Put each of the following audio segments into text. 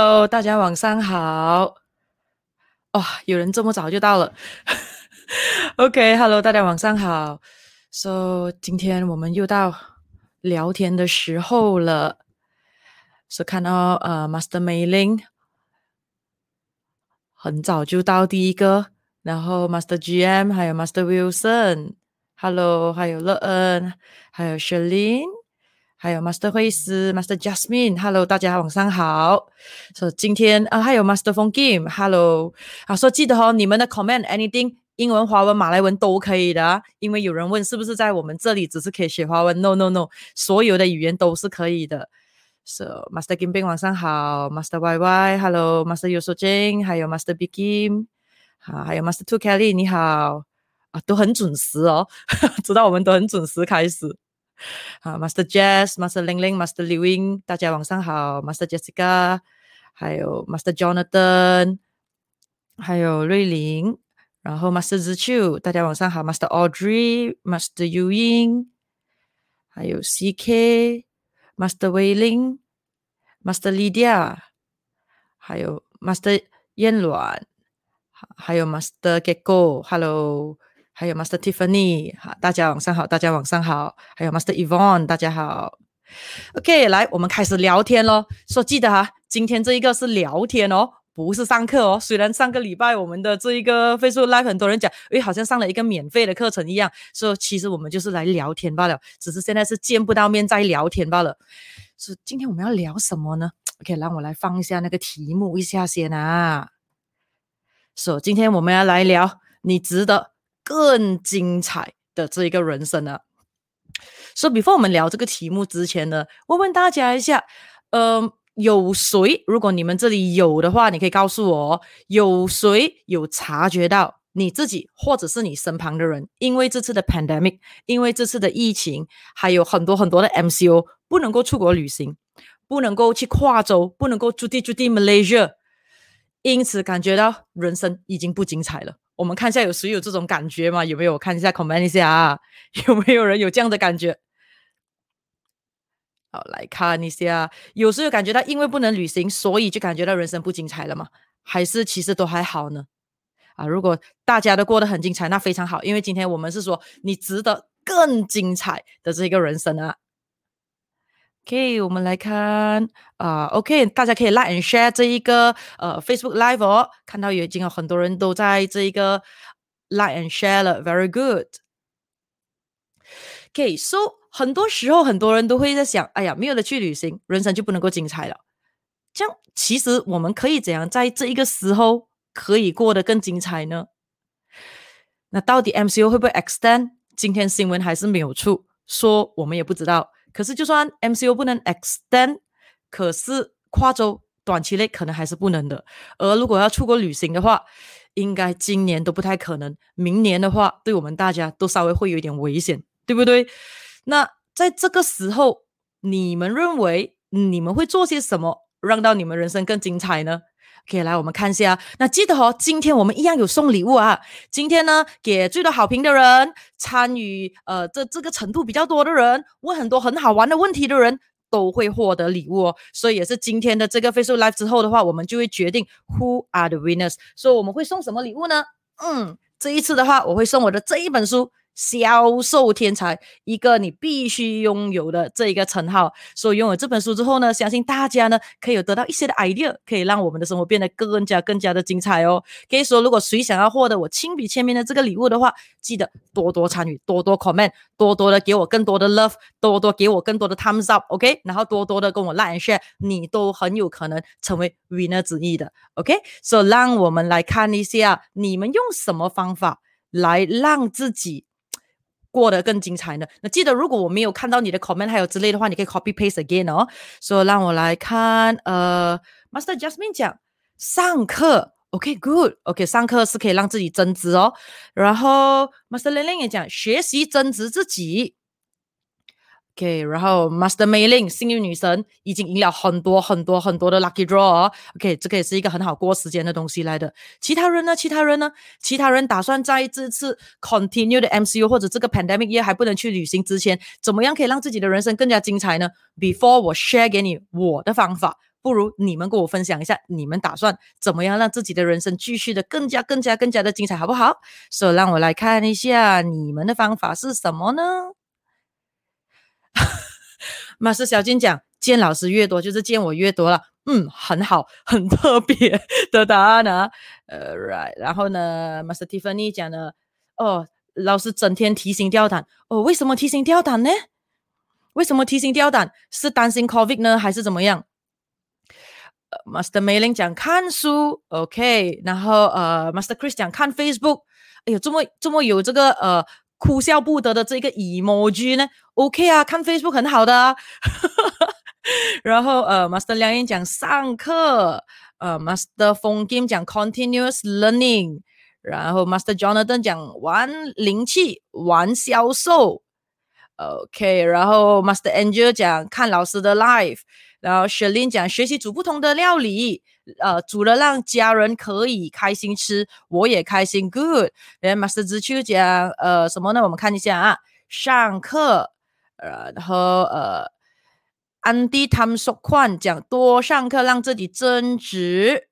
Hello，大家晚上好。哇、有人这么早就到了。OK，Hello，、大家晚上好。So，今天我们又到聊天的时候了。So，、看到呃，Master Mailing 很早就到第一个，然后 Master GM 还有 Master Wilson，Hello，还有乐恩，还有 Sherlyn，还有 Master 惠斯，Master Jasmine，Hello，大家晚上好。说、今天啊，还有 Master Phone Game，Hello，啊，说记得哦，你们的 comment anything 英文、华文、马来文都可以的啊，因为有人问是不是在我们这里只是可以学华文？No No No，所有的语言都是可以的。So Master Kim Bing 晚上好，Master Y Y，Hello，Master Yuso Jing，还有 Master Big Kim，好，还有 Master Two Kelly，你好啊，都很准时哦，知道我们都很准时开始。好，Master Jazz，Master Ling Ling，Master Liu Ying，大家晚上好，Master Jessica，还有 Master Jonathan，还有瑞玲，然后 Master 知秋，大家晚上好，Master Audrey，Master Yu Ying，还有 CK，Master Wei Ling，Master Lydia，还有 Master 燕卵，还还有 Master Gecko，Hello，还有 Master Tiffany，好，大家晚上好，大家晚上好，还有 Master Yvonne，大家好。OK，来，我们开始聊天咯。说记得哈，今天这一个是聊天哦，不是上课哦。虽然上个礼拜我们的这一个 Facebook Live 很多人讲，诶，好像上了一个免费的课程一样，说其实我们就是来聊天罢了，只是现在是见不到面在聊天罢了。是今天我们要聊什么呢？OK，让我来放一下那个题目一下先啊。说今天我们要来聊你值得更精彩的这一个人生呢。所以，before 我们聊这个题目之前呢，问问大家一下，呃，有谁？如果你们这里有的话，你可以告诉我，有谁有察觉到你自己或者是你身旁的人，因为这次的 pandemic，因为这次的疫情，还有很多很多的 MCO 不能够出国旅行，不能够去跨州，不能够驻地驻地 Malaysia，因此感觉到人生已经不精彩了。我们看一下有谁有这种感觉吗？有没有？我看一下 comment 一下啊，有没有人有这样的感觉？好，来看一下，有时候感觉到因为不能旅行，所以就感觉到人生不精彩了吗？还是其实都还好呢？啊，如果大家都过得很精彩，那非常好，因为今天我们是说你值得更精彩的这个人生啊。OK，我们来看啊、o k 大家可以 like and share 这一个呃 Facebook Live 哦，看到已经有很多人都在这一个 like and share 了，very good。OK，so、很多时候很多人都会在想，哎呀，没有了去旅行，人生就不能够精彩了。这样其实我们可以怎样在这一个时候可以过得更精彩呢？那到底 MCO 会不会 extend？今天新闻还是没有出，说我们也不知道。可是就算 MCO 不能 extend，可是跨州短期内可能还是不能的。而如果要出国旅行的话，应该今年都不太可能。明年的话，对我们大家都稍微会有一点危险，对不对？那在这个时候，你们认为你们会做些什么，让到你们人生更精彩呢？可以来，我们看一下。那记得哦，今天我们一样有送礼物啊。今天呢，给最多好评的人，参与呃这这个程度比较多的人，问很多很好玩的问题的人，都会获得礼物哦。所以也是今天的这个 Facebook Live 之后的话，我们就会决定 Who are the winners。所以我们会送什么礼物呢？嗯，这一次的话，我会送我的这一本书。销售天才，一个你必须拥有的这一个称号。所以拥有这本书之后呢，相信大家呢可以有得到一些的 idea，可以让我们的生活变得更加更加的精彩哦。可以说，如果谁想要获得我亲笔签名的这个礼物的话，记得多多参与，多多 comment，多多的给我更多的 love，多多给我更多的 thumbs up，OK，、然后多多的跟我 like share，你都很有可能成为 winner 之一的，OK。所、以让我们来看一下，你们用什么方法来让自己。过得更精彩呢？那记得，如果我没有看到你的 comment 还有之类的话，你可以 copy paste again 哦。所、以让我来看，呃，Master Jasmine 讲上课，OK，good，OK，、上课是可以让自己增值哦。然后 Master Ling Ling 也讲学习增值自己。OK，然后 Master Mailing 幸运女神已经赢了很多很多很多的 Lucky Draw。OK，这个也是一个很好过时间的东西来的。其他人呢？其他人呢？其他人打算在这次 Continue 的 MCU 或者这个 Pandemic year 还不能去旅行之前，怎么样可以让自己的人生更加精彩呢？Before 我 share 给你我的方法。不如你们跟我分享一下，你们打算怎么样让自己的人生继续的更加、更加、更加的精彩，好不好？所以让我来看一下你们的方法是什么呢？马斯小金讲，见老师越多，就是见我越多了。嗯，很好，很特别的答案啊。呃，right，然后呢，Master Tiffany 讲呢，哦，老师整天提心吊胆。哦，为什么提心吊胆呢？为什么提心吊胆？是担心 COVID 呢，还是怎么样？Master Mailing 讲看书，OK。然后呃，Master Chris 讲看 Facebook。哎呦，这么这么有这个呃哭笑不得的这个 emoji 呢？OK 啊，看 Facebook 很好的啊。然后呃，Master 梁燕讲上课，呃，Master 风 Game 讲 continuous learning，然后 Master Jonathan 讲玩灵气，玩销售，OK，然后 Master Angel 讲看老师的 live，然后 Shelin 讲学习煮不同的料理，呃，煮了让家人可以开心吃，我也开心，Good。然后 Master 知秋讲呃什么呢？我们看一下啊，上课，然后呃。安迪他们说宽讲多上课让自己增值。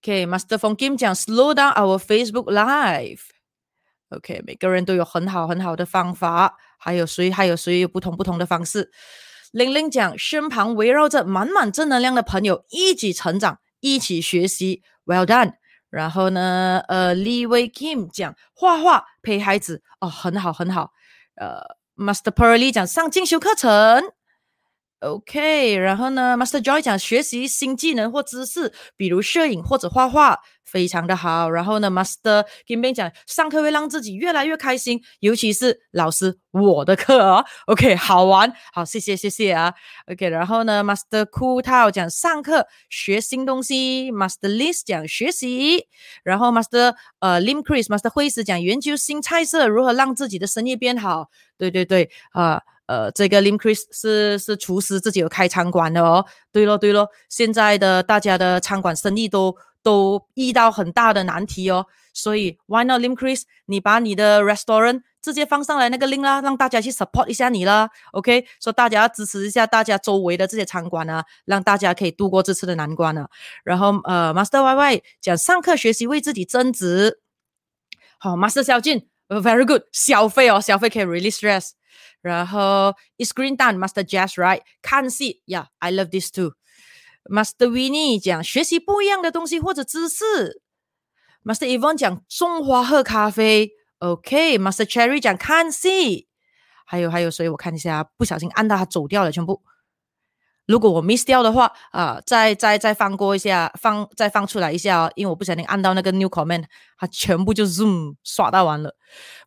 OK，Master Fong Kim 讲 slow down our Facebook Live。OK，每个人都有很好很好的方法，还有谁还有谁有不同不同的方式。玲玲讲身旁围绕着满满正能量的朋友，一起成长，一起学习。Well done。然后呢，呃，Lee Wei Kim 讲画画陪孩子，哦，很好很好，呃。Master Pearly 讲上进修课程，OK，然后呢，Master Joy 讲学习新技能或知识，比如摄影或者画画，非常的好。然后呢，Master Kimbin 讲上课会让自己越来越开心，尤其是老师我的课哦，OK，好玩，好，谢谢谢谢啊，OK。然后呢，Master Cool Tao 讲上课学新东西，Master List 讲学习，然后 Master 呃 Lim Chris，Master 会师讲研究新菜色，如何让自己的生意变好。对对对，啊，呃，呃这个 Lim Chris 是是厨师，自己有开餐馆的哦。对咯对咯，现在的大家的餐馆生意都都遇到很大的难题哦，所以 Why not Lim Chris？你把你的 restaurant 直接放上来那个 link 啦，让大家去 support 一下你啦。OK，说大家要支持一下大家周围的这些餐馆啊，让大家可以度过这次的难关啊。然后呃，Master Y Y 讲上课学习为自己增值。好，Master 小俊。Very good，消费哦，消费可以 release stress。然后，It's green done master jazz right 看戏，Yeah，I love this too。Master Winnie 讲学习不一样的东西或者知识。Master Evan 讲中华喝咖啡。OK，Master Cherry 讲看戏。还有还有，所以我看一下，不小心按到他走掉了，全部。如果我 miss 掉的话，啊，再再再放过一下，放再放出来一下哦，因为我不小心按到那个 new comment，它全部就 zoom 刷到完了。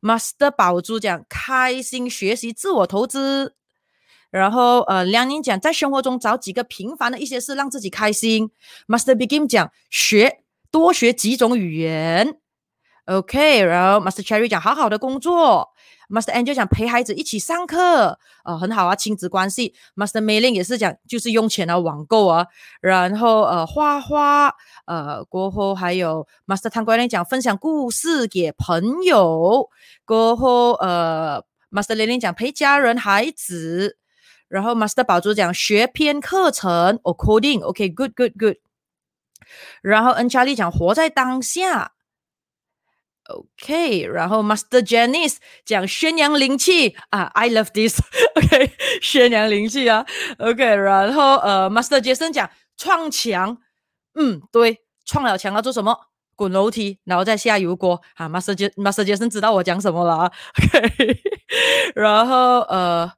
Master 宝珠讲开心学习自我投资，然后呃，梁宁讲在生活中找几个平凡的一些事让自己开心。Master Begin 讲学多学几种语言，OK，然后 Master Cherry 讲好好的工作。Master Angel 讲陪孩子一起上课，呃，很好啊，亲子关系。Master Mailing 也是讲就是用钱啊，网购啊，然后呃花花，呃过后还有 Master 汤观念讲分享故事给朋友，过后呃 Master Lily 讲陪家人孩子，然后 Master 宝珠讲学篇课程哦 coding，OK good good good，然后 N Charlie 讲活在当下。OK，然后 Master Janice 讲宣扬灵气啊，I love this。OK，宣扬灵气啊。OK，然后呃，Master Jason 讲撞墙，嗯，对，撞了墙要做什么？滚楼梯，然后再下油锅。啊，Master J Master Jason 知道我讲什么了啊。OK，然后呃，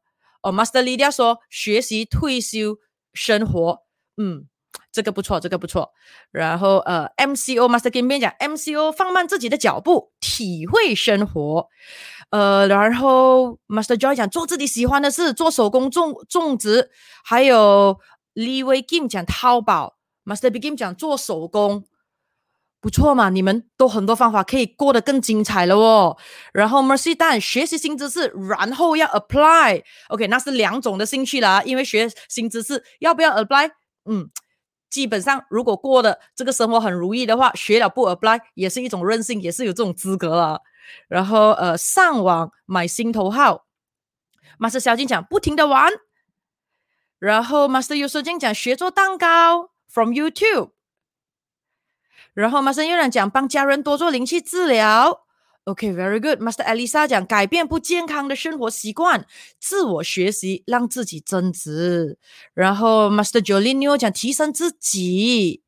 哦，Master Lydia 说学习退休生活，嗯。这个不错，这个不错。然后呃，MCO Master Game 讲 MCO 放慢自己的脚步，体会生活。呃，然后 Master Joy 讲做自己喜欢的事，做手工种种植。还有 Lee Wei Kim 讲淘宝，Master Begin 讲做手工，不错嘛，你们都很多方法可以过得更精彩了哦。然后 Mercy Dan 学习新知识，然后要 apply。OK，那是两种的兴趣啦，因为学新知识要不要 apply？嗯。基本上，如果过的这个生活很如意的话，学了不 apply 也是一种任性，也是有这种资格了。然后呃，上网买心头号，马斯小金讲不停的玩。然后 Master 有时间讲学做蛋糕 from YouTube。然后 Master 有人讲帮家人多做灵气治疗。OK，very good。Master Elisa 讲改变不健康的生活习惯，自我学习让自己增值。然后 Master Jolene 讲提升自己。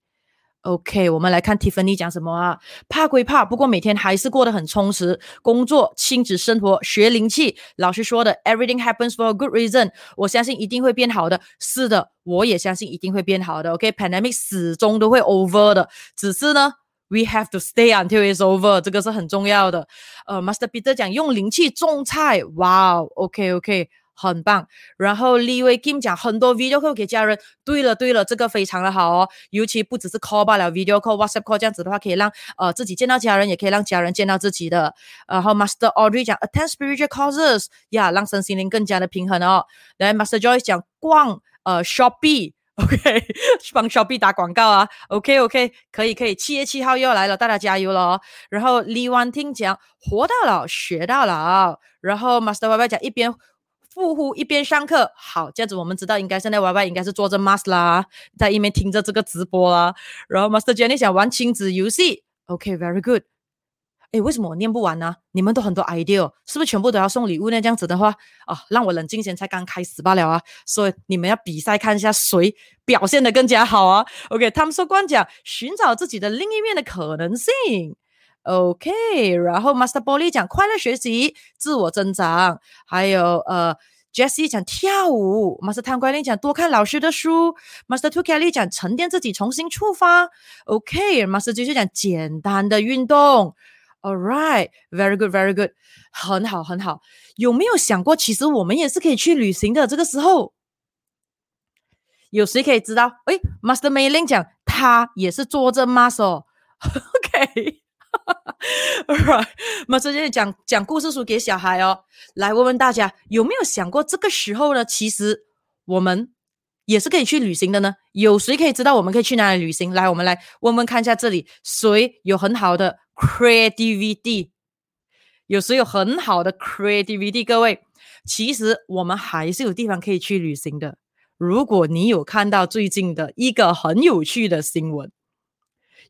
OK，我们来看 Tiffany 讲什么啊？怕归怕，不过每天还是过得很充实。工作、亲子生活、学灵气，老师说的 “Everything happens for a good reason”，我相信一定会变好的。是的，我也相信一定会变好的。OK，Pandemic 始终都会 over 的，只是呢，We have to stay until it's over，这个是很重要的。呃，Master Peter 讲用灵气种菜，哇，OK，OK。很棒，然后李威 Kim 讲很多 video call 给家人。对了对了，这个非常的好哦，尤其不只是 call 罢了，video call、WhatsApp call 这样子的话，可以让呃自己见到家人，也可以让家人见到自己的。然后 Master Audrey 讲 attend spiritual causes，呀，让身心灵更加的平衡哦。来，Master Joyce 讲逛呃 Shopee Shopee，OK，帮 Shopee 打广告啊，OK OK，可以可以，七月七号又要来了，大家加油了哦。然后李婉听讲活到老学到老，然后 Master Y Y 讲一边。呼呼，一边上课，好，这样子我们知道，应该现在 Y Y 应该是做着 Master 啦，在一边听着这个直播啦。然后 Master Jenny 想玩亲子游戏，OK，very good。哎，为什么我念不完呢？你们都很多 idea，是不是全部都要送礼物呢？这样子的话，啊，让我冷静先，才刚开始罢了啊。所以你们要比赛，看一下谁表现的更加好啊。OK，他们说光讲寻找自己的另一面的可能性。OK，然后 Master 玻璃讲快乐学习、自我增长，还有呃 Jessie 讲跳舞，Master 汤怪力讲多看老师的书，Master Two Kelly 讲沉淀自己、重新出发。OK，Master 继续讲简单的运动。All right，very good，very good，很好很好。有没有想过，其实我们也是可以去旅行的？这个时候，有谁可以知道？哎，Master Mayling 讲他也是坐着 muscle。OK。Right，我们直接讲讲故事书给小孩哦。来问问大家，有没有想过这个时候呢？其实我们也是可以去旅行的呢。有谁可以知道我们可以去哪里旅行？来，我们来问问看一下这里，谁有很好的 creativity？有谁有很好的 creativity？各位，其实我们还是有地方可以去旅行的。如果你有看到最近的一个很有趣的新闻。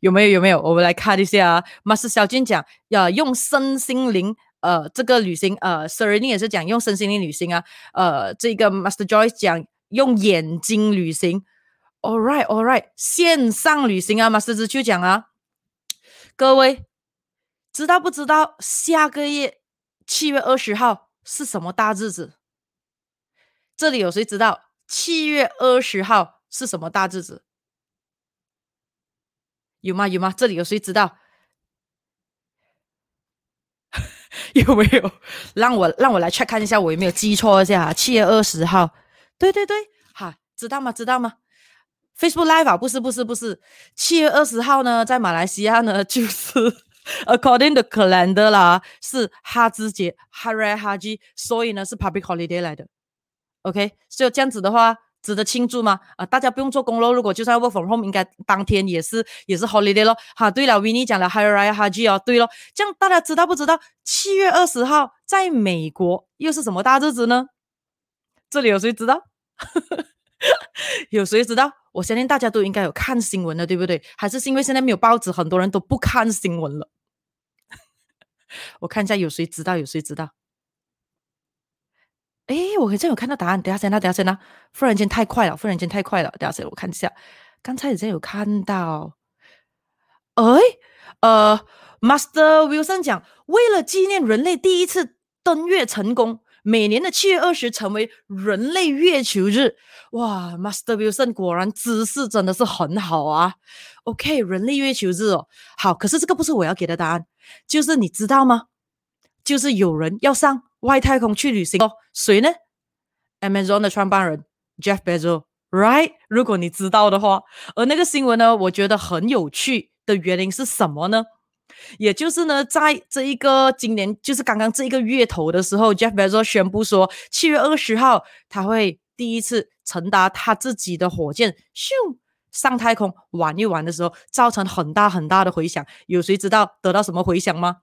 有没有有没有？我们来看一下啊。Master 小俊讲要用身心灵，呃，这个旅行，呃 s e r e n i 也是讲用身心灵旅行啊。呃，这个 Master Joyce 讲用眼睛旅行。All right, all right，线上旅行啊。Master 就讲啊，各位知道不知道下个月七月二十号是什么大日子？这里有谁知道七月二十号是什么大日子？有吗？有吗？这里有谁知道？有没有？让我让我来 check 看一下，我有没有记错一下？七月二十号，对对对，哈，知道吗？知道吗？Facebook Live 啊，不是不是不是，七月二十号呢，在马来西亚呢，就是 According to calendar 啦，是哈兹节 Hari Haji，所以呢是 Public Holiday 来的。OK，所以这样子的话。值得庆祝吗？啊，大家不用做工喽。如果就算 work from home，应该当天也是也是 holiday 咯。哈，对了，Vinny 讲了 Harihaji 哦，对咯，这样大家知道不知道？七月二十号在美国又是什么大日子呢？这里有谁知道？有谁知道？我相信大家都应该有看新闻的，对不对？还是因为现在没有报纸，很多人都不看新闻了。我看一下有谁知道？有谁知道？哎，我好像有看到答案。等下先，那等下先，那忽然间太快了，忽然间太快了。等下先，我看一下。刚才好像有看到。哎，呃，Master Wilson 讲，为了纪念人类第一次登月成功，每年的七月二十成为人类月球日。哇，Master Wilson 果然知识真的是很好啊。OK，人类月球日哦，好。可是这个不是我要给的答案，就是你知道吗？就是有人要上。外太空去旅行哦，谁呢？Amazon 的创办人 Jeff Bezos，right？如果你知道的话，而那个新闻呢，我觉得很有趣的原因是什么呢？也就是呢，在这一个今年，就是刚刚这一个月头的时候，Jeff Bezos 宣布说，七月二十号他会第一次乘搭他自己的火箭，咻，上太空玩一玩的时候，造成很大很大的回响。有谁知道得到什么回响吗？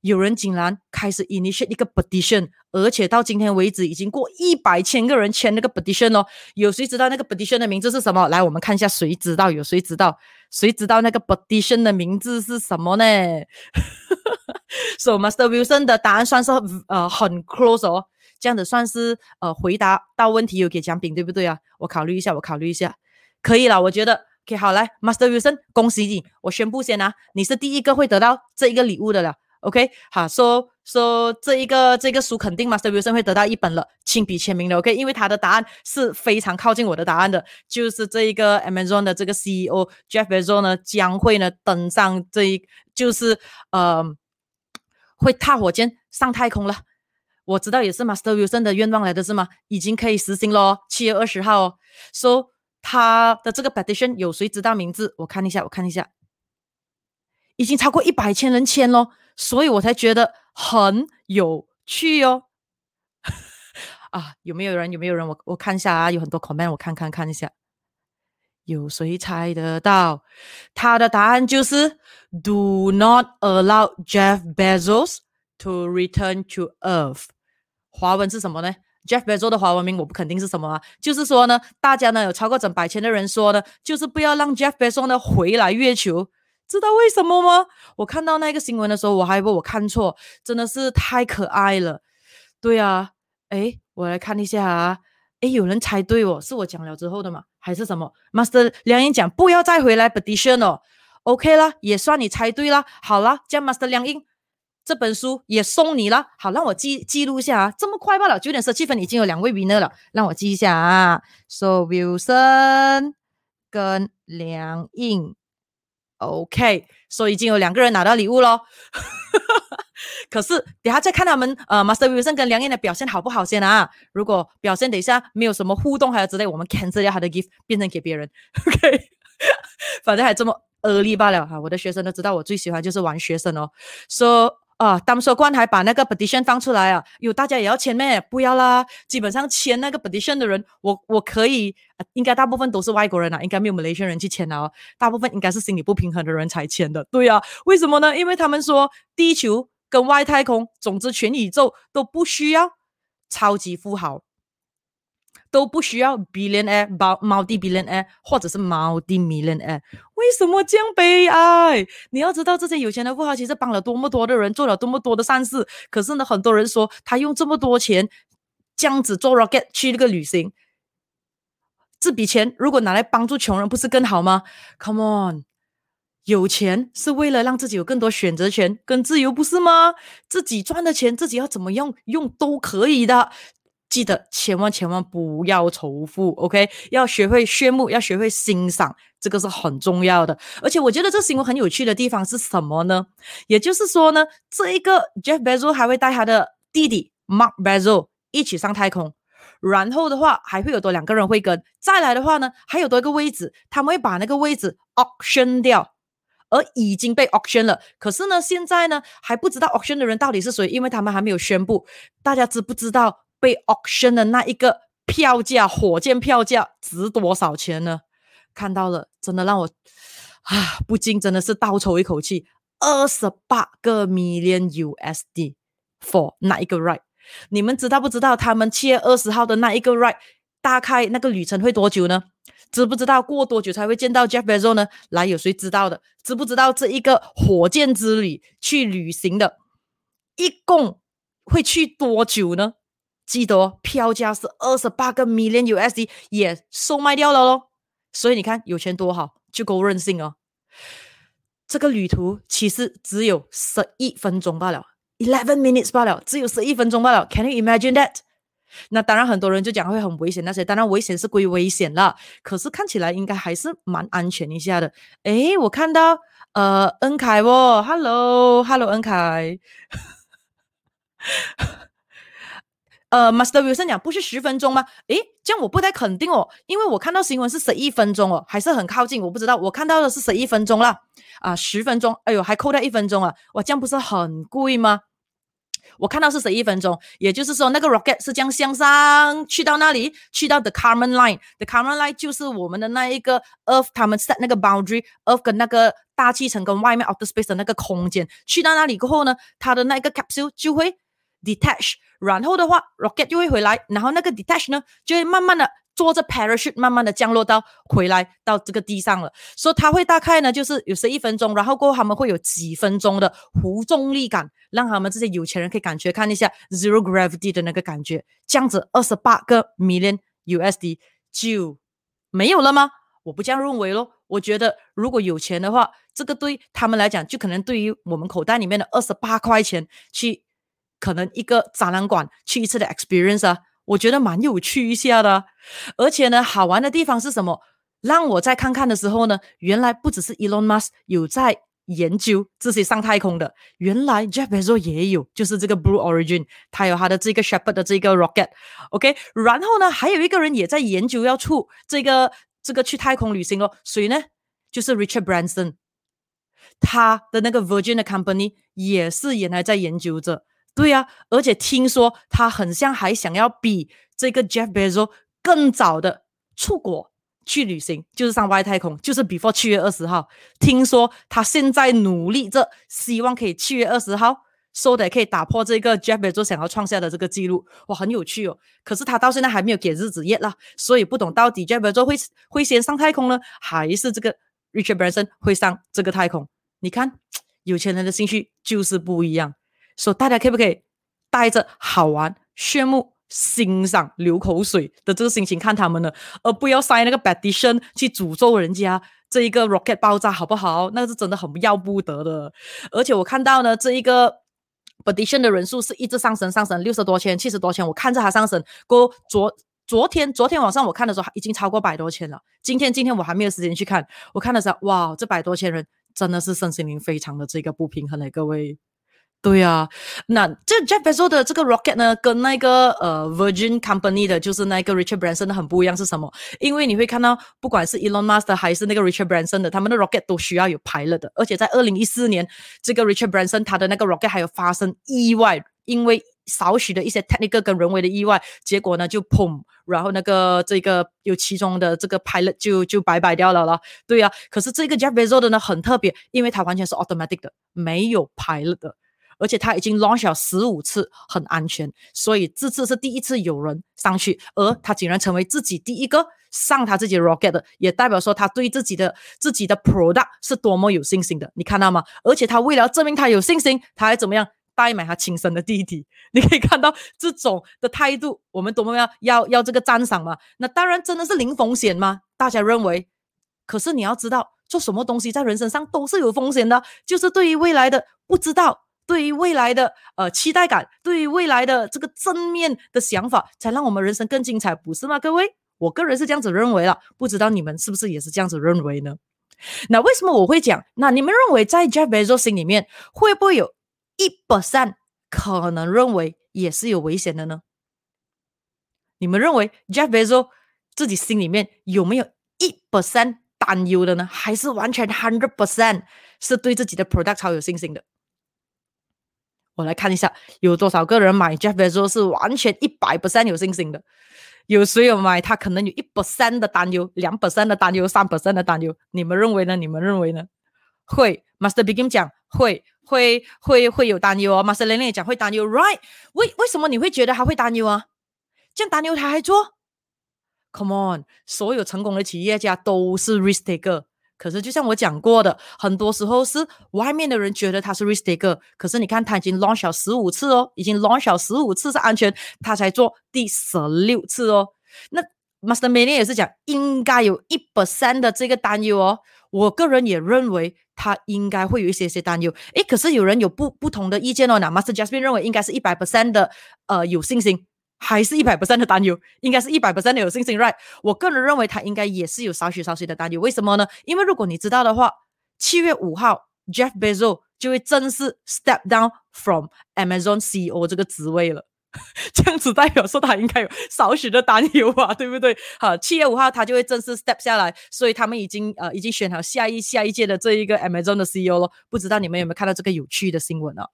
有人竟然开始 initiate 一个 petition，而且到今天为止已经过一百千个人签那个 petition 哦。有谁知道那个 petition 的名字是什么？来，我们看一下，谁知道？有谁知道？谁知道那个 petition 的名字是什么呢？So Master Wilson 的答案算是呃很 close 哦，这样子算是呃回答到问题有给奖品对不对啊？我考虑一下，我考虑一下，可以了，我觉得 OK 好来，Master Wilson，恭喜你，我宣布先啊，你是第一个会得到这一个礼物的了。OK，好，说说这一个这个书肯定 Master Wilson 会得到一本了，亲笔签名的 OK，因为他的答案是非常靠近我的答案的，就是这一个 Amazon 的这个 CEO Jeff Bezos 呢将会呢登上这一就是呃会踏火箭上太空了。我知道也是 Master Wilson 的愿望来的是吗？已经可以实行喽，七月二十号哦。说他的这个 petition 有谁知道名字？我看一下，我看一下，已经超过一百千人签喽。所以我才觉得很有趣哦，啊，有没有人？有没有人？我我看一下啊，有很多 comment，我看看看一下，有谁猜得到？他的答案就是 Do not allow Jeff Bezos to return to Earth。华文是什么呢？Jeff Bezos 的华文名我不肯定是什么啊，就是说呢，大家呢有超过整百千的人说呢，就是不要让 Jeff Bezos 呢回来月球。知道为什么吗？我看到那个新闻的时候，我还以为我看错，真的是太可爱了。对啊，哎，我来看一下啊，哎，有人猜对哦，是我讲了之后的吗？还是什么？Master 梁英讲不要再回来 petition 哦，OK 了，也算你猜对了。好了，叫 Master 梁英这本书也送你了。好，让我记记录一下啊，这么快罢了，九点十七分已经有两位 winner 了，让我记一下啊。So Wilson 跟梁英。OK，所以已经有两个人拿到礼物喽。可是等下再看他们呃，Master Wilson 跟梁燕的表现好不好先啊？如果表现等一下没有什么互动还有之类，我们 cancel 掉他的 gift，变成给别人。OK，反正还这么 early 罢了哈。我的学生都知道我最喜欢就是玩学生哦，，So。啊，当说官还把那个 petition 放出来啊，有大家也要签咩？不要啦，基本上签那个 petition 的人，我我可以，应该大部分都是外国人啊，应该没有马来西亚人去签啊，大部分应该是心理不平衡的人才签的。对啊，为什么呢？因为他们说地球跟外太空，总之全宇宙都不需要超级富豪。都不需要 billionaire、multi billionaire 或者是 multi millionaire，为什么这样悲哀？你要知道，这些有钱的富豪其实帮了多么多的人，做了多么多的善事。可是呢，很多人说他用这么多钱这样子做 rocket 去那个旅行，这笔钱如果拿来帮助穷人，不是更好吗？Come on，有钱是为了让自己有更多选择权跟自由，不是吗？自己赚的钱，自己要怎么样用都可以的。记得千万千万不要仇富，OK？要学会炫目，要学会欣赏，这个是很重要的。而且我觉得这新闻很有趣的地方是什么呢？也就是说呢，这一个 Jeff Bezos 还会带他的弟弟 Mark Bezos 一起上太空，然后的话还会有多两个人会跟。再来的话呢，还有多一个位置，他们会把那个位置 auction 掉，而已经被 auction 了。可是呢，现在呢还不知道 auction 的人到底是谁，因为他们还没有宣布。大家知不知道？被 auction 的那一个票价，火箭票价值多少钱呢？看到了，真的让我啊，不禁真的是倒抽一口气，二十八个 million USD for 那一个 right，。你们知道不知道？他们七月二十号的那一个 right，大概那个旅程会多久呢？知不知道过多久才会见到 Jeff Bezos 呢？来，有谁知道的？知不知道这一个火箭之旅去旅行的，一共会去多久呢？记得哦票价是二十八个 million USD，也售卖掉了咯。所以你看，有钱多好，就够任性哦。这个旅途其实只有十一分钟罢了，eleven minutes 罢了，只有十一分钟罢了。Can you imagine that？那当然，很多人就讲会很危险，那些当然危险是归危险了，可是看起来应该还是蛮安全一下的。诶，我看到呃，恩凯哦，Hello，Hello，恩凯。呃，Master Wilson 讲不是十分钟吗？诶，这样我不太肯定哦，因为我看到新闻是十一分钟哦，还是很靠近，我不知道。我看到的是十一分钟啦，啊，十分钟，哎呦，还扣掉一分钟啊，哇，这样不是很贵吗？我看到是十一分钟，也就是说那个 rocket 是将向上去到那里，去到 the Kármán line，the Kármán line 就是我们的那一个 Earth 他们 set 那个 boundary，Earth 跟那个大气层跟外面 outer space 的那个空间，去到那里过后呢，它的那个 capsule 就会 detach，然后的话 rocket 就会回来，然后那个 detach 呢就会慢慢的。坐着 parachute 慢慢的降落到回来到这个地上了，所以它会大概呢就是有十一分钟，然后过后他们会有几分钟的无重力感，让他们这些有钱人可以感觉看一下 zero gravity 的那个感觉，这样子二十八个 million USD 就没有了吗？我不这样认为咯，我觉得如果有钱的话，这个对他们来讲就可能对于我们口袋里面的二十八块钱去可能一个展览馆去一次的 experience 啊。我觉得蛮有趣一下的，而且呢，好玩的地方是什么？让我再看看的时候呢，原来不只是 Elon Musk 有在研究这些上太空的，原来 Jeff Bezos 也有，就是这个 Blue Origin，他有他的这个 Shepard 的这个 rocket，OK，然后呢，还有一个人也在研究要出这个这个去太空旅行哦，谁呢？就是 Richard Branson，他的那个 Virgin 的 company 也是原来在研究着。对呀，而且听说他很像还想要比这个 Jeff Bezos 更早的出国去旅行，就是上外太空，就是 before 七月二十号。听说他现在努力着，希望可以七月二十号说的可以打破这个 Jeff Bezos 想要创下的这个记录。哇，很有趣哦！可是他到现在还没有给日子 yet 啦，所以不懂到底 Jeff Bezos 会会先上太空呢，还是这个 Richard Branson 会上这个太空？你看，有钱人的兴趣就是不一样。说大家可不可以带着好玩、炫目、欣赏、流口水的这个心情看他们呢？而不要塞那个 petition 去诅咒人家这一个 rocket 爆炸，好不好？那是真的很要不得的。而且我看到呢，这一个 petition 的人数是一直上升，上升六十多千、七十多千。我看着它上升，过昨昨天昨天晚上我看的时候已经超过百多千了。今天今天我还没有时间去看，我看的时候，哇，这百多千人真的是身心灵非常的这个不平衡嘞，各位。对呀，那这 Jeff Bezos 的这个 rocket 呢，跟那个呃 Virgin Company 的，就是那个 Richard Branson 的很不一样，是什么？因为你会看到，不管是 Elon Musk 的还是那个 Richard Branson 的，他们的 rocket 都需要有 pilot 的，而且在二零一四年，这个 Richard Branson 他的那个 rocket 还有发生意外，因为少许的一些 technical 跟人为的意外，结果呢就砰，然后那个这个有其中的这个 pilot 就就拜拜掉了了。对呀，可是这个 Jeff Bezos 的呢很特别，因为它完全是 automatic 的，没有 pilot 的。而且他已经 launch 了十五次，很安全，所以这次是第一次有人上去，而他竟然成为自己第一个上他自己的 rocket，也代表说他对自己的自己的 product 是多么有信心的，你看到吗？而且他为了证明他有信心，他还怎么样代买他亲生的弟弟？你可以看到这种的态度，我们多么要要要这个赞赏嘛？那当然真的是零风险吗？大家认为？可是你要知道，做什么东西在人身上都是有风险的，就是对于未来的不知道。对于未来的呃期待感，对于未来的这个正面的想法，才让我们人生更精彩，不是吗？各位，我个人是这样子认为了，不知道你们是不是也是这样子认为呢？那为什么我会讲？那你们认为在 Jeff Bezos 心里面，会不会有一 percent 可能认为也是有危险的呢？你们认为 Jeff Bezos 自己心里面有没有一 percent 担忧的呢？还是完全 hundred percent 是对自己的 product 超有信心的？我来看一下，有多少个人买 Jeff Bezos 是完全一百 percent 有信心的？有谁有买？他可能有一 percent 的担忧，两 percent 的担忧，三 percent 的担忧。你们认为呢？你们认为呢？会？Master Begin 讲会，会，会，会有担忧哦。Master Lenny 也讲会担忧，right？为为什么你会觉得他会担忧啊？这样担忧他还做？Come on，所有成功的企业家都是 risk taker。可是，就像我讲过的，很多时候是外面的人觉得他是 risk taker，可是你看他已经 launch 了十五次哦，已经 launch 了十五次是安全，他才做第十六次哦。那 Master man 也是讲应该有一 percent 的这个担忧哦。我个人也认为他应该会有一些些担忧。诶，可是有人有不不同的意见哦。那 Master Jasmine 认为应该是一百 percent 的呃有信心。还是一百 percent 的担忧，应该是一百 percent 的有信心，right？我个人认为他应该也是有少许少许的担忧。为什么呢？因为如果你知道的话，七月五号，Jeff Bezos 就会正式 step down from Amazon CEO 这个职位了。这样子代表说他应该有少许的担忧吧，对不对？好，七月五号他就会正式 step 下来，所以他们已经呃已经选好下一下一届的这一个 Amazon 的 CEO 了。不知道你们有没有看到这个有趣的新闻呢？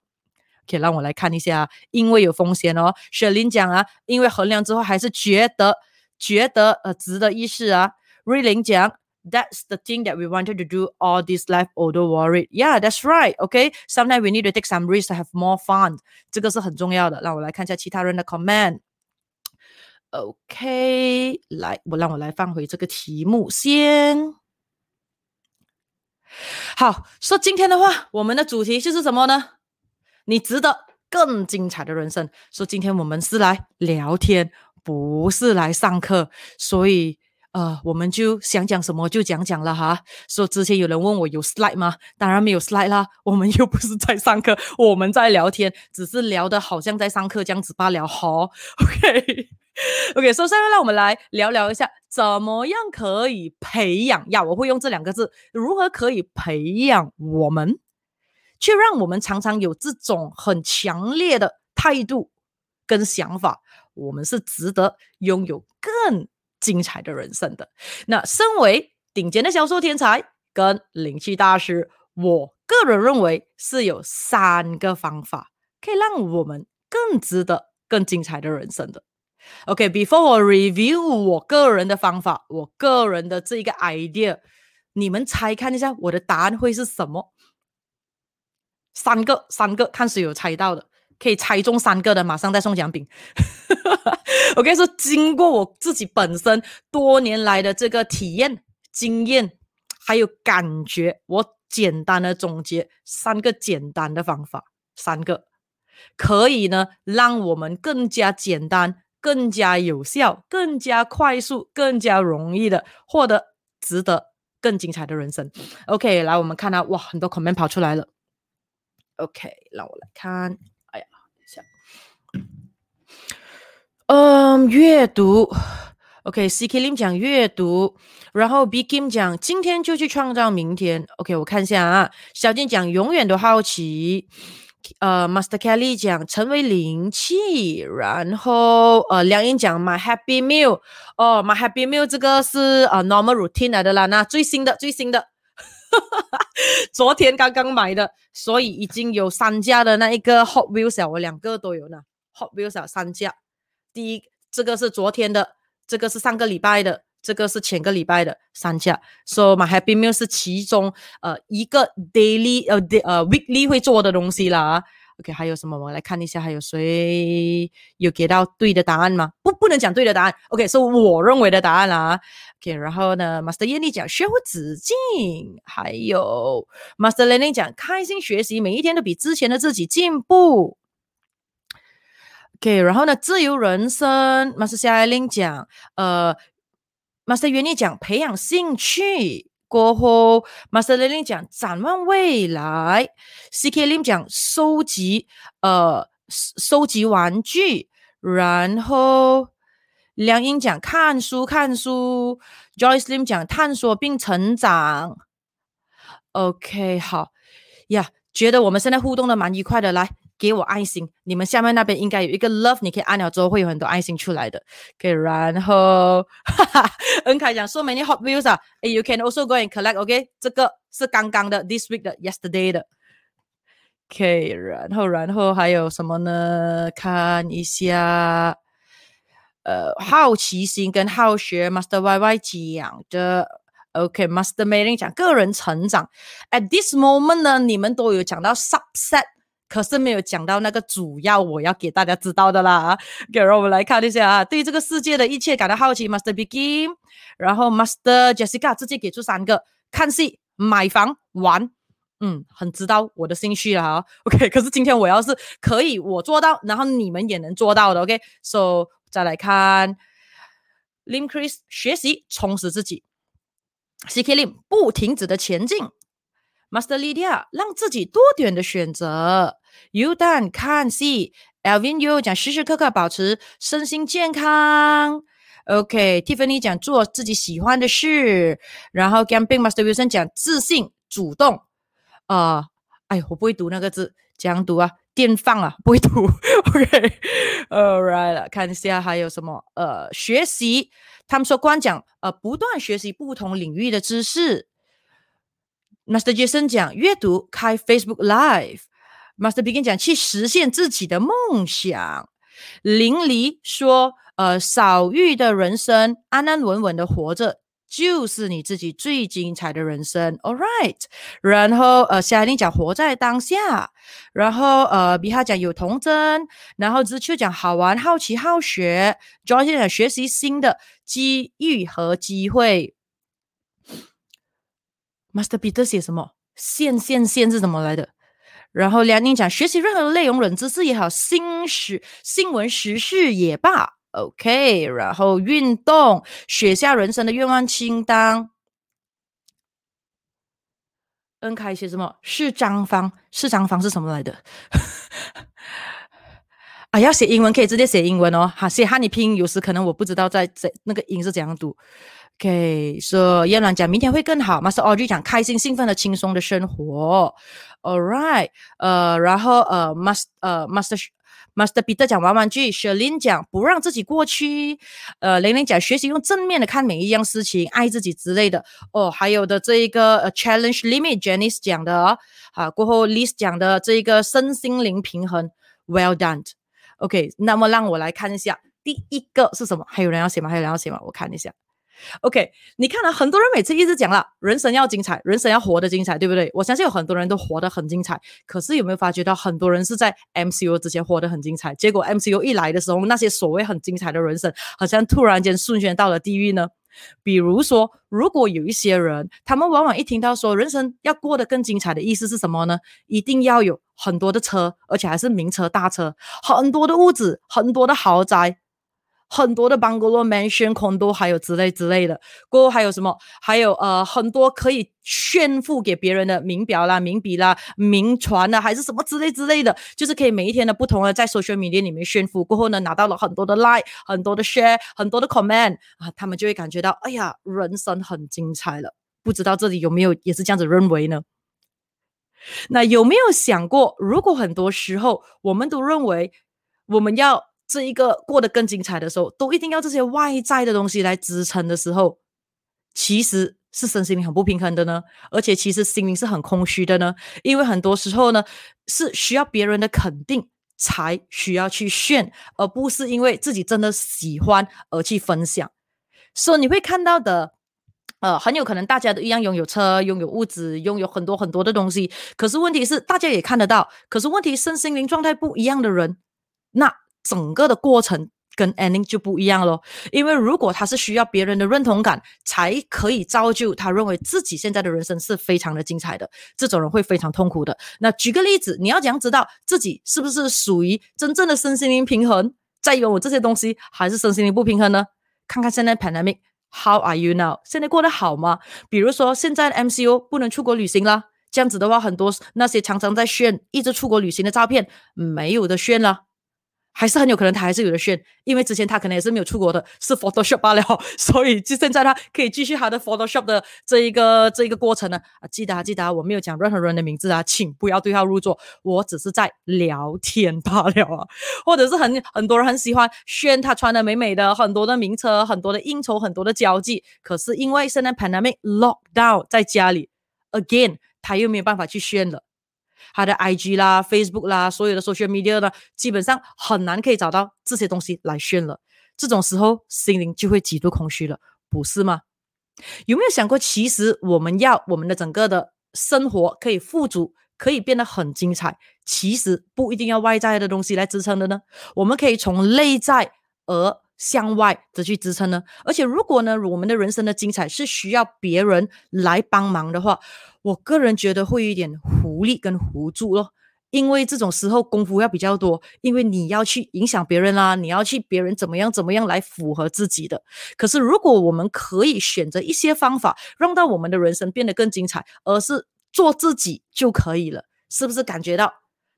可以让我来看一下，因为有风险哦。雪玲讲啊，因为衡量之后还是觉得觉得呃值得一试啊。瑞玲讲，That's the thing that we wanted to do all this life, although worried. Yeah, that's right. Okay, sometimes we need to take some risk to have more fun. 这个是很重要的。让我来看一下其他人的 comment。OK，来，我让我来放回这个题目先。好，说今天的话，我们的主题就是什么呢？你值得更精彩的人生。说今天我们是来聊天，不是来上课，所以呃，我们就想讲什么就讲讲了哈。说之前有人问我有 slide 吗？当然没有 slide 啦，我们又不是在上课，我们在聊天，只是聊的好像在上课这样子罢了。好，OK。OK，首先让我们来聊聊一下，怎么样可以培养呀？我会用这两个字，如何可以培养我们，却让我们常常有这种很强烈的态度跟想法，我们是值得拥有更精彩的人生的。那身为顶尖的销售天才跟灵气大师，我个人认为是有三个方法可以让我们更值得更精彩的人生的。OK，before 我 review 我个人的方法，我个人的这一个 idea，你们猜看一下我的答案会是什么？三个，三个，看谁有猜到的，可以猜中三个的，马上再送奖品。我跟你说，经过我自己本身多年来的这个体验、经验还有感觉，我简单的总结三个简单的方法，三个可以呢，让我们更加简单。更加有效、更加快速、更加容易的获得值得更精彩的人生。OK，来，我们看到哇，很多 comment 跑出来了。OK，让我来看。哎呀，等一下。嗯，阅读。OK，CK Lim 讲阅读，然后 bikim 讲今天就去创造明天。OK，我看一下啊。小金讲永远都好奇。呃，Master Kelly 讲成为灵气，然后呃，梁英讲 My Happy Meal，哦，My Happy Meal 这个是呃 Normal Routine 来的啦，那最新的最新的，昨天刚刚买的，所以已经有三架的那一个 Hot Wheels，我两个都有呢，Hot Wheels 三架，第一这个是昨天的，这个是上个礼拜的。这个是前个礼拜的三架，So my happy meal 是其中呃一个 daily 呃 day 呃 weekly 会做的东西啦。OK，还有什么？我们来看一下，还有谁有给到对的答案吗？不，不能讲对的答案。OK，是我认为的答案啦。OK，然后呢，Master 艳丽讲学无止境，还有 Master Lenny 讲开心学习，每一天都比之前的自己进步。OK，然后呢，自由人生，Master 夏爱玲讲呃。Master 原理讲培养兴趣过后，Master Lim 讲展望未来，CK Lim 讲收集呃收集玩具，然后梁英讲看书看书，Joyce Lim 讲探索并成长。OK，好呀，觉得我们现在互动的蛮愉快的，来。给我爱心，你们下面那边应该有一个 love，你可以按了之后会有很多爱心出来的。OK，然后哈哈，恩凯讲 so many hot views 啊，哎，you can also go and collect，OK，这个是刚刚的，this week 的，yesterday 的。OK，然后然后还有什么呢？看一下，呃，好奇心跟好学，Master Y Y 讲的。OK，Master Mei 讲个人成长。At this moment 呢，你们都有讲到 subset。可是没有讲到那个主要我要给大家知道的啦。给让我们来看一下啊，对这个世界的一切感到好奇，Master Begin，然后 Master Jessica 直接给出三个：看戏、买房、玩。嗯，很知道我的兴趣了哈。OK，可是今天我要是可以我做到，然后你们也能做到的。OK，So 再来看 Lim Chris 学习充实自己，CK Lim 不停止的前进，Master Lydia 让自己多点的选择。U Dan 看戏，Alvin U 讲时时刻刻保持身心健康。OK，Tiffany 讲做自己喜欢的事。然后 Gambing Master Wilson 讲自信主动。啊，哎，我不会读那个字，怎样读啊？电放啊，不会读。OK，All right，看一下还有什么？呃，学习，他们说光讲呃，不断学习不同领域的知识。Master Jason 讲阅读，开 Facebook Live。Master Begin 讲去实现自己的梦想。淋漓说，呃，少欲的人生，安安稳稳的活着。就是你自己最精彩的人生，All right。然后呃，夏琳讲活在当下，然后呃，比哈讲有童真，然后知秋讲好玩、好奇、好学，John 讲学习新的机遇和机会。Master Peter 写什么？线线线是怎么来的？然后梁宁讲学习任何的内容，冷知识也好，新时新闻时事也罢。OK，然后运动，写下人生的愿望清单。恩凯写什么？是张方，是张方是什么来的？啊，要写英文可以直接写英文哦。哈，写汉语拼音有时可能我不知道在在那个音是怎样读。OK，说叶兰讲明天会更好。Master Audrey 讲开心、兴奋的、轻松的生活。All right，呃，然后呃，Master 呃，Master。Master Peter 讲玩玩具，Shalin 讲不让自己过去，呃，玲玲讲学习用正面的看每一样事情，爱自己之类的。哦，还有的这一个呃 Challenge Limit，Janice 讲的啊，过后 lis 讲的这一个身心灵平衡，Well done。OK，那么让我来看一下第一个是什么？还有人要写吗？还有人要写吗？我看一下。OK，你看了很多人每次一直讲了，人生要精彩，人生要活得精彩，对不对？我相信有很多人都活得很精彩，可是有没有发觉到很多人是在 MCU 之前活得很精彩，结果 MCU 一来的时候，那些所谓很精彩的人生，好像突然间瞬间到了地狱呢？比如说，如果有一些人，他们往往一听到说人生要过得更精彩的意思是什么呢？一定要有很多的车，而且还是名车大车，很多的屋子，很多的豪宅。很多的 bungalow mansion condo 还有之类之类的，过后还有什么？还有呃很多可以炫富给别人的名表啦、名笔啦、名船啦，还是什么之类之类的，就是可以每一天的不同的在 social media 里面炫富。过后呢，拿到了很多的 like、很多的 share、很多的 comment 啊，他们就会感觉到，哎呀，人生很精彩了。不知道这里有没有也是这样子认为呢？那有没有想过，如果很多时候我们都认为我们要这一个过得更精彩的时候，都一定要这些外在的东西来支撑的时候，其实是身心灵很不平衡的呢。而且其实心灵是很空虚的呢，因为很多时候呢是需要别人的肯定才需要去炫，而不是因为自己真的喜欢而去分享。所以你会看到的，呃，很有可能大家都一样拥有车、拥有物质、拥有很多很多的东西，可是问题是大家也看得到，可是问题身心灵状态不一样的人，那。整个的过程跟 ending 就不一样咯，因为如果他是需要别人的认同感才可以造就他认为自己现在的人生是非常的精彩的，这种人会非常痛苦的。那举个例子，你要怎样知道自己是不是属于真正的身心灵平衡，在拥有这些东西，还是身心灵不平衡呢？看看现在 pandemic，how are you now？现在过得好吗？比如说现在 MCU 不能出国旅行了，这样子的话，很多那些常常在炫一直出国旅行的照片，没有的炫了。还是很有可能他还是有的炫，因为之前他可能也是没有出国的，是 Photoshop 罢了，所以就现在他可以继续他的 Photoshop 的这一个这一个过程呢。啊，记得啊，记得啊，我没有讲任何人的名字啊，请不要对号入座，我只是在聊天罢了啊。或者是很很多人很喜欢炫他穿的美美的，很多的名车，很多的应酬，很多的交际，可是因为现在 pandemic lockdown 在家里，again 他又没有办法去炫了。他的 IG 啦、Facebook 啦，所有的 social media 呢，基本上很难可以找到这些东西来炫了。这种时候，心灵就会极度空虚了，不是吗？有没有想过，其实我们要我们的整个的生活可以富足，可以变得很精彩，其实不一定要外在的东西来支撑的呢？我们可以从内在而向外的去支撑呢？而且，如果呢，我们的人生的精彩是需要别人来帮忙的话，我个人觉得会有一点狐狸跟糊助咯，因为这种时候功夫要比较多，因为你要去影响别人啦，你要去别人怎么样怎么样来符合自己的。可是如果我们可以选择一些方法，让到我们的人生变得更精彩，而是做自己就可以了，是不是感觉到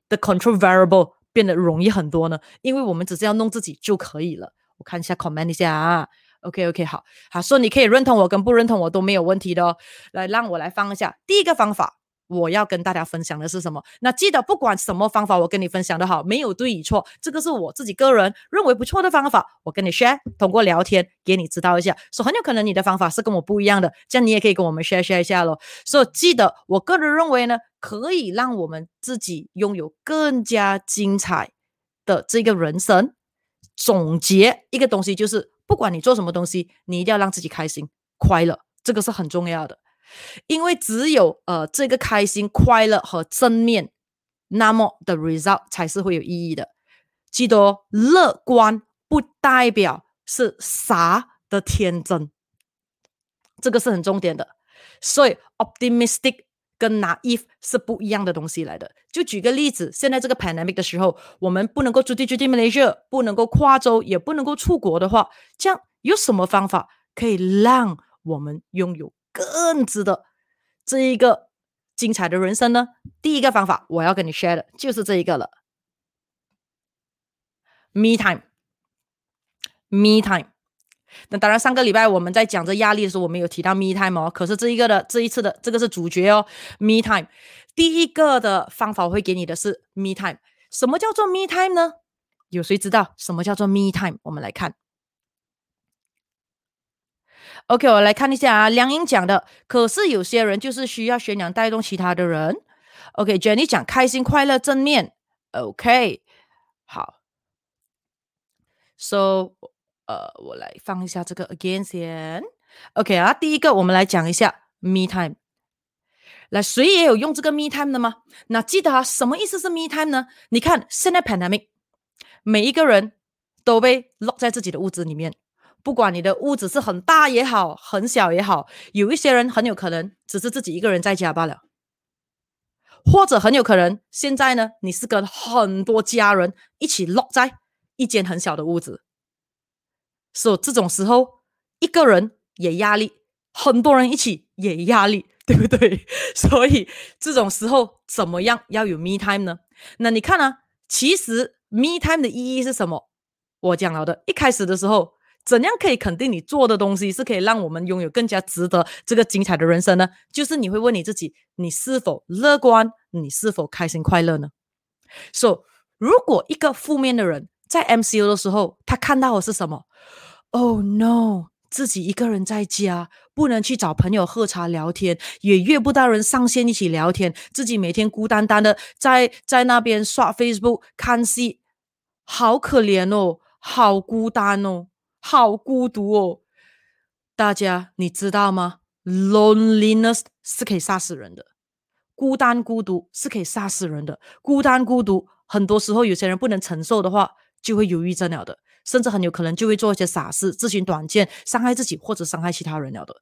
the control variable 变得容易很多呢？因为我们只是要弄自己就可以了。看一下 comment 一下啊。OK OK 好，好说你可以认同我跟不认同我都没有问题的哦。来让我来放一下第一个方法我要跟大家分享的是什么？那记得不管什么方法，我跟你分享的好，没有对与错，这个是我自己个人认为不错的方法，我跟你 share，通过聊天给你知道一下，说很有可能你的方法是跟我不一样的，这样你也可以跟我们 share share 一下咯。所以记得，我个人认为呢，可以让我们自己拥有更加精彩的这个人生。总结一个东西就是，不管你做什么东西，你一定要让自己开心快乐，这个是很重要的。因为只有呃这个开心、快乐和正面，那么的 result 才是会有意义的。记得，乐观不代表是傻的天真，这个是很重点的。所以，optimistic 跟 naive 是不一样的东西来的。就举个例子，现在这个 pandemic 的时候，我们不能够出地出地 Malaysia，不能够跨州，也不能够出国的话，这样有什么方法可以让我们拥有？更值得这一个精彩的人生呢？第一个方法我要跟你 share 的就是这一个了，me time，me time。那当然，上个礼拜我们在讲这压力的时候，我们有提到 me time 哦。可是这一个的这一次的这个是主角哦，me time。第一个的方法我会给你的是 me time。什么叫做 me time 呢？有谁知道什么叫做 me time？我们来看。OK，我来看一下啊，梁英讲的。可是有些人就是需要学娘带动其他的人。OK，Jenny 讲开心、快乐、正面。OK，好。So，呃，我来放一下这个 again 先。OK 啊，第一个我们来讲一下 me time。来，谁也有用这个 me time 的吗？那记得啊，什么意思是 me time 呢？你看现在 pandemic，每一个人都被 lock 在自己的屋子里面。不管你的屋子是很大也好，很小也好，有一些人很有可能只是自己一个人在家罢了，或者很有可能现在呢，你是跟很多家人一起落在一间很小的屋子，所以这种时候一个人也压力，很多人一起也压力，对不对？所以这种时候怎么样要有 me time 呢？那你看啊，其实 me time 的意义是什么？我讲了的，一开始的时候。怎样可以肯定你做的东西是可以让我们拥有更加值得这个精彩的人生呢？就是你会问你自己：你是否乐观？你是否开心快乐呢？So，如果一个负面的人在 M C U 的时候，他看到的是什么？Oh no，自己一个人在家，不能去找朋友喝茶聊天，也约不到人上线一起聊天，自己每天孤单单的在在那边刷 Facebook 看戏，好可怜哦，好孤单哦。好孤独哦，大家你知道吗？Loneliness 是可以杀死人的，孤单孤独是可以杀死人的。孤单孤独，很多时候有些人不能承受的话，就会忧郁症了的，甚至很有可能就会做一些傻事，自寻短见，伤害自己或者伤害其他人了的。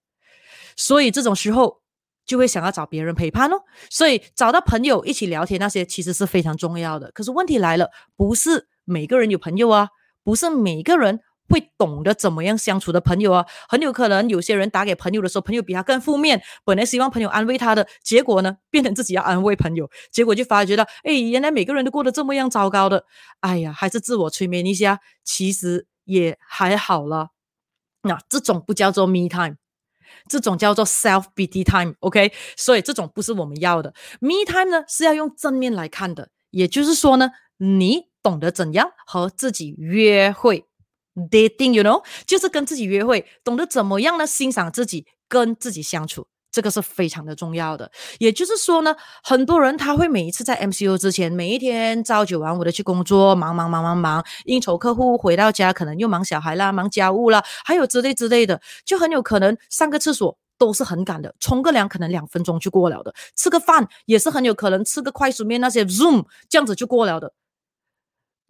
所以这种时候就会想要找别人陪伴哦。所以找到朋友一起聊天那些其实是非常重要的。可是问题来了，不是每个人有朋友啊，不是每个人。会懂得怎么样相处的朋友啊，很有可能有些人打给朋友的时候，朋友比他更负面。本来希望朋友安慰他的，结果呢，变成自己要安慰朋友，结果就发觉到，哎，原来每个人都过得这么样糟糕的。哎呀，还是自我催眠一下，其实也还好了。那这种不叫做 me time，这种叫做 self bt time。OK，所以这种不是我们要的。me time 呢是要用正面来看的，也就是说呢，你懂得怎样和自己约会。Dating，you know，就是跟自己约会，懂得怎么样呢？欣赏自己，跟自己相处，这个是非常的重要的。也就是说呢，很多人他会每一次在 MCU 之前，每一天朝九晚五的去工作，忙忙忙忙忙，应酬客户，回到家可能又忙小孩啦，忙家务啦，还有之类之类的，就很有可能上个厕所都是很赶的，冲个凉可能两分钟就过了的，吃个饭也是很有可能吃个快速面那些 Zoom 这样子就过了的。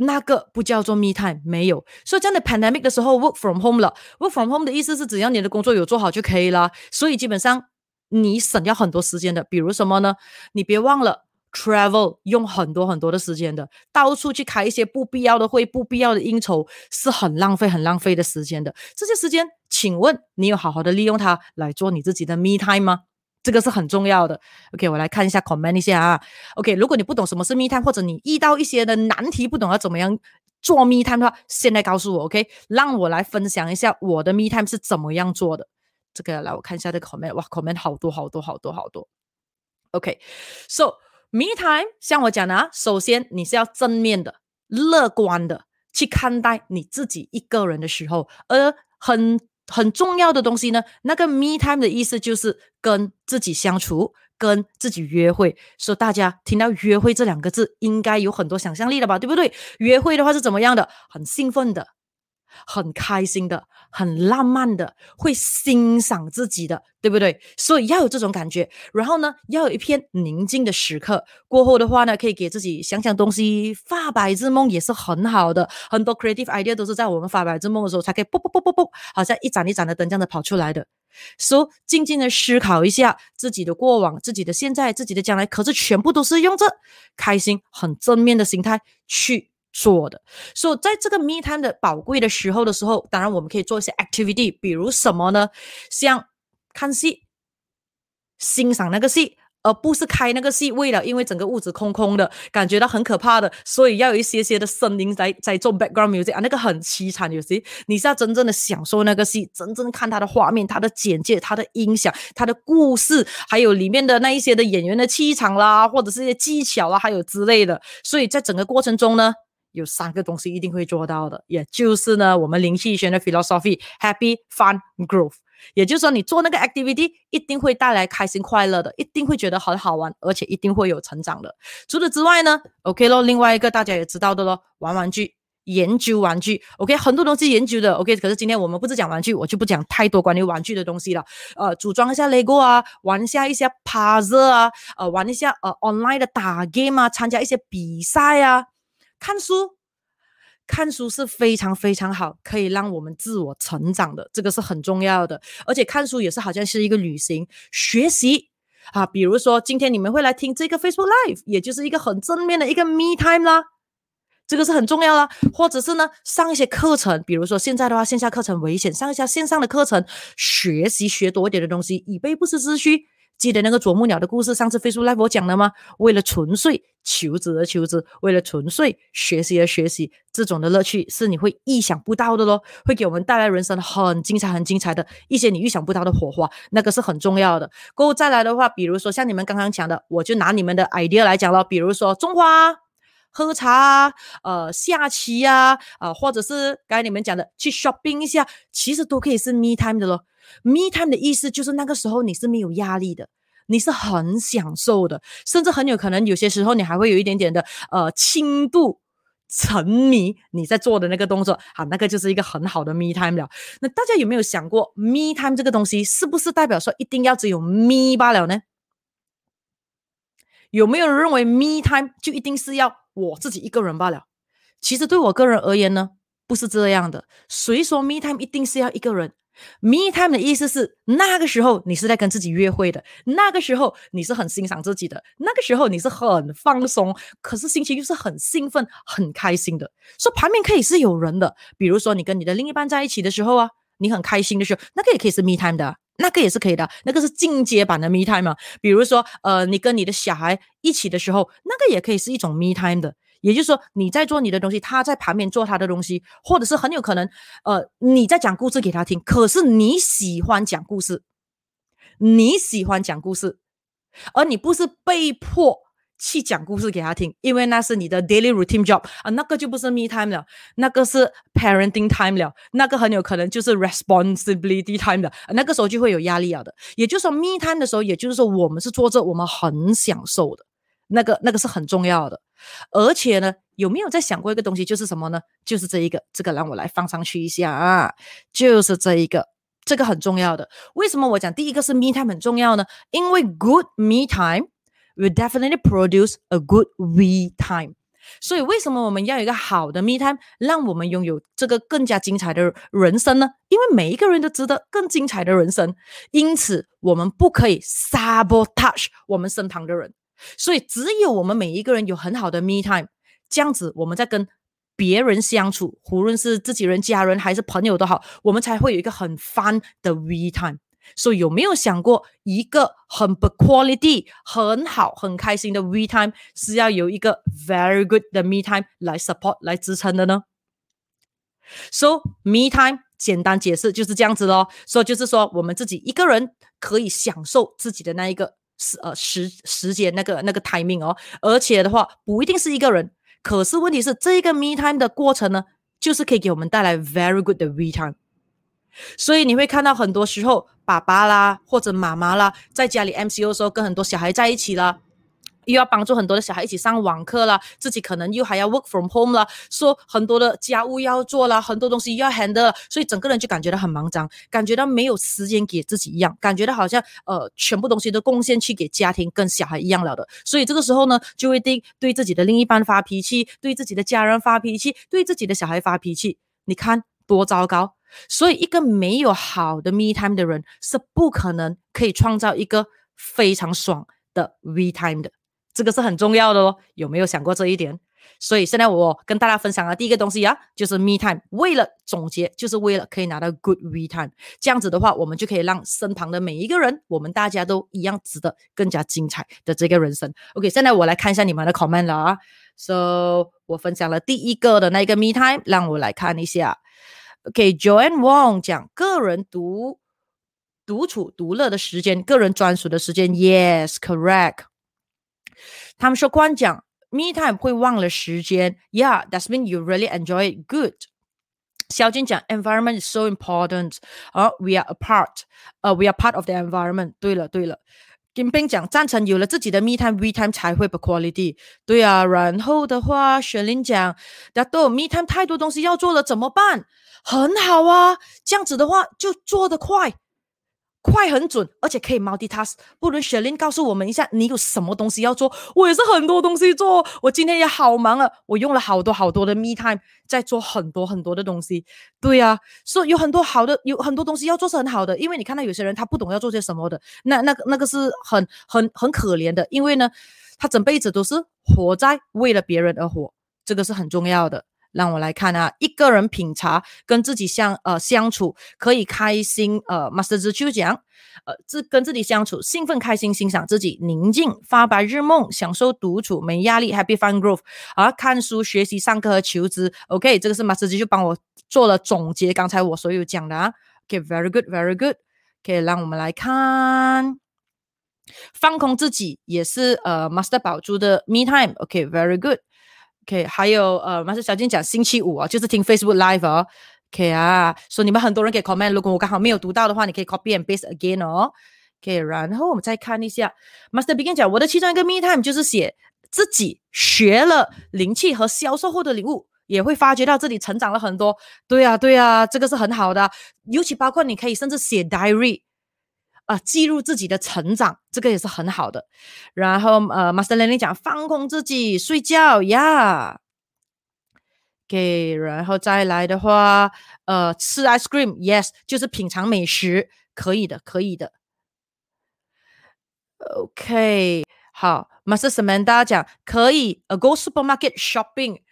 那个不叫做 me time，没有。所以这样的 pandemic 的时候，work from home 了。work from home 的意思是，只要你的工作有做好就可以了。所以基本上你省掉很多时间的。比如什么呢？你别忘了 travel 用很多很多的时间的，到处去开一些不必要的会、不必要的应酬，是很浪费、很浪费的时间的。这些时间，请问你有好好的利用它来做你自己的 me time 吗？这个是很重要的。OK，我来看一下 comment 一下啊。OK，如果你不懂什么是密探，或者你遇到一些的难题，不懂要怎么样做密探的话，现在告诉我 OK，让我来分享一下我的密探是怎么样做的。这个来我看一下这个 comment，哇，comment 好多好多好多好多。OK，so me time，像我讲的啊，首先你是要正面的、乐观的去看待你自己一个人的时候，而很很重要的东西呢，那个 me time 的意思就是跟自己相处。跟自己约会，所以大家听到“约会”这两个字，应该有很多想象力了吧，对不对？约会的话是怎么样的？很兴奋的。很开心的，很浪漫的，会欣赏自己的，对不对？所以要有这种感觉。然后呢，要有一片宁静的时刻。过后的话呢，可以给自己想想东西，发白日梦也是很好的。很多 creative idea 都是在我们发白日梦的时候才可以啵啵啵啵啵，好像一盏一盏的灯这样的跑出来的。所以静静的思考一下自己的过往、自己的现在、自己的将来，可是全部都是用着开心、很正面的心态去。做的，所以在这个 me time 的宝贵的时候的时候，当然我们可以做一些 activity，比如什么呢？像看戏、欣赏那个戏，而不是开那个戏。为了因为整个屋子空空的，感觉到很可怕的，所以要有一些些的声音在在做 background music 啊，那个很凄惨。有时你是要真正的享受那个戏，真正看它的画面、它的简介、它的音响、它的故事，还有里面的那一些的演员的气场啦，或者是一些技巧啊，还有之类的。所以在整个过程中呢。有三个东西一定会做到的，也就是呢，我们灵气学的 philosophy，happy fun growth，也就是说，你做那个 activity 一定会带来开心快乐的，一定会觉得很好玩，而且一定会有成长的。除此之外呢，OK 咯，另外一个大家也知道的咯，玩玩具，研究玩具，OK，很多东西研究的，OK。可是今天我们不是讲玩具，我就不讲太多关于玩具的东西了。呃，组装一下 LEGO 啊，玩一下一些 puzzle 啊，呃，玩一下呃 online 的打 game 啊，参加一些比赛啊。看书，看书是非常非常好，可以让我们自我成长的，这个是很重要的。而且看书也是好像是一个旅行学习啊。比如说今天你们会来听这个 Facebook Live，也就是一个很正面的一个 Me Time 啦，这个是很重要啦。或者是呢，上一些课程，比如说现在的话线下课程危险，上一下线上的课程，学习学多一点的东西，以备不时之需。记得那个啄木鸟的故事，上次 Facebook Live 我讲了吗？为了纯粹求知而求知，为了纯粹学习而学习，这种的乐趣是你会意想不到的咯，会给我们带来人生很精彩、很精彩的一些你预想不到的火花，那个是很重要的。过后再来的话，比如说像你们刚刚讲的，我就拿你们的 idea 来讲了，比如说种花、喝茶、呃下棋啊，啊，或者是刚才你们讲的去 shopping 一下，其实都可以是 me time 的咯。Me time 的意思就是那个时候你是没有压力的，你是很享受的，甚至很有可能有些时候你还会有一点点的呃轻度沉迷你在做的那个动作，好，那个就是一个很好的 me time 了。那大家有没有想过 me time 这个东西是不是代表说一定要只有 me 罢了呢？有没有人认为 me time 就一定是要我自己一个人罢了？其实对我个人而言呢，不是这样的。谁说 me time 一定是要一个人？Me time 的意思是那个时候你是在跟自己约会的，那个时候你是很欣赏自己的，那个时候你是很放松，可是心情又是很兴奋、很开心的。说旁边可以是有人的，比如说你跟你的另一半在一起的时候啊，你很开心的时候，那个也可以是 me time 的，那个也是可以的，那个是进阶版的 me time 嘛。比如说呃，你跟你的小孩一起的时候，那个也可以是一种 me time 的。也就是说，你在做你的东西，他在旁边做他的东西，或者是很有可能，呃，你在讲故事给他听，可是你喜欢讲故事，你喜欢讲故事，而你不是被迫去讲故事给他听，因为那是你的 daily routine job 啊，那个就不是 me time 了，那个是 parenting time 了，那个很有可能就是 responsibility time 了，那个时候就会有压力了的。也就是说，me time 的时候，也就是说，我们是做着我们很享受的。那个那个是很重要的，而且呢，有没有在想过一个东西，就是什么呢？就是这一个，这个让我来放上去一下啊，就是这一个，这个很重要的。为什么我讲第一个是 me time 很重要呢？因为 good me time will definitely produce a good we time。所以为什么我们要有一个好的 me time，让我们拥有这个更加精彩的人生呢？因为每一个人都值得更精彩的人生，因此我们不可以 sabotage 我们身旁的人。所以，只有我们每一个人有很好的 me time，这样子，我们在跟别人相处，无论是自己人、家人还是朋友都好，我们才会有一个很 fun 的 we time。所以，有没有想过，一个很 quality、很好、很开心的 we time，是要有一个 very good 的 me time 来 support、来支撑的呢？So me time 简单解释就是这样子咯。所以就是说，我们自己一个人可以享受自己的那一个。时呃时时间那个那个 timing 哦，而且的话不一定是一个人，可是问题是这个 me time 的过程呢，就是可以给我们带来 very good 的 we time。所以你会看到很多时候，爸爸啦或者妈妈啦，在家里 MCO 的时候跟很多小孩在一起啦。又要帮助很多的小孩一起上网课了，自己可能又还要 work from home 了，说很多的家务要做啦，很多东西要 handle，所以整个人就感觉到很忙张，感觉到没有时间给自己一样，感觉到好像呃全部东西都贡献去给家庭跟小孩一样了的，所以这个时候呢，就会对对自己的另一半发脾气，对自己的家人发脾气，对自己的小孩发脾气，你看多糟糕！所以一个没有好的 me time 的人是不可能可以创造一个非常爽的 we time 的。这个是很重要的哦，有没有想过这一点？所以现在我跟大家分享的第一个东西啊，就是 me time。为了总结，就是为了可以拿到 good me time。这样子的话，我们就可以让身旁的每一个人，我们大家都一样值得更加精彩的这个人生。OK，现在我来看一下你们的 comment 了啊。So 我分享了第一个的那个 me time，让我来看一下。OK，Joanne Wong 讲个人独独处独乐的时间，个人专属的时间。Yes，correct。他们说光讲 me time 会忘了时间，Yeah，that's mean you really enjoy it. Good。小军讲 environment is so important，而 we are a part，呃，we are part of the environment。对了对了，金兵讲赞成有了自己的 me time，we time 才会 be quality。对啊，然后的话，雪玲讲，那都 me time 太多东西要做了，怎么办？很好啊，这样子的话就做得快。快很准，而且可以 multitask。不如雪玲告诉我们一下，你有什么东西要做？我也是很多东西做，我今天也好忙啊！我用了好多好多的 me time 在做很多很多的东西。对呀，所以有很多好的，有很多东西要做是很好的。因为你看到有些人他不懂要做些什么的，那那个那个是很很很可怜的。因为呢，他整辈子都是活在为了别人而活，这个是很重要的。让我来看啊，一个人品茶，跟自己相呃相处，可以开心呃，Master 之秋讲，呃自跟自己相处，兴奋开心，欣赏自己，宁静发白日梦，享受独处，没压力，Happy Fun Growth，啊，看书学习上课和求知，OK，这个是 Master 之就帮我做了总结，刚才我所有讲的啊，OK，Very good，Very good，可以让我们来看，放空自己也是呃 Master 宝珠的 Me Time，OK，Very good。OK，还有呃，马上小金讲星期五啊，就是听 Facebook Live 哦。OK 啊，说你们很多人给 comment，如果我刚好没有读到的话，你可以 copy and paste again 哦。OK，然后我们再看一下，Master Begin 讲我的其中一个 Me Time 就是写自己学了灵气和销售后的领悟，也会发觉到自己成长了很多。对啊，对啊，这个是很好的，尤其包括你可以甚至写 diary。啊，记录自己的成长，这个也是很好的。然后呃，Master Lenny 讲放空自己，睡觉呀。给，然后再来的话，呃，吃 ice cream，yes，就是品尝美食，可以的，可以的。OK，好，Master Samantha 讲可以，a go supermarket shopping。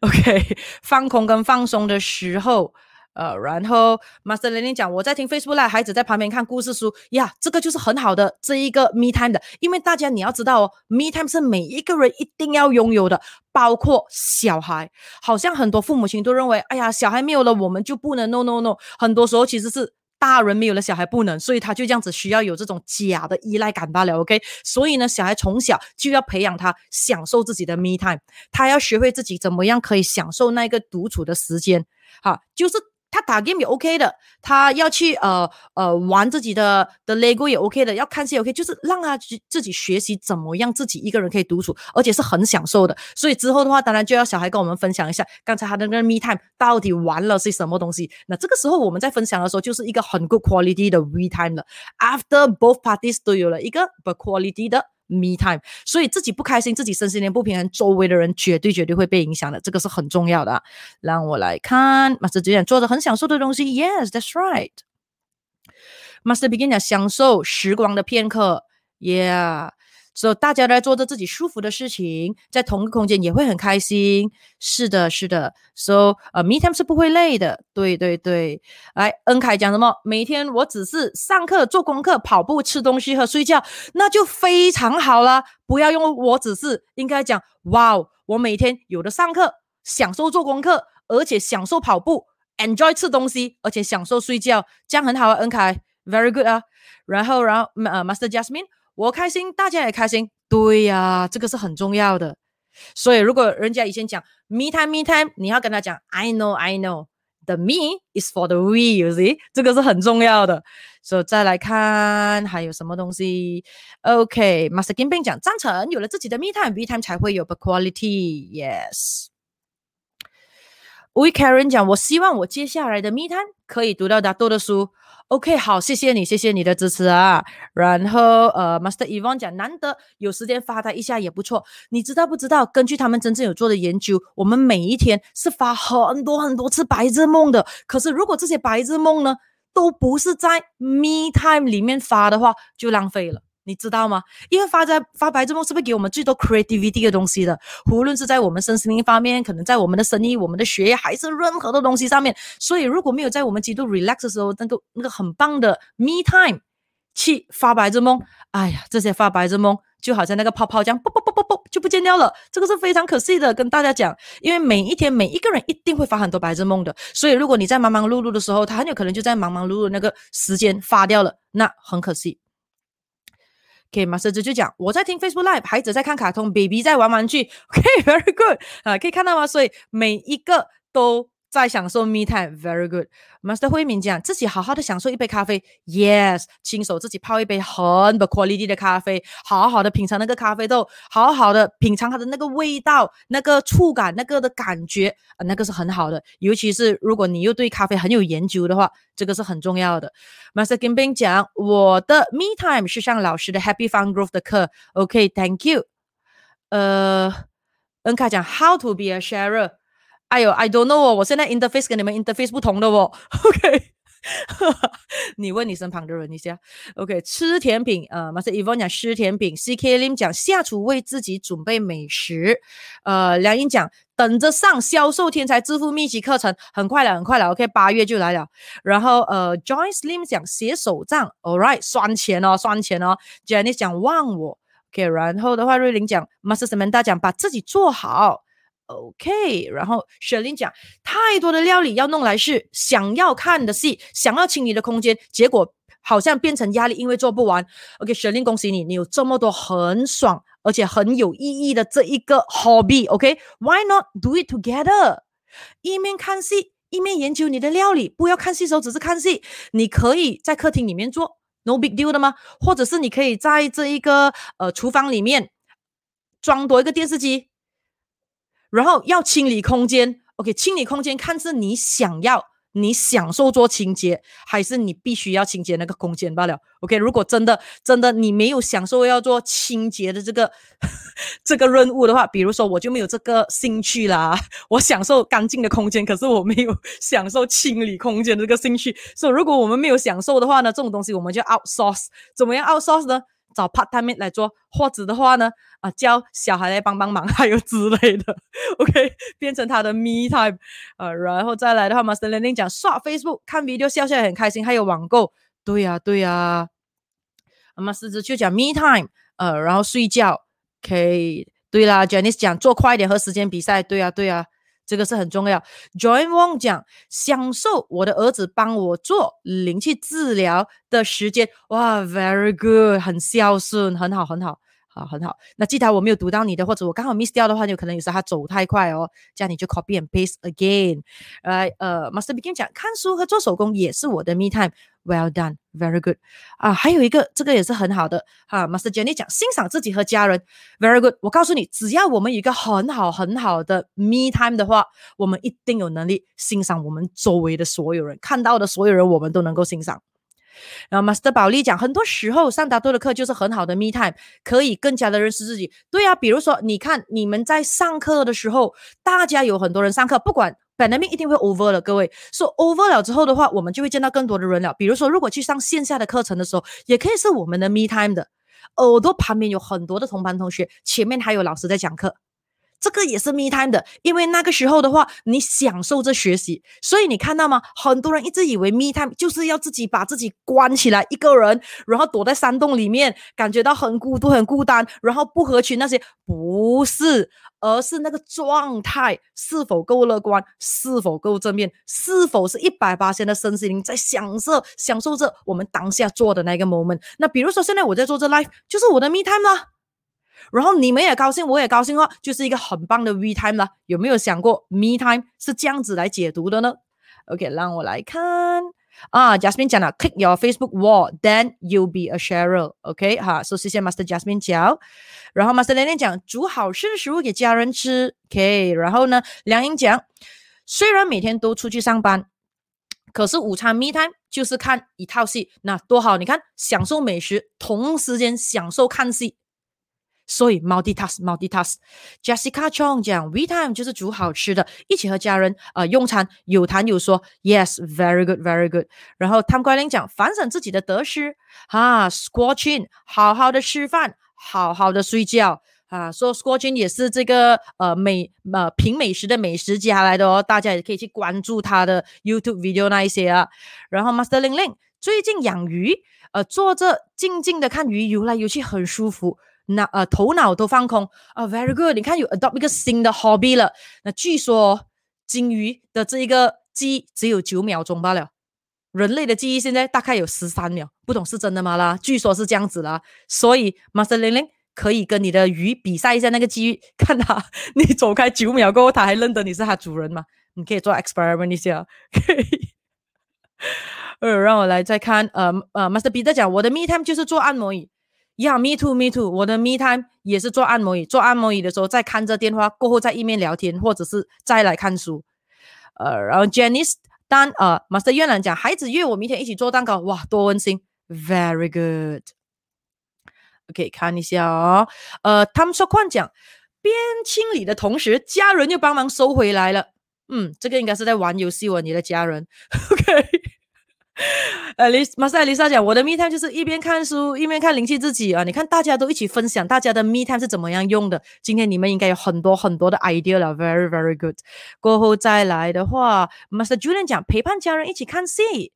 OK，放空跟放松的时候。呃，然后 Master 玲玲讲，我在听 Facebook Live，孩子在旁边看故事书呀，这个就是很好的这一个 Me Time 的，因为大家你要知道哦，Me Time 是每一个人一定要拥有的，包括小孩。好像很多父母亲都认为，哎呀，小孩没有了我们就不能，No No No，很多时候其实是大人没有了小孩不能，所以他就这样子需要有这种假的依赖感罢了，OK？所以呢，小孩从小就要培养他享受自己的 Me Time，他要学会自己怎么样可以享受那个独处的时间，哈，就是。他打 game 也 OK 的，他要去呃呃玩自己的的 LEGO 也 OK 的，要看戏 OK，就是让他去自己学习怎么样自己一个人可以独处，而且是很享受的。所以之后的话，当然就要小孩跟我们分享一下，刚才他的那个 Me Time 到底玩了些什么东西。那这个时候我们在分享的时候，就是一个很 good quality 的 We Time 了。After both parties 都有了一个 good quality 的。Me time，所以自己不开心，自己身心灵不平衡，周围的人绝对绝对会被影响的，这个是很重要的。让我来看，Master 之前做的很享受的东西，Yes，that's right。Master begin 讲享受时光的片刻，Yeah。所以大家在做着自己舒服的事情，在同一个空间也会很开心。是的，是的。So，呃，me time 是不会累的。对对对。来，恩凯讲什么？每天我只是上课、做功课、跑步、吃东西和睡觉，那就非常好了。不要用我只是，应该讲，哇哦，我每天有的上课，享受做功课，而且享受跑步，enjoy 吃东西，而且享受睡觉，这样很好啊，恩凯。，very good 啊。然后，然后呃，Master Jasmine，我开心，大家也开心。对呀，这个是很重要的。所以，如果人家以前讲 me time me time，你要跟他讲 I know I know。The me is for the we，you see，这个是很重要的。所以再来看还有什么东西？OK，Master Gimping 讲赞成，有了自己的 me time，me time 才会有 equality。Yes。We Karen 讲，我希望我接下来的 me time 可以读到大多的书。OK，好，谢谢你，谢谢你的支持啊。然后呃，Master Evan 讲，难得有时间发他一下也不错。你知道不知道？根据他们真正有做的研究，我们每一天是发很多很多次白日梦的。可是如果这些白日梦呢，都不是在 Me Time 里面发的话，就浪费了。你知道吗？因为发在发白日梦是不是给我们最多 creativity 的东西的？无论是在我们身心灵方面，可能在我们的生意、我们的学业，还是任何的东西上面。所以如果没有在我们极度 relax 的时候，那个那个很棒的 me time 去发白日梦，哎呀，这些发白日梦就好像那个泡泡这样，啵啵啵啵啵就不见掉了。这个是非常可惜的，跟大家讲，因为每一天每一个人一定会发很多白日梦的。所以如果你在忙忙碌碌的时候，他很有可能就在忙忙碌碌那个时间发掉了，那很可惜。OK，马斯子就讲，我在听 Facebook Live，孩子在看卡通，Baby 在玩玩具。OK，very good 啊，可以看到吗？所以每一个都。在享受 me time，very good。Master 慧敏讲自己好好的享受一杯咖啡，yes，亲手自己泡一杯很 quality 的咖啡，好好的品尝那个咖啡豆，好好的品尝它的那个味道、那个触感、那个的感觉，那个是很好的。尤其是如果你又对咖啡很有研究的话，这个是很重要的。Master Gimping 讲我的 me time 是上老师的 Happy Fun Growth 的课，OK，Thank you。呃，恩卡讲 How to be a sharer。哎呦，I don't know 哦，我现在 interface 跟你们 interface 不同的哦。OK，你问你身旁的人一下。OK，吃甜品，呃，Master Evan 讲吃甜品，CK Lim 讲下厨为自己准备美食。呃，梁英讲等着上销售天才致富秘籍课程，很快了，很快了。OK，八月就来了。然后呃，Joyce Lim 讲写手账，All right，算钱哦，算钱哦。Jenny 讲忘我，OK，然后的话，瑞玲讲 Master Samantha 讲把自己做好。OK，然后雪玲讲太多的料理要弄来是想要看的戏，想要清理的空间，结果好像变成压力，因为做不完。OK，雪玲恭喜你，你有这么多很爽而且很有意义的这一个 hobby。OK，Why not do it together？一面看戏，一面研究你的料理。不要看戏时候只是看戏，你可以在客厅里面做，no big deal 的吗？或者是你可以在这一个呃厨房里面装多一个电视机。然后要清理空间，OK，清理空间看是你想要、你享受做清洁，还是你必须要清洁那个空间罢了。OK，如果真的、真的你没有享受要做清洁的这个 这个任务的话，比如说我就没有这个兴趣啦。我享受干净的空间，可是我没有享受清理空间的这个兴趣。所以如果我们没有享受的话呢，这种东西我们就 outsource。怎么样 outsource 呢？找 part time 来做，或者的话呢，啊，教小孩来帮帮忙，还有之类的，OK，变成他的 me time，呃，然后再来的话，Master Learning 讲刷 Facebook 看 video 笑笑很开心，还有网购，对呀对呀，Master 就讲 me time，呃，然后睡觉，OK，对啦，Janice 讲做快一点和时间比赛，对呀对呀。这个是很重要。Joan Wong 讲享受我的儿子帮我做灵气治疗的时间，哇，very good，很孝顺，很好，很好。好，很好。那记得我没有读到你的，或者我刚好 miss 掉的话，有可能有时候他走太快哦。这样你就 copy and paste again。来，呃，Master Begin 讲看书和做手工也是我的 me time。Well done, very good。啊，还有一个，这个也是很好的。哈，Master Jenny 讲欣赏自己和家人，very good。我告诉你，只要我们有一个很好很好的 me time 的话，我们一定有能力欣赏我们周围的所有人，看到的所有人，我们都能够欣赏。然后，Master 宝利讲，很多时候上达多的课就是很好的 me time，可以更加的认识自己。对啊，比如说，你看你们在上课的时候，大家有很多人上课，不管 pandemic 一定会 over 了，各位说 over 了之后的话，我们就会见到更多的人了。比如说，如果去上线下的课程的时候，也可以是我们的 me time 的。耳朵旁边有很多的同班同学，前面还有老师在讲课。这个也是 me time 的，因为那个时候的话，你享受着学习，所以你看到吗？很多人一直以为 me time 就是要自己把自己关起来一个人，然后躲在山洞里面，感觉到很孤独、很孤单，然后不合群那些，不是，而是那个状态是否够乐观，是否够正面，是否是一百八千的身心灵在享受、享受着我们当下做的那个 moment。那比如说现在我在做这 life，就是我的 me time 啦。然后你们也高兴，我也高兴哦，就是一个很棒的 V time 了。有没有想过 Me time 是这样子来解读的呢？OK，让我来看啊，Jasmine 讲了，Click your Facebook wall，then you'll be a sharer。OK，哈，说谢谢 Master Jasmine 讲。然后 Master Lenny 讲，煮好吃的食物给家人吃。OK，然后呢，梁英讲，虽然每天都出去上班，可是午餐 Me time 就是看一套戏，那多好！你看，享受美食，同时间享受看戏。所以 multitask multitask。Jessica Chong 讲，we time 就是煮好吃的，一起和家人呃用餐，有谈有说。Yes，very good，very good。然后汤怪林讲，反省自己的得失啊，squatching，好好的吃饭，好好的睡觉啊。说 squatching 也是这个呃美呃品美食的美食家来的哦，大家也可以去关注他的 YouTube video 那一些啊。然后 Master Ling Ling 最近养鱼，呃，坐着静静的看鱼游来游去，很舒服。那呃，头脑都放空啊，very good。你看有 adopt 一个新的 hobby 了。那据说金鱼的这一个记忆只有九秒钟罢了，人类的记忆现在大概有十三秒，不懂是真的吗啦？据说是这样子啦，所以 Master 玲玲可以跟你的鱼比赛一下那个记忆，看他你走开九秒过后，他还认得你是他主人吗？你可以做 experiment 一下，呃，让我来再看，呃呃，Master 彼得讲，我的 me time 就是做按摩椅。Yeah, me too, me too。我的 me time 也是做按摩椅，做按摩椅的时候在看着电话，过后再一面聊天，或者是再来看书。呃，然后 Janice 当呃 Master 越南讲，孩子约我明天一起做蛋糕，哇，多温馨，Very good。OK，看一下哦。呃，他们说矿讲边清理的同时，家人又帮忙收回来了。嗯，这个应该是在玩游戏哦，你的家人。OK。呃，丽马赛丽莎讲，我的 me time 就是一边看书一边看灵气自己啊。你看，大家都一起分享，大家的 me time 是怎么样用的？今天你们应该有很多很多的 idea 了，very very good。过后再来的话，Master Julian 讲陪伴家人一起看戏。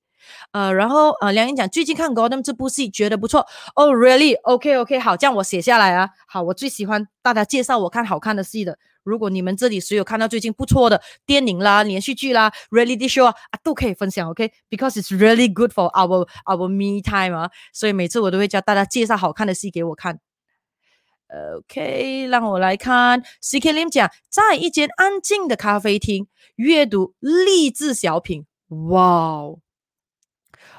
呃，然后呃，梁英讲最近看《Gotham》这部戏，觉得不错。Oh really？OK OK，好，这样我写下来啊。好，我最喜欢大家介绍我看好看的戏的。如果你们这里谁有看到最近不错的电影啦、连续剧啦、reality show 啊，都可以分享，OK？Because it's really good for our our me time 啊，所以每次我都会教大家介绍好看的戏给我看。OK，让我来看 CK Lim 讲，在一间安静的咖啡厅阅读励志小品，哇！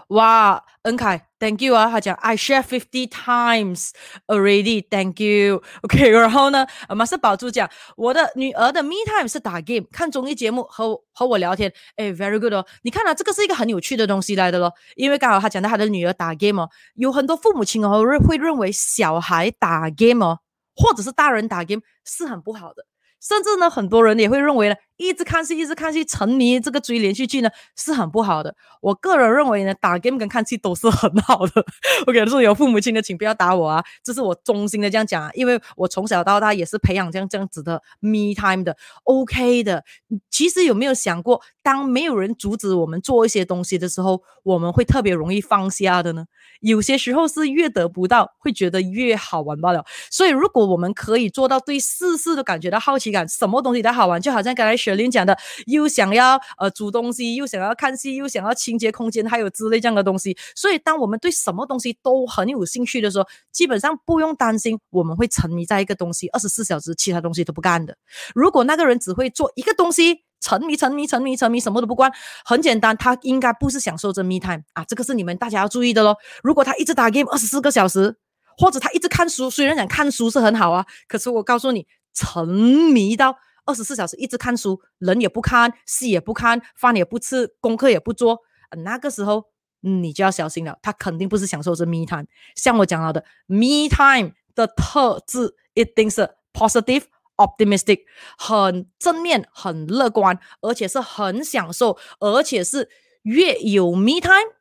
哇，恩凯，Thank you 啊！他讲 I share fifty times already，Thank you。OK，然后呢，马斯宝珠讲我的女儿的 me time 是打 game、看综艺节目和和我聊天。哎，very good 哦！你看啊，这个是一个很有趣的东西来的咯。因为刚好他讲到他的女儿打 game 哦，有很多父母亲哦会认为小孩打 game 哦，或者是大人打 game 是很不好的。甚至呢，很多人也会认为呢，一直看戏，一直看戏，沉迷这个追连续剧呢，是很不好的。我个人认为呢，打 game 跟看戏都是很好的。OK，如果有父母亲的，请不要打我啊，这是我衷心的这样讲啊，因为我从小到大也是培养这样这样子的 me time 的，OK 的。其实有没有想过，当没有人阻止我们做一些东西的时候，我们会特别容易放下的呢？有些时候是越得不到，会觉得越好玩罢了。所以，如果我们可以做到对事事都感觉到好奇感，什么东西都好玩，就好像刚才雪玲讲的，又想要呃煮东西，又想要看戏，又想要清洁空间，还有之类这样的东西。所以，当我们对什么东西都很有兴趣的时候，基本上不用担心我们会沉迷在一个东西二十四小时，其他东西都不干的。如果那个人只会做一个东西，沉迷、沉迷、沉迷、沉迷，什么都不关。很简单，他应该不是享受这 me time 啊，这个是你们大家要注意的咯。如果他一直打 game 二十四个小时，或者他一直看书，虽然讲看书是很好啊，可是我告诉你，沉迷到二十四小时一直看书，人也不看，戏也不看，饭也不吃，功课也不做，那个时候你就要小心了，他肯定不是享受这 me time。像我讲到的 me time 的特质一定是 positive。optimistic 很正面，很乐观，而且是很享受，而且是越有 me time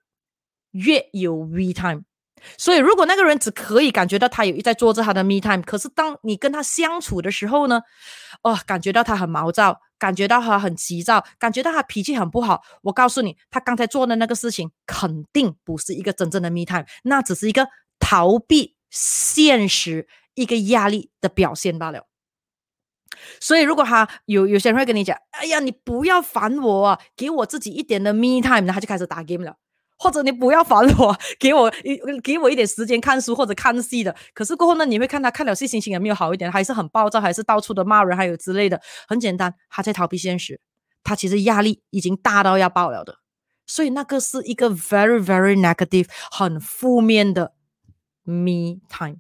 越有 we time。所以，如果那个人只可以感觉到他有在做着他的 me time，可是当你跟他相处的时候呢，哦，感觉到他很毛躁，感觉到他很急躁，感觉到他脾气很不好。我告诉你，他刚才做的那个事情肯定不是一个真正的 me time，那只是一个逃避现实、一个压力的表现罢了。所以，如果他有有些人会跟你讲：“哎呀，你不要烦我，给我自己一点的 me time。”然后他就开始打 game 了。或者你不要烦我，给我一给我一点时间看书或者看戏的。可是过后呢，你会看他看了戏，心情也没有好一点，还是很暴躁，还是到处的骂人，还有之类的。很简单，他在逃避现实，他其实压力已经大到要爆了的。所以那个是一个 very very negative 很负面的 me time。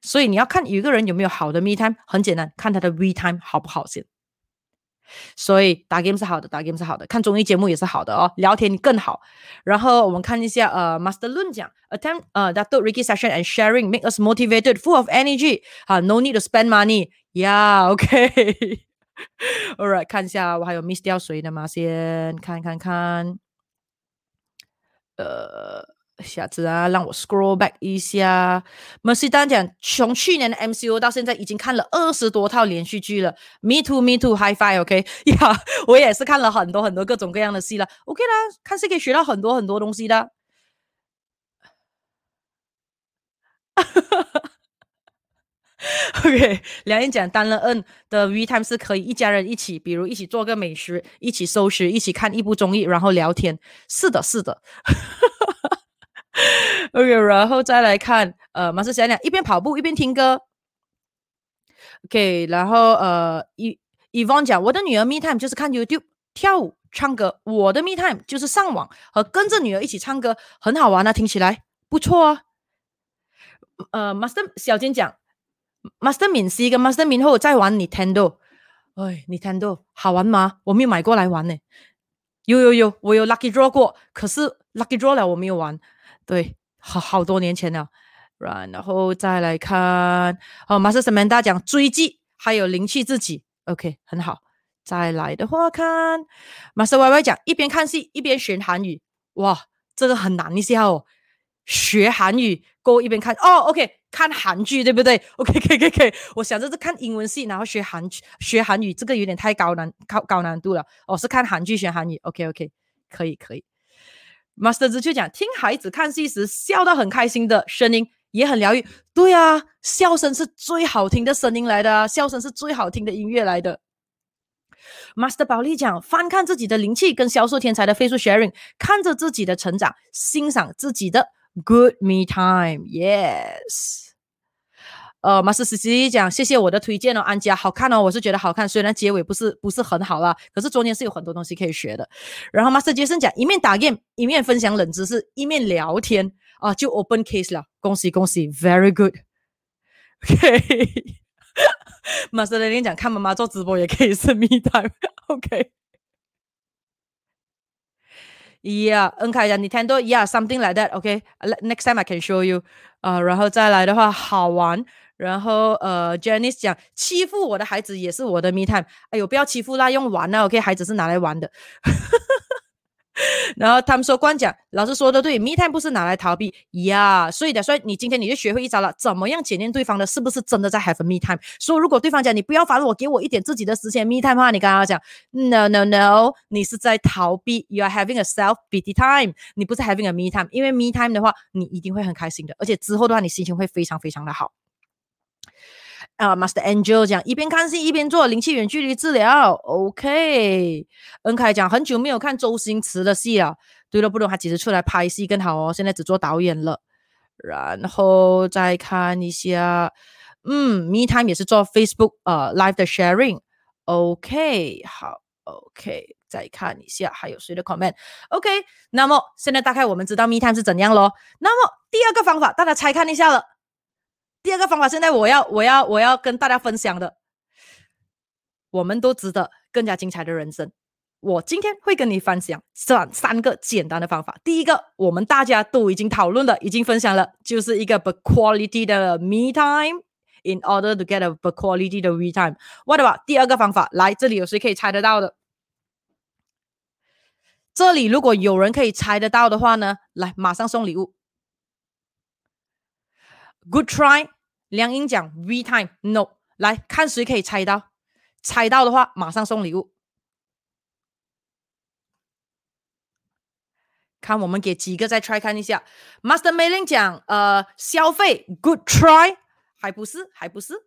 所以你要看一个人有没有好的 me time，很简单，看他的 we time 好不好先。所以打 game 是好的，打 game 是好的，看综艺节目也是好的哦，聊天更好。然后我们看一下，呃，Master 论讲，attempt 呃，that do Ricky session and sharing make us motivated, full of energy. 啊，no need to spend money. Yeah, OK. Alright，看一下我还有 miss 掉谁的吗？先看看看，呃。下次啊，让我 scroll back 一下。Mercy 丹讲，从去年的 MCO 到现在，已经看了二十多套连续剧了。Me too, me too, high five，OK？呀，我也是看了很多很多各种各样的戏了。OK 啦，看戏可以学到很多很多东西的。OK，梁燕讲，单了 N 的 V time 是可以一家人一起，比如一起做个美食，一起收拾，一起看一部综艺，然后聊天。是的，是的。OK，然后再来看，呃，马斯想想，一边跑步一边听歌。OK，然后呃，伊伊 n 讲，我的女儿 Me Time 就是看 YouTube 跳舞、唱歌，我的 Me Time 就是上网和跟着女儿一起唱歌，很好玩啊，听起来不错啊。呃，Master 小金讲，Master 敏 C 跟 Master 敏后在玩 Nintendo，哎，Nintendo 好玩吗？我没有买过来玩呢。有有有，我有 Lucky Draw 过，可是 Lucky Draw 了我没有玩。对，好好多年前了，然后再来看哦，马斯什曼大讲追击，还有灵气自己，OK，很好。再来的话，看马斯 Y Y 讲一边看戏一边学韩语，哇，这个很难一下哦。学韩语，过一边看哦，OK，看韩剧对不对？OK，可以可以可以。我想这是看英文戏，然后学韩学韩语，这个有点太高难高高难度了。哦，是看韩剧学韩语，OK OK，可以可以。Master 子就讲，听孩子看戏时笑到很开心的声音也很疗愈。对啊，笑声是最好听的声音来的，笑声是最好听的音乐来的。Master 宝利讲，翻看自己的灵气跟销售天才的飞速 sharing，看着自己的成长，欣赏自己的 good me time。Yes。呃，马斯斯基讲，谢谢我的推荐哦，安佳好看哦，我是觉得好看，虽然结尾不是不是很好啦，可是中间是有很多东西可以学的。然后马斯杰森讲，一面打 game 一面分享冷知识，一面聊天啊，就 open case 了，恭喜恭喜，very good。OK，马斯雷林讲，看妈妈做直播也可以是 me time，OK。Yeah，恩凯讲，你听到 Yeah，something like that，OK，next time I can show you。啊，然后再来的话，好玩。然后呃，Janice 讲欺负我的孩子也是我的 me time。哎呦，不要欺负啦，用玩啦，OK，孩子是拿来玩的。然后他们说，光讲老师说的对，me time 不是拿来逃避呀。所以的，所以你今天你就学会一招了，怎么样检验对方的是不是真的在 have me time。说如果对方讲你不要烦我，给我一点自己的时间 me time 的话，你刚刚讲 no no no，你是在逃避，you are having a self pity time，你不是 having a me time。因为 me time 的话，你一定会很开心的，而且之后的话，你心情会非常非常的好。啊，Master Angel 讲一边看戏一边做灵气远距离治疗，OK。恩凯讲很久没有看周星驰的戏了，对了，不如他其实出来拍戏更好哦，现在只做导演了。然后再看一下，嗯，Me Time 也是做 Facebook 呃 Live 的 Sharing，OK，好，OK。再看一下还有谁的 comment，OK。那么现在大概我们知道 Me Time 是怎样咯。那么第二个方法，大家猜看一下了。第二个方法，现在我要我要我要跟大家分享的，我们都值得更加精彩的人生。我今天会跟你分享三三个简单的方法。第一个，我们大家都已经讨论了，已经分享了，就是一个 b quality 的 me time in order to get a quality 的 we time。What about 第二个方法？来，这里有谁可以猜得到的？这里如果有人可以猜得到的话呢，来马上送礼物。Good try。梁英讲 V time no。来看谁可以猜到，猜到的话马上送礼物。看我们给几个再 try 看一下。Master Mailing 讲呃消费 Good try，还不是还不是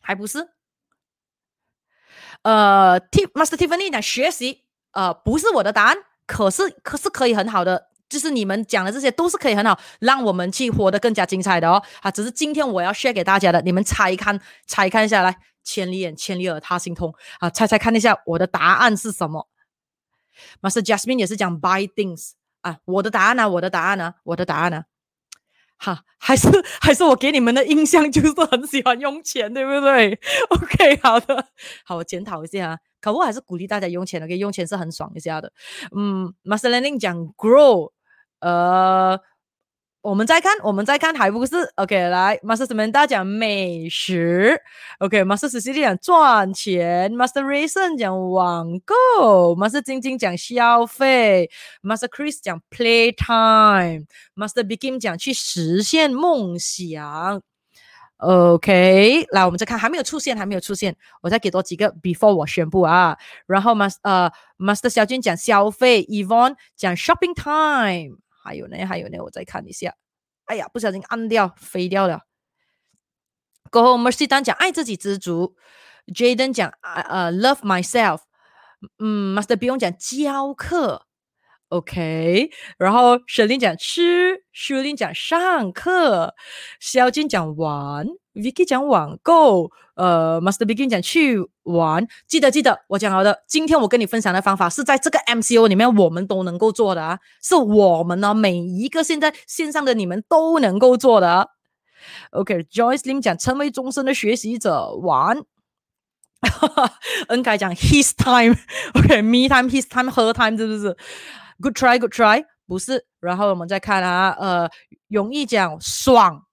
还不是。呃，T Master Tiffany 讲学习呃不是我的答案，可是可是可以很好的。就是你们讲的这些都是可以很好，让我们去活得更加精彩的哦。啊，只是今天我要 share 给大家的，你们猜一看，猜看一下来，千里眼，千里耳，他心通啊，猜猜看一下我的答案是什么？Master Jasmine 也是讲 buy things 啊，我的答案呢？我的答案呢？我的答案呢？哈，还是 还是我给你们的印象就是很喜欢用钱，对不对？OK，好的，好，我检讨一下啊。可我还是鼓励大家用钱的，OK，用钱是很爽一下的。嗯，Master Learning 讲 grow。呃，我们再看，我们再看，还不是 OK？来，Master 什么？大家讲美食，OK？Master 实际讲赚钱，Master Reason 讲网购，Master 晶晶讲消费，Master Chris 讲 playtime，Master Begin 讲去实现梦想。OK，来，我们再看，还没有出现，还没有出现，我再给多几个 before 我宣布啊。然后 Master 呃，Master 小军讲消费，Evon 讲 shopping time。还有呢，还有呢，我再看一下。哎呀，不小心按掉，飞掉了。过后，Mercy 单讲爱自己知足，Jaden 讲呃 love myself。嗯，Master 不用讲教课，OK。然后 s h i l i n 讲吃 s h i l i n 讲上课，小金讲玩。Vicky 讲网购，呃，Master Begin 讲去玩，记得记得，我讲好的。今天我跟你分享的方法是在这个 MCO 里面我们都能够做的啊，是我们呢每一个现在线上的你们都能够做的。OK，Joyce Lim 讲成为终身的学习者玩，恩凯讲 His time，OK，Me time，His time，Her time，是不是？Good try，Good try，不是。然后我们再看啊，呃，容易讲爽。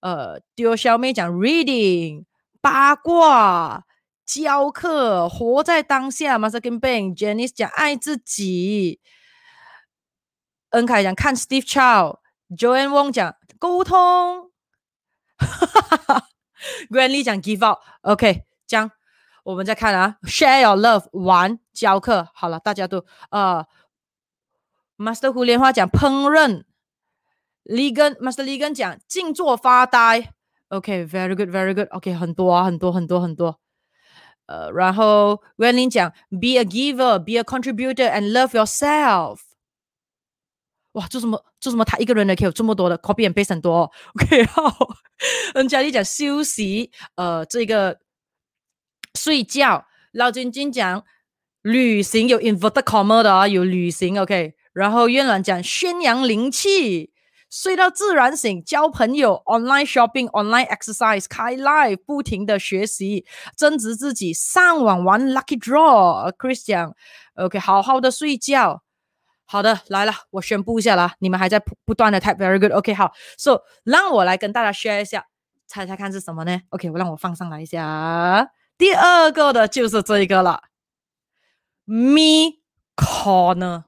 呃，丢小妹讲 reading 八卦教课活在当下 m a s t e r Ben Jenny 讲爱自己，恩凯讲看 Steve Chow，Joanne Wong 讲沟通，哈哈哈 g r a n d l y 讲 give up，OK，这样我们再看啊，share your love 玩教课，好了，大家都呃，Master 胡莲花讲烹饪。李根，Master 李根讲静坐发呆，OK，very good，very good，OK，很多啊，很多很多很多，呃，然后 Wenlin 讲 be a giver，be a contributor，and love yourself。哇，做什么做什么？他一个人的可以有这么多的 copy and paste 很多，OK，好。恩佳丽讲休息，呃，这个睡觉。老晶晶讲旅行有 inverted comma 的啊，有旅行，OK。然后苑娈讲宣扬灵气。睡到自然醒，交朋友，online shopping，online exercise，开 live，不停的学习，增值自己，上网玩 lucky draw。Christian OK，好好的睡觉。好的，来了，我宣布一下啦，你们还在不断的 type，very good。OK，好，So 让我来跟大家 share 一下，猜猜看是什么呢？OK，我让我放上来一下。第二个的就是这一个了，me corner。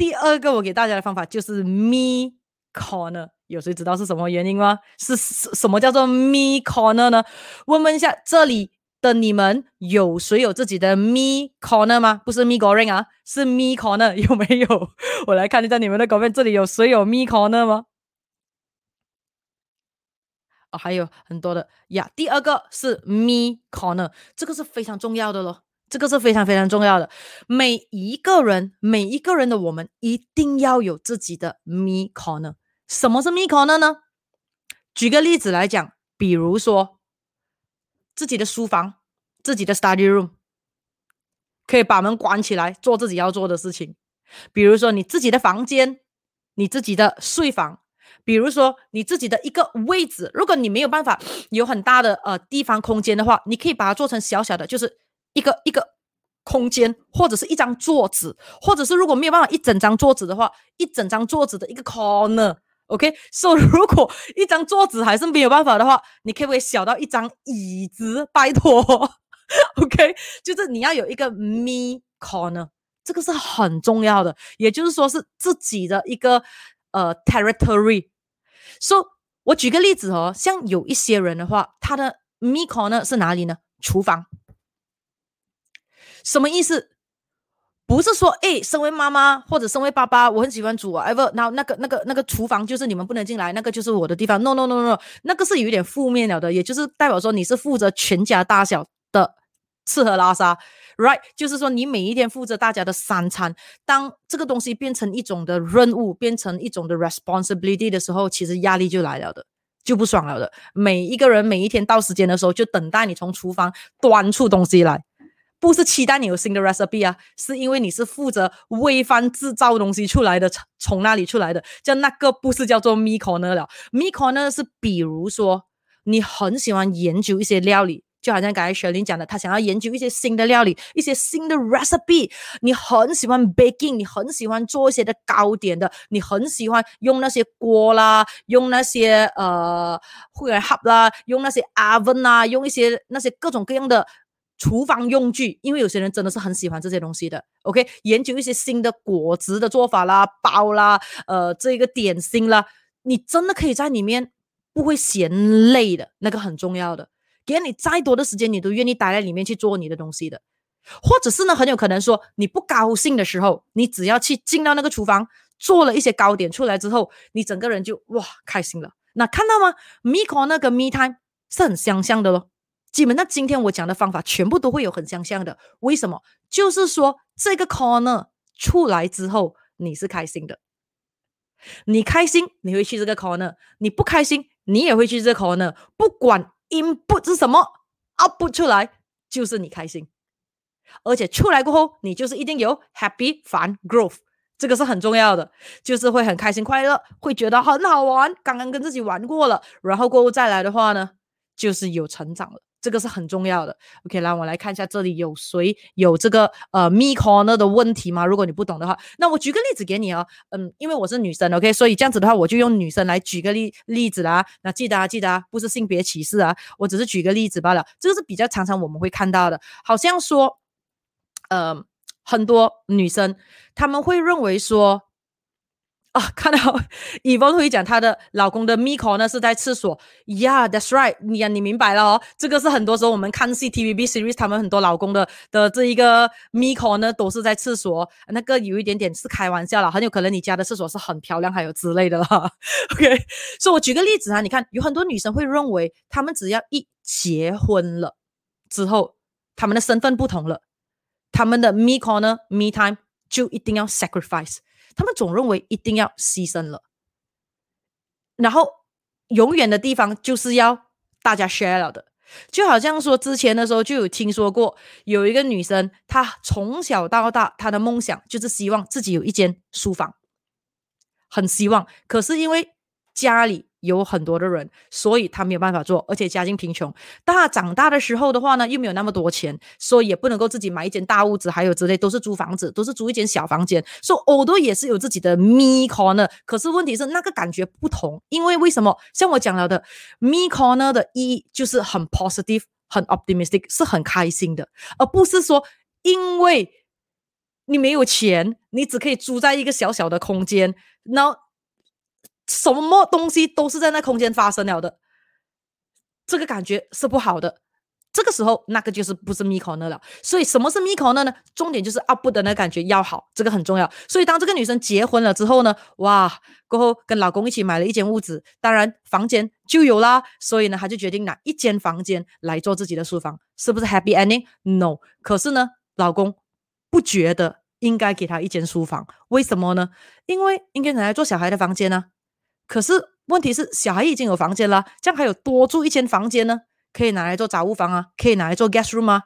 第二个我给大家的方法就是 me corner，有谁知道是什么原因吗？是什么叫做 me corner 呢？问问一下这里的你们，有谁有自己的 me corner 吗？不是 me going 啊，是 me corner 有没有？我来看一下你们的狗片，这里有谁有 me corner 吗？哦，还有很多的呀。第二个是 me corner，这个是非常重要的咯。这个是非常非常重要的。每一个人，每一个人的我们一定要有自己的 me corner。什么是 me corner 呢？举个例子来讲，比如说自己的书房，自己的 study room，可以把门关起来，做自己要做的事情。比如说你自己的房间，你自己的睡房，比如说你自己的一个位置。如果你没有办法有很大的呃地方空间的话，你可以把它做成小小的，就是。一个一个空间，或者是一张桌子，或者是如果没有办法一整张桌子的话，一整张桌子的一个 corner，OK。所以如果一张桌子还是没有办法的话，你可不可以小到一张椅子？拜托，OK。就是你要有一个 me corner，这个是很重要的，也就是说是自己的一个呃 territory。So 我举个例子哦，像有一些人的话，他的 me corner 是哪里呢？厨房。什么意思？不是说，哎，身为妈妈或者身为爸爸，我很喜欢煮啊，ever，然后那个那个那个厨房就是你们不能进来，那个就是我的地方。No no no no，那个是有点负面了的，也就是代表说你是负责全家大小的吃喝拉撒，right？就是说你每一天负责大家的三餐。当这个东西变成一种的任务，变成一种的 responsibility 的时候，其实压力就来了的，就不爽了的。每一个人每一天到时间的时候，就等待你从厨房端出东西来。不是期待你有新的 recipe 啊，是因为你是负责微翻制造东西出来的，从那里出来的，叫那个不是叫做 me corner 了。me corner 是比如说你很喜欢研究一些料理，就好像刚才雪玲讲的，他想要研究一些新的料理，一些新的 recipe。你很喜欢 baking，你很喜欢做一些的糕点的，你很喜欢用那些锅啦，用那些呃会员 hub 啦，用那些 oven 啊，用一些那些各种各样的。厨房用具，因为有些人真的是很喜欢这些东西的。OK，研究一些新的果汁的做法啦、包啦、呃，这个点心啦，你真的可以在里面不会嫌累的，那个很重要的。给你再多的时间，你都愿意待在里面去做你的东西的。或者是呢，很有可能说你不高兴的时候，你只要去进到那个厨房，做了一些糕点出来之后，你整个人就哇开心了。那看到吗？Miko 那个 Me Time 是很相像的咯。基本上今天我讲的方法全部都会有很相像的，为什么？就是说这个 corner 出来之后你是开心的，你开心你会去这个 corner，你不开心你也会去这个 corner，不管 input 是什么，output 出来就是你开心，而且出来过后你就是一定有 happy fun growth，这个是很重要的，就是会很开心快乐，会觉得很好玩，刚刚跟自己玩过了，然后过后再来的话呢，就是有成长了。这个是很重要的。OK，来我来看一下这里有谁有这个呃 me corner 的问题吗？如果你不懂的话，那我举个例子给你哦。嗯，因为我是女生，OK，所以这样子的话，我就用女生来举个例例子啦。那记得啊，记得啊，不是性别歧视啊，我只是举个例子罢了。这个是比较常常我们会看到的，好像说，呃，很多女生她们会认为说。啊，看到 Evan 会讲她的老公的 Miko 呢是在厕所。Yeah，that's right。你呀，你明白了哦。这个是很多时候我们看 C T V B series，他们很多老公的的这一个 Miko 呢都是在厕所。那个有一点点是开玩笑了，很有可能你家的厕所是很漂亮，还有之类的啦。OK，所以我举个例子啊，你看有很多女生会认为，他们只要一结婚了之后，他们的身份不同了，他们的 Miko 呢，Me time 就一定要 sacrifice。他们总认为一定要牺牲了，然后永远的地方就是要大家 share 了的，就好像说之前的时候就有听说过，有一个女生，她从小到大她的梦想就是希望自己有一间书房，很希望，可是因为家里。有很多的人，所以他没有办法做，而且家境贫穷。他长大的时候的话呢，又没有那么多钱，所以也不能够自己买一间大屋子，还有之类都是租房子，都是租一间小房间。所以我都也是有自己的 me corner，可是问题是那个感觉不同，因为为什么？像我讲了的 me corner 的意义就是很 positive，很 optimistic，是很开心的，而不是说因为你没有钱，你只可以租在一个小小的空间，那。什么东西都是在那空间发生了的，这个感觉是不好的。这个时候，那个就是不是 m i k o 了。所以，什么是 m i k o 呢？重点就是 up 的那感觉要好，这个很重要。所以，当这个女生结婚了之后呢，哇，过后跟老公一起买了一间屋子，当然房间就有啦。所以呢，她就决定拿一间房间来做自己的书房，是不是 happy ending？No。可是呢，老公不觉得应该给她一间书房，为什么呢？因为应该拿来做小孩的房间呢。可是问题是，小孩已经有房间了，这样还有多住一间房间呢？可以拿来做杂物房啊，可以拿来做 guest room 吗？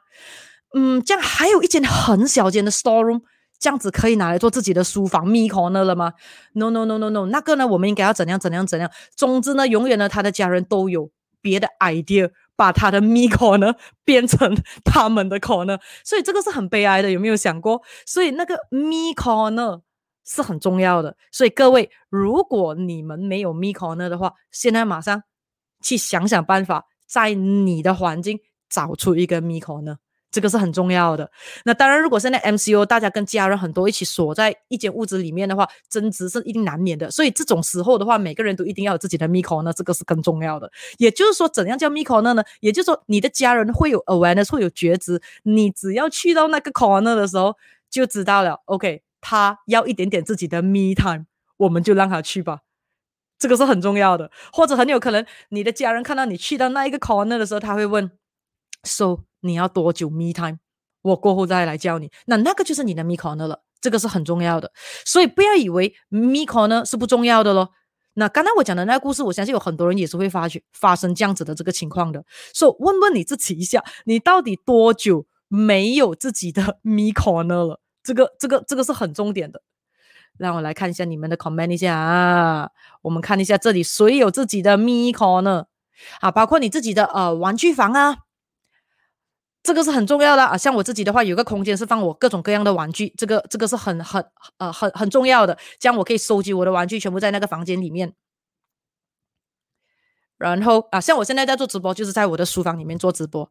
嗯，这样还有一间很小间的 store room，这样子可以拿来做自己的书房 me corner 了吗？No no no no no，那个呢，我们应该要怎样怎样怎样？总之呢，永远呢，他的家人都有别的 idea，把他的 me corner 变成他们的 corner，所以这个是很悲哀的，有没有想过？所以那个 me corner。是很重要的，所以各位，如果你们没有 me corner 的话，现在马上去想想办法，在你的环境找出一个 me corner。这个是很重要的。那当然，如果现在 MCO 大家跟家人很多一起锁在一间屋子里面的话，争执是一定难免的。所以这种时候的话，每个人都一定要有自己的 m i corner，这个是更重要的。也就是说，怎样叫 m i corner 呢？也就是说，你的家人会有 awareness，会有觉知。你只要去到那个 corner 的时候，就知道了。OK，他要一点点自己的 me time，我们就让他去吧。这个是很重要的。或者很有可能，你的家人看到你去到那一个 corner 的时候，他会问：So？你要多久 me time？我过后再来教你。那那个就是你的 me corner 了，这个是很重要的。所以不要以为 me corner 是不重要的咯。那刚才我讲的那个故事，我相信有很多人也是会发觉发生这样子的这个情况的。所以问问你自己一下，你到底多久没有自己的 me corner 了？这个、这个、这个是很重点的。让我来看一下你们的 comment 一下啊。我们看一下这里谁有自己的 me corner 啊？包括你自己的呃玩具房啊。这个是很重要的啊，像我自己的话，有个空间是放我各种各样的玩具，这个这个是很很呃很很重要的，这样我可以收集我的玩具全部在那个房间里面。然后啊，像我现在在做直播，就是在我的书房里面做直播。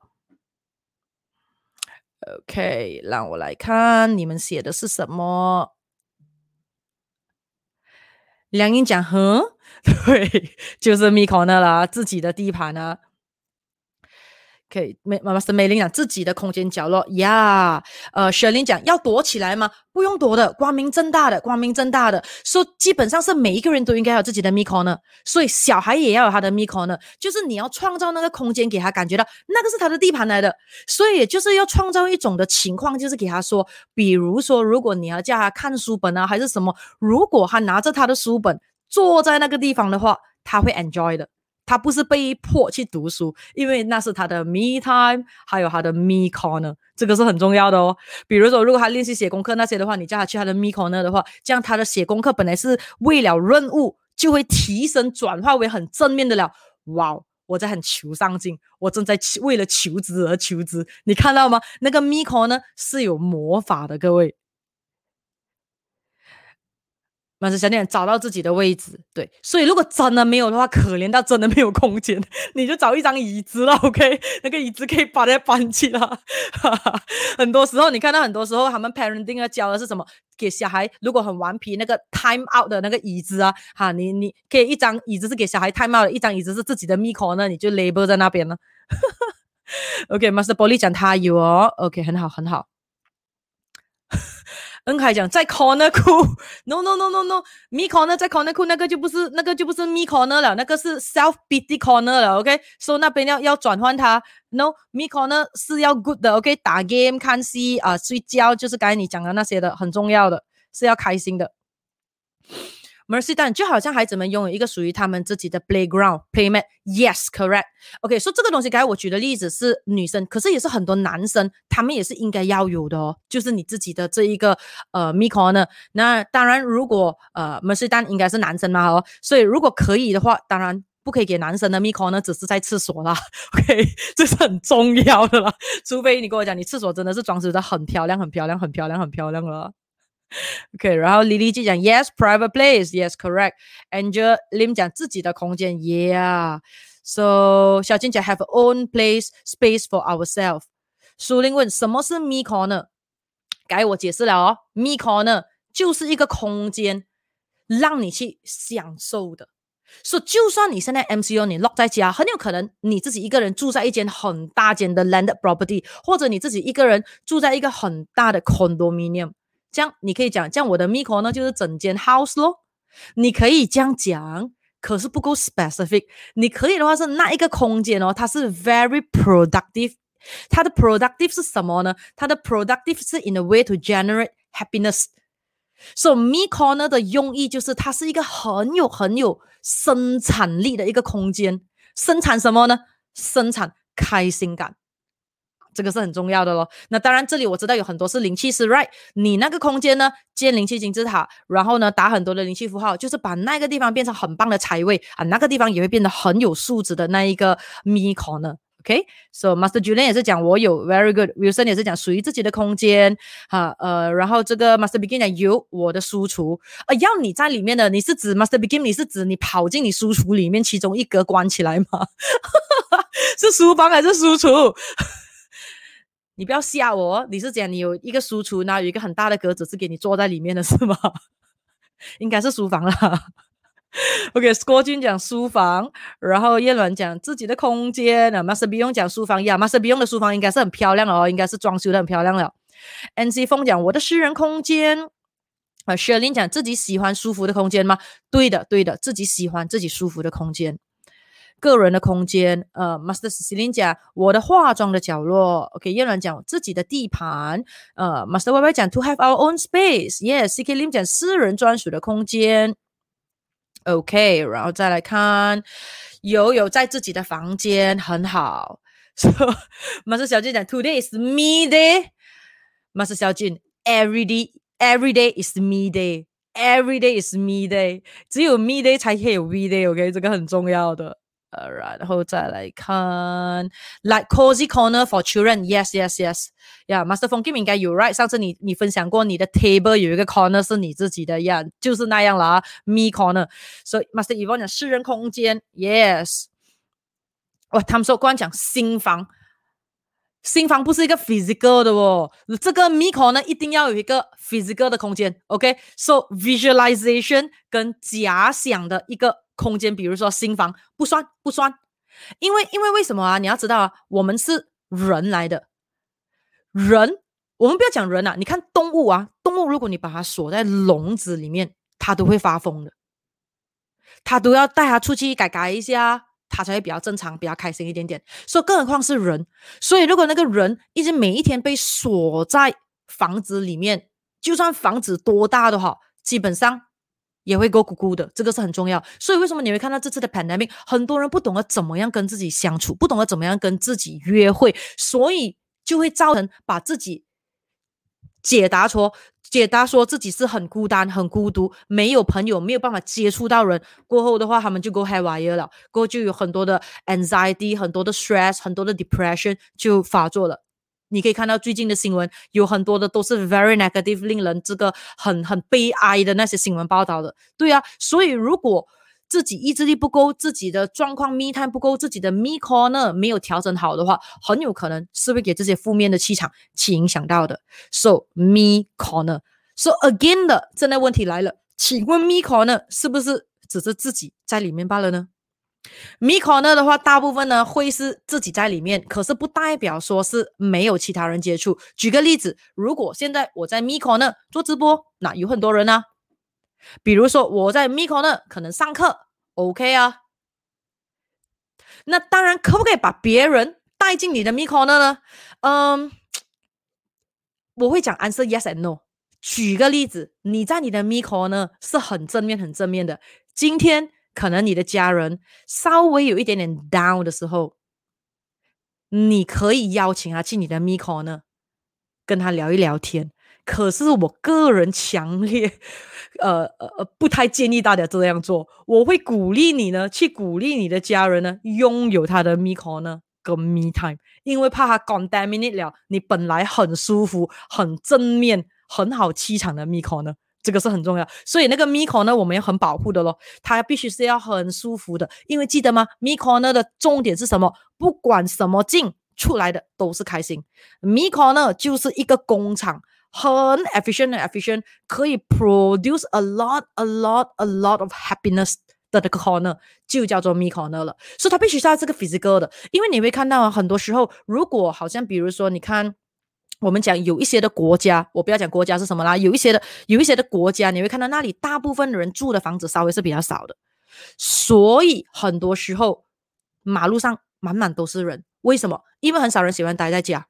OK，让我来看你们写的是什么。梁英讲，哼，对，就是 Miko 那啦，自己的地盘啊。可以，美妈妈是美玲讲自己的空间角落呀。呃，雪玲讲要躲起来吗？不用躲的，光明正大的，光明正大的。说基本上是每一个人都应该有自己的 me corner，所以小孩也要有他的 me corner，就是你要创造那个空间给他感觉到那个是他的地盘来的。所以就是要创造一种的情况，就是给他说，比如说如果你要叫他看书本啊，还是什么，如果他拿着他的书本坐在那个地方的话，他会 enjoy 的。他不是被迫去读书，因为那是他的 me time，还有他的 me corner，这个是很重要的哦。比如说，如果他练习写功课那些的话，你叫他去他的 me corner 的话，这样他的写功课本来是为了任务，就会提升转化为很正面的了。哇，我在很求上进，我正在为了求知而求知，你看到吗？那个 me corner 是有魔法的，各位。但是想点找到自己的位置，对，所以如果真的没有的话，可怜到真的没有空间，你就找一张椅子了，OK？那个椅子可以把它搬起来。很多时候，你看到很多时候他们 parenting 要教的是什么？给小孩如果很顽皮，那个 time out 的那个椅子啊，哈，你你可以一张椅子是给小孩 time out，一张椅子是自己的 m i c o 那你就 label 在那边了。OK，Master 玻璃讲他有哦，OK，很好很好。恩凯讲在 corner 库，no no no no no，me corner 在 corner 库那个就不是那个就不是 me corner 了，那个是 self pity corner 了，OK，所以那边要要转换它，no，me corner 是要 good 的，OK，打 game 看戏啊睡觉，就是刚才你讲的那些的，很重要的，是要开心的。Mercy 蛋就好像孩子们拥有一个属于他们自己的 playground playmate。Yes, correct. OK，说这个东西，刚才我举的例子是女生，可是也是很多男生，他们也是应该要有的哦。就是你自己的这一个呃 m i c o 呢。那当然，如果呃 Mercy 蛋应该是男生嘛哦，所以如果可以的话，当然不可以给男生的 m i c o 呢，只是在厕所啦。OK，这是很重要的啦。除非你跟我讲，你厕所真的是装饰的很漂亮、很漂亮、很漂亮、很漂亮了。OK，然后 Lily 就讲 Yes，private place，Yes，correct。Angel Lim 讲自己的空间，Yeah。So 小金讲 Have own place space for ourselves。苏玲问什么是 Me Corner？该我解释了哦，Me Corner 就是一个空间，让你去享受的。说就算你现在 MCO 你 lock 在家，很有可能你自己一个人住在一间很大间的 landed property，或者你自己一个人住在一个很大的 condominium。 这样你可以讲，这样我的 micro 呢就是整间 house 咯。你可以这样讲，可是不够 specific。你可以的话是那一个空间哦，它是 very productive。它的 productive 是什么呢？它的 productive 是 in a way to generate happiness。So micro 呢的用意就是它是一个很有很有生产力的一个空间。生产什么呢？生产开心感。这个是很重要的咯。那当然，这里我知道有很多是灵气师，right？你那个空间呢，建灵气金字塔，然后呢，打很多的灵气符号，就是把那个地方变成很棒的财位啊，那个地方也会变得很有素质的那一个 me corner。OK，so Master Julian 也是讲我有 very good，Wilson 也是讲属于自己的空间哈，呃，然后这个 Master Begin 讲有我的书橱，呃，要你在里面的，你是指 Master Begin，你是指你跑进你书橱里面其中一格关起来吗？是书房还是书橱？你不要吓我，你是讲你有一个书橱，然后有一个很大的格子是给你坐在里面的 是吗？应该是书房啦。OK，郭军讲书房，然后叶伦讲自己的空间啊。Master B 用讲书房呀，Master B 用的书房应该是很漂亮哦，应该是装修的很漂亮了。NC 风讲我的私人空间啊，Sherlyn 讲自己喜欢舒服的空间吗？对的，对的，自己喜欢自己舒服的空间，个人的空间。呃，Master Celine 讲我的化妆的角落。OK，叶伦讲自己的地盘。呃，Master Y Y 讲 To have our own space。Yes，CK Lim 讲私人专属的空间。OK，然后再来看，友友在自己的房间很好。，So，Master 小俊讲，Today is me day，Master 小俊，Every day，Every day is me day，Every day is me day。只有 me day 才可以有 V day，OK，这个很重要的。呃，然后再来看，like cozy corner for children，yes yes yes，yeah，Master f o n g i 应该有 right，上次你你分享过你的 table 有一个 corner 是你自己的呀，就是那样了啊，me corner. So Master Evan 讲私人空间，yes，哇，他们说光讲新房，新房不是一个 physical 的哦，这个 me corner 一定要有一个 physical 的空间，OK，so visualization 跟假想的一个。空间，比如说新房不算不算，因为因为为什么啊？你要知道啊，我们是人来的，人，我们不要讲人啊，你看动物啊，动物如果你把它锁在笼子里面，它都会发疯的，它都要带它出去改改一下，它才会比较正常，比较开心一点点。所以更何况是人，所以如果那个人一直每一天被锁在房子里面，就算房子多大都好，基本上。也会咕咕咕的，这个是很重要。所以为什么你会看到这次的 pandemic，很多人不懂得怎么样跟自己相处，不懂得怎么样跟自己约会，所以就会造成把自己解答说，解答说自己是很孤单、很孤独，没有朋友，没有办法接触到人。过后的话，他们就 go haywire 了，过后就有很多的 anxiety，很多的 stress，很多的 depression 就发作了。你可以看到最近的新闻，有很多的都是 very negative，令人这个很很悲哀的那些新闻报道的。对啊，所以如果自己意志力不够，自己的状况 me time 不够，自己的 me corner 没有调整好的话，很有可能是会给这些负面的气场去影响到的。So me corner，so again 的真的问题来了，请问 me corner 是不是只是自己在里面罢了呢？Me corner 的话，大部分呢会是自己在里面，可是不代表说是没有其他人接触。举个例子，如果现在我在 Me corner 做直播，那有很多人啊。比如说我在 Me corner 可能上课，OK 啊。那当然，可不可以把别人带进你的 micro 呢？嗯，我会讲 answer yes and no。举个例子，你在你的 Me corner 是很正面、很正面的，今天。可能你的家人稍微有一点点 down 的时候，你可以邀请他去你的 m i c o 呢，跟他聊一聊天。可是我个人强烈，呃呃呃，不太建议大家这样做。我会鼓励你呢，去鼓励你的家人呢，拥有他的 m i c o 呢跟 Me Time，因为怕他 contaminate 了你本来很舒服、很正面、很好气场的 m i c o 呢。这个是很重要，所以那个 m i c o 呢，我们要很保护的咯，它必须是要很舒服的，因为记得吗 m i c o 呢的重点是什么？不管什么进出来的都是开心。m i c o 呢就是一个工厂，很 efficient，efficient，可以 produce a lot，a lot，a lot of happiness 的这个 corner 就叫做 Miko 了。所以它必须是要这个 physical 的，因为你会看到啊，很多时候如果好像比如说你看。我们讲有一些的国家，我不要讲国家是什么啦，有一些的有一些的国家，你会看到那里大部分的人住的房子稍微是比较少的，所以很多时候马路上满满都是人。为什么？因为很少人喜欢待在家。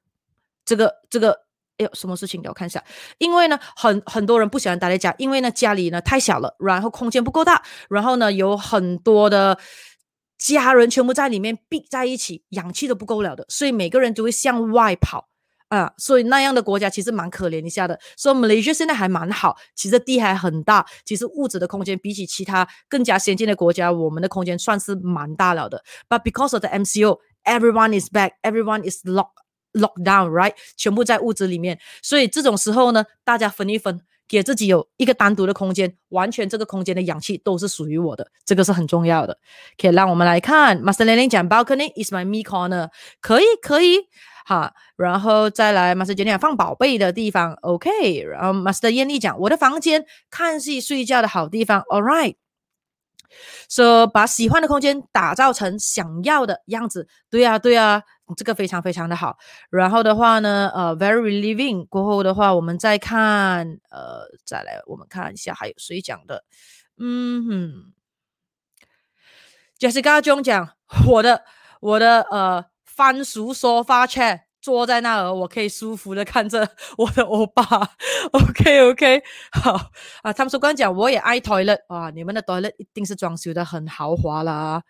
这个这个，哎呦，什么事情？给我看一下。因为呢，很很多人不喜欢待在家，因为呢家里呢太小了，然后空间不够大，然后呢有很多的家人全部在里面闭在一起，氧气都不够了的，所以每个人都会向外跑。啊，所以那样的国家其实蛮可怜一下的。所以 Malaysia 现在还蛮好，其实地还很大，其实物质的空间比起其他更加先进的国家，我们的空间算是蛮大了的。But because of the MCO, everyone is back, everyone is locked locked down, right？全部在屋子里面，所以这种时候呢，大家分一分，给自己有一个单独的空间，完全这个空间的氧气都是属于我的，这个是很重要的。可以让我们来看，Master Lin 讲 Balcony is my me corner，可以可以。哈，然后再来 Master 讲放宝贝的地方，OK，然后 Master 艳丽讲我的房间看戏睡觉的好地方，All right。说把喜欢的空间打造成想要的样子，对呀，对呀，这个非常非常的好。然后的话呢，呃，very living 过后的话，我们再看，呃，再来我们看一下还有谁讲的，嗯哼，Jessica 中讲我的我的呃番薯沙发 chair。坐在那儿，我可以舒服的看着我的欧巴。OK OK，好啊。他们说刚讲我也爱 toilet 啊，你们的 toilet 一定是装修的很豪华啦。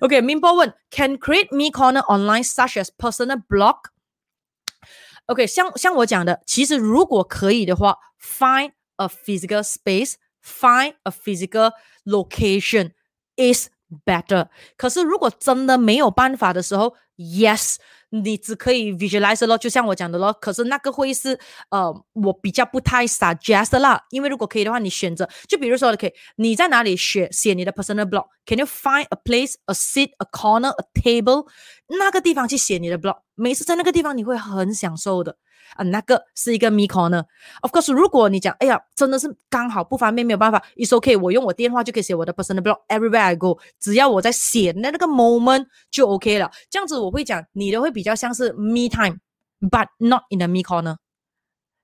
OK，明波问，Can create me corner online such as personal blog？OK，像像我讲的，其实如果可以的话，find a physical space，find a physical location is better。可是如果真的没有办法的时候，yes。你只可以 visualize 咯，就像我讲的咯。可是那个会是呃，我比较不太 suggest 啦。因为如果可以的话，你选择，就比如说，OK，你在哪里写写你的 personal blog？Can you find a place, a seat, a corner, a table？那个地方去写你的 blog，每次在那个地方你会很享受的。啊，那个是一个 me corner。Of course，如果你讲，哎呀，真的是刚好不方便，没有办法，It's okay，我用我电话就可以写我的 personal blog everywhere I go，只要我在写那那个 moment 就 OK 了。这样子我会讲，你的会比较像是 me time，but not in the me corner，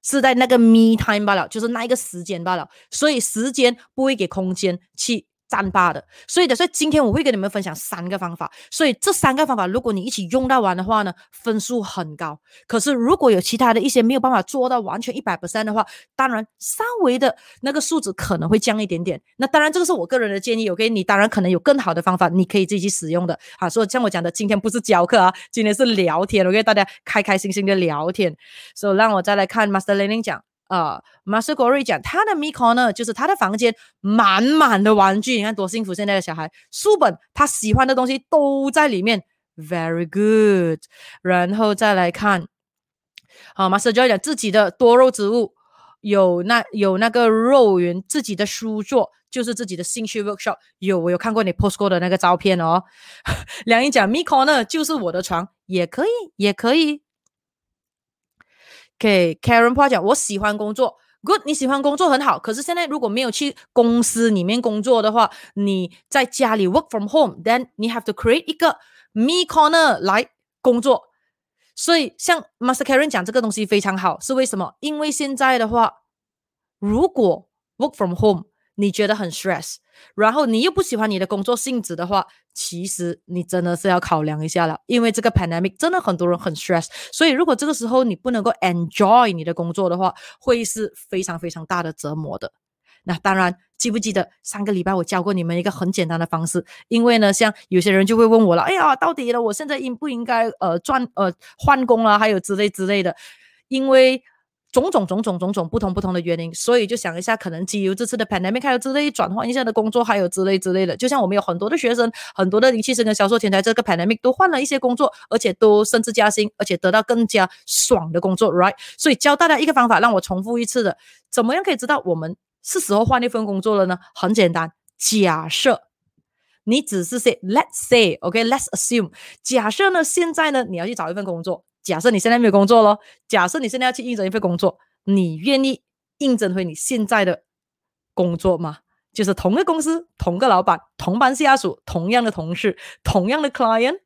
是在那个 me time 罢了，就是那一个时间罢了。所以时间不会给空间去。战霸的，所以的，所以今天我会跟你们分享三个方法。所以这三个方法，如果你一起用到完的话呢，分数很高。可是如果有其他的一些没有办法做到完全一百 percent 的话，当然稍微的那个数值可能会降一点点。那当然这个是我个人的建议，OK？你当然可能有更好的方法，你可以自己去使用的。啊，所以像我讲的，今天不是教课啊，今天是聊天，OK？大家开开心心的聊天。所以让我再来看 Master Learning 讲。啊，马斯国瑞讲他的 m i c o 呢，就是他的房间满满的玩具，你看多幸福！现在的小孩，书本他喜欢的东西都在里面，very good。然后再来看，好，马斯就要讲自己的多肉植物，有那有那个肉园，自己的书桌就是自己的兴趣 workshop，有我有看过你 post 过的那个照片哦。梁英讲 m i 呢，就是我的床，也可以，也可以。给 Karen 话讲，我喜欢工作，Good，你喜欢工作很好。可是现在如果没有去公司里面工作的话，你在家里 work from home，then 你 have to create 一个 me corner 来工作。所以像 Master Karen 讲这个东西非常好，是为什么？因为现在的话，如果 work from home。你觉得很 stress，然后你又不喜欢你的工作性质的话，其实你真的是要考量一下了，因为这个 pandemic 真的很多人很 stress，所以如果这个时候你不能够 enjoy 你的工作的话，会是非常非常大的折磨的。那当然，记不记得上个礼拜我教过你们一个很简单的方式？因为呢，像有些人就会问我了，哎呀，到底呢，我现在应不应该呃转呃换工啊，还有之类之类的，因为。种种种种种种不同不同的原因，所以就想一下，可能基于这次的 pandemic，还有之类转换一下的工作，还有之类之类的。就像我们有很多的学生，很多的灵气生跟销售前台，这个 pandemic 都换了一些工作，而且都升职加薪，而且得到更加爽的工作，right？所以教大家一个方法，让我重复一次的，怎么样可以知道我们是时候换一份工作了呢？很简单，假设你只是 say，let's say，OK，let's assume，假设呢，现在呢，你要去找一份工作。假设你现在没有工作咯，假设你现在要去应征一份工作，你愿意应征回你现在的工作吗？就是同个公司、同个老板、同班下属、同样的同事、同样的 client，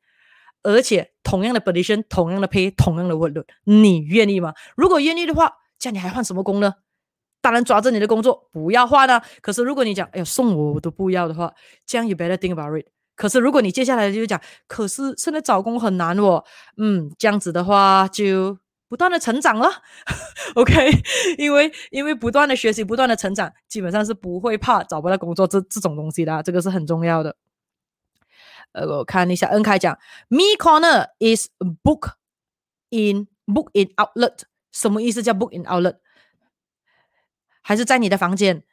而且同样的 position、同样的 pay、同样的 workload，你愿意吗？如果愿意的话，这样你还换什么工呢？当然抓着你的工作不要换啊。可是如果你讲，哎呀，送我我都不要的话，这样 you better think about it。可是，如果你接下来就讲，可是现在找工很难哦，嗯，这样子的话就不断的成长了，OK，因为因为不断的学习，不断的成长，基本上是不会怕找不到工作这这种东西的，这个是很重要的。呃，我看一下，恩凯讲，Me corner is book in book in outlet，什么意思？叫 book in outlet，还是在你的房间？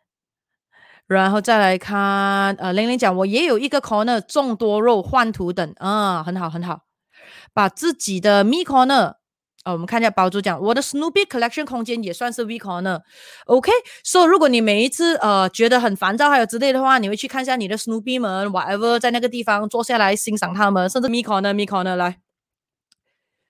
然后再来看，呃，玲玲讲，我也有一个 corner，众多肉换图等，啊，很好很好，把自己的 me corner，啊，我们看一下包主讲，我的 Snoopy collection 空间也算是 we corner，OK，所以如果你每一次呃觉得很烦躁还有之类的话，你会去看一下你的 Snoopy 们，whatever，在那个地方坐下来欣赏他们，甚至 me corner me corner 来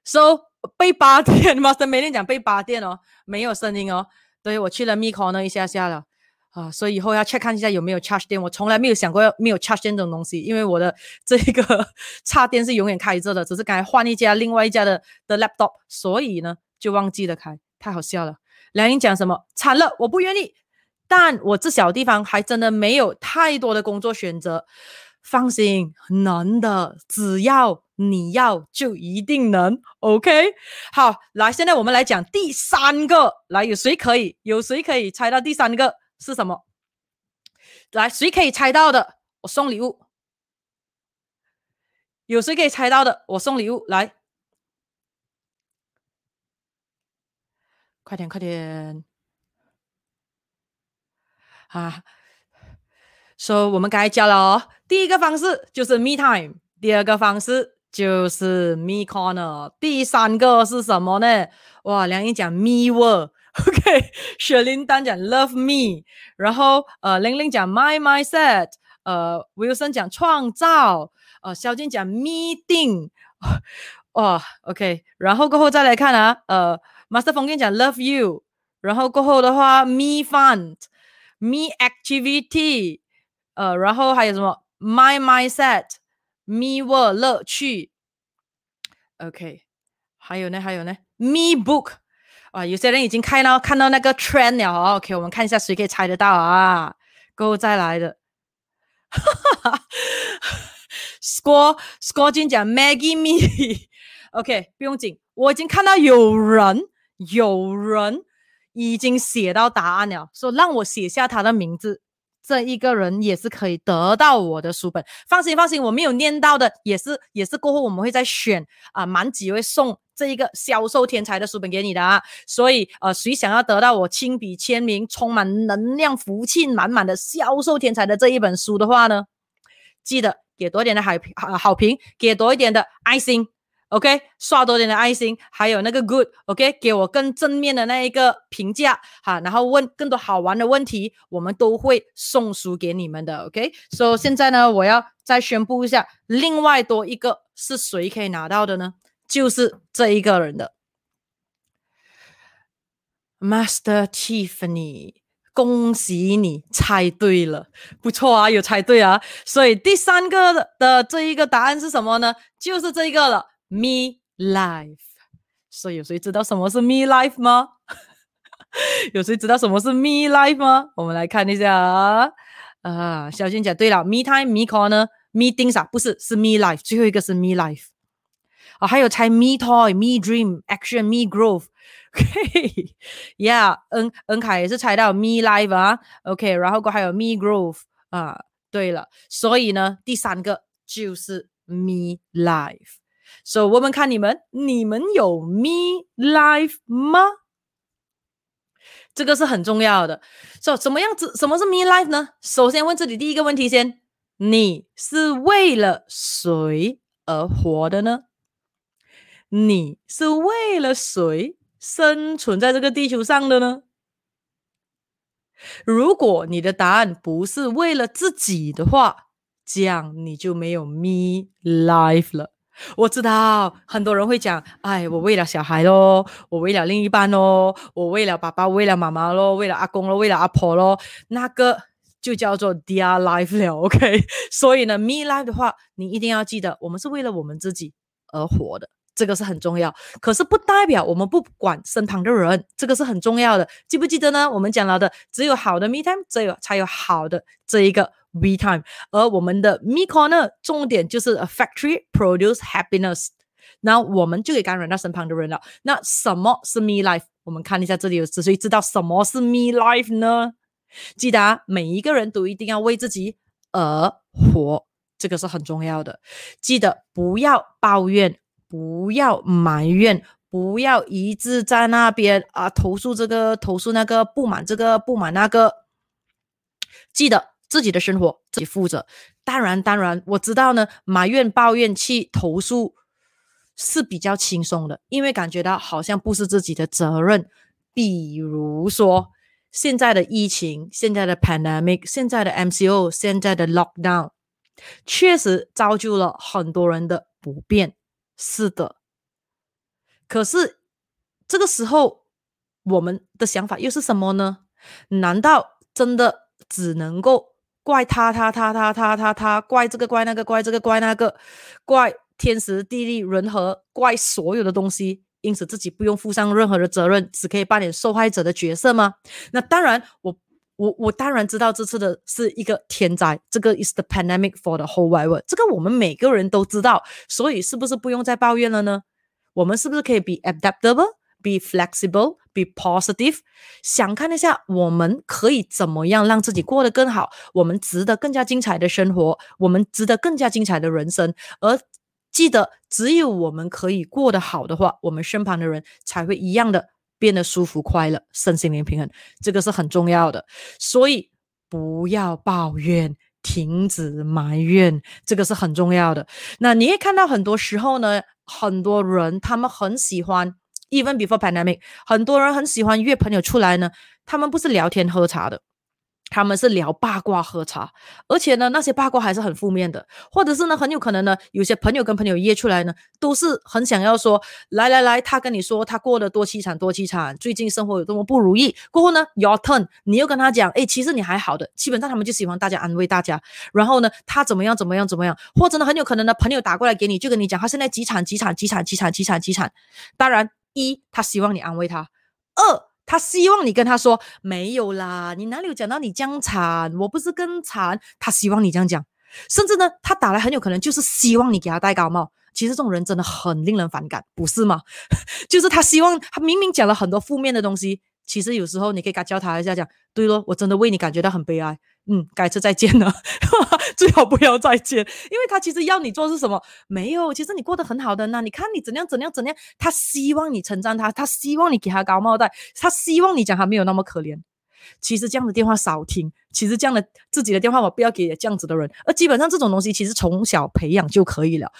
，so 被拔电，Master 每天讲被拔电哦，没有声音哦。对我去了 m i c o 呢一下下了。啊，所以以后要 check 看一下有没有 charge 电。我从来没有想过要没有 charge 电这种东西，因为我的 这个 插电是永远开着的，只是刚才换一家另外一家的的 laptop，所以呢就忘记了开，太好笑了。梁英讲什么？惨了，我不愿意，但我这小地方还真的没有太多的工作选择。放心，能的，只要你要，就一定能。OK，好，来，现在我们来讲第三个。来，有谁可以？有谁可以猜到第三个是什么？来，谁可以猜到的？我送礼物。有谁可以猜到的？我送礼物。来，快点，快点！啊！说我们该教了哦，第一个方式就是 me time，第二个方式就是 me corner，第三个是什么呢？哇，梁英讲 me work OK，雪琳丹讲 love me，然后呃，玲玲讲 my mindset，呃，Wilson 讲创造，呃，肖静讲 meeting，哇，OK，然后过后再来看啊，呃，Master 冯跟讲 love you，然后过后的话 me Fund，Me activity。呃，然后还有什么？My mindset，Me world 乐趣。OK，还有呢，还有呢，Me book 啊，有些人已经看到看到那个 trend 了。OK，我们看一下谁可以猜得到啊？过后再来的。哈 哈 Score Score 金讲 Maggie me。OK，不用紧，我已经看到有人有人已经写到答案了，说让我写下他的名字。这一个人也是可以得到我的书本，放心放心，我没有念到的也是也是过后我们会再选啊，满几位送这一个销售天才的书本给你的啊，所以呃，谁想要得到我亲笔签名、充满能量、福气满满的销售天才的这一本书的话呢，记得给多一点的好评好评，给多一点的爱心。OK，刷多点的爱心，还有那个 Good，OK，给我更正面的那一个评价哈，然后问更多好玩的问题，我们都会送书给你们的。OK，所以现在呢，我要再宣布一下，另外多一个是谁可以拿到的呢？就是这一个人的 Master Tiffany，恭喜你猜对了，不错啊，有猜对啊。所以第三个的这一个答案是什么呢？就是这一个了。Me life，所以有谁知道什么是 me life 吗？有谁知道什么是 me life 吗？我们来看一下啊，啊，小俊讲对了，me time，me corner me things 啊，不是，是 me life，最后一个是 me life，啊，还有猜 me toy，me dream，action，me growth，OK，Yeah，恩恩凯也是猜到 me life 啊，OK，然后还有 me growth 啊，对了，所以呢，第三个就是 me life。所以，我们看你们，你们有 me life 吗？这个是很重要的。说什么样子？什么是 me life 呢？首先问自己第一个问题：先，你是为了谁而活的呢？你是为了谁生存在这个地球上的呢？如果你的答案不是为了自己的话，这样你就没有 me life 了。我知道很多人会讲，哎，我为了小孩咯，我为了另一半咯，我为了爸爸，为了妈妈咯，为了阿公咯，为了阿婆咯，那个就叫做 dear life 了，OK。所以呢，me life 的话，你一定要记得，我们是为了我们自己而活的，这个是很重要。可是不代表我们不管身旁的人，这个是很重要的。记不记得呢？我们讲了的，只有好的 me time，只有才有好的这一个。We time，而我们的 Me Corner 重点就是 a factory produce happiness，那我们就可以感染到身旁的人了。那什么是 Me Life？我们看一下这里有谁知道什么是 Me Life 呢？记得啊每一个人都一定要为自己而活，这个是很重要的。记得不要抱怨，不要埋怨，不要一直在那边啊投诉这个投诉那个，不满这个不满那个。记得。自己的生活自己负责，当然，当然，我知道呢，埋怨、抱怨、去投诉是比较轻松的，因为感觉到好像不是自己的责任。比如说现在的疫情、现在的 pandemic、现在的 MCO、现在的 lockdown，确实造就了很多人的不便。是的，可是这个时候，我们的想法又是什么呢？难道真的只能够怪他他他他他他他怪这个怪那个怪这个怪那个怪天时地利人和怪所有的东西，因此自己不用负上任何的责任，只可以扮演受害者的角色吗？那当然，我我我当然知道这次的是一个天灾，这个 is the pandemic for the whole world，这个我们每个人都知道，所以是不是不用再抱怨了呢？我们是不是可以 be adaptable, be flexible, be positive？想看一下，我们可以怎么样让自己过得更好？我们值得更加精彩的生活，我们值得更加精彩的人生。而记得，只有我们可以过得好的话，我们身旁的人才会一样的变得舒服、快乐、身心灵平衡。这个是很重要的，所以不要抱怨。停止埋怨，这个是很重要的。那你也看到很多时候呢，很多人他们很喜欢，even before pandemic，很多人很喜欢约朋友出来呢，他们不是聊天喝茶的。他们是聊八卦喝茶，而且呢，那些八卦还是很负面的，或者是呢，很有可能呢，有些朋友跟朋友约出来呢，都是很想要说，来来来，他跟你说他过得多凄惨多凄惨，最近生活有多么不如意。过后呢，your turn，你又跟他讲，哎，其实你还好的。基本上他们就喜欢大家安慰大家，然后呢，他怎么样怎么样怎么样，或者呢，很有可能呢，朋友打过来给你，就跟你讲他现在几惨几惨几惨几惨几惨极惨。当然，一他希望你安慰他，二。他希望你跟他说没有啦，你哪里有讲到你这样惨？我不是更惨。他希望你这样讲，甚至呢，他打来很有可能就是希望你给他戴高帽。其实这种人真的很令人反感，不是吗？就是他希望他明明讲了很多负面的东西。其实有时候你可以教他一下，讲对咯，我真的为你感觉到很悲哀。嗯，改次再见了，最好不要再见，因为他其实要你做是什么？没有，其实你过得很好的呢。你看你怎样怎样怎样，他希望你称赞他，他希望你给他高帽戴，他希望你讲他没有那么可怜。其实这样的电话少听，其实这样的自己的电话我不要给这样子的人。而基本上这种东西其实从小培养就可以了，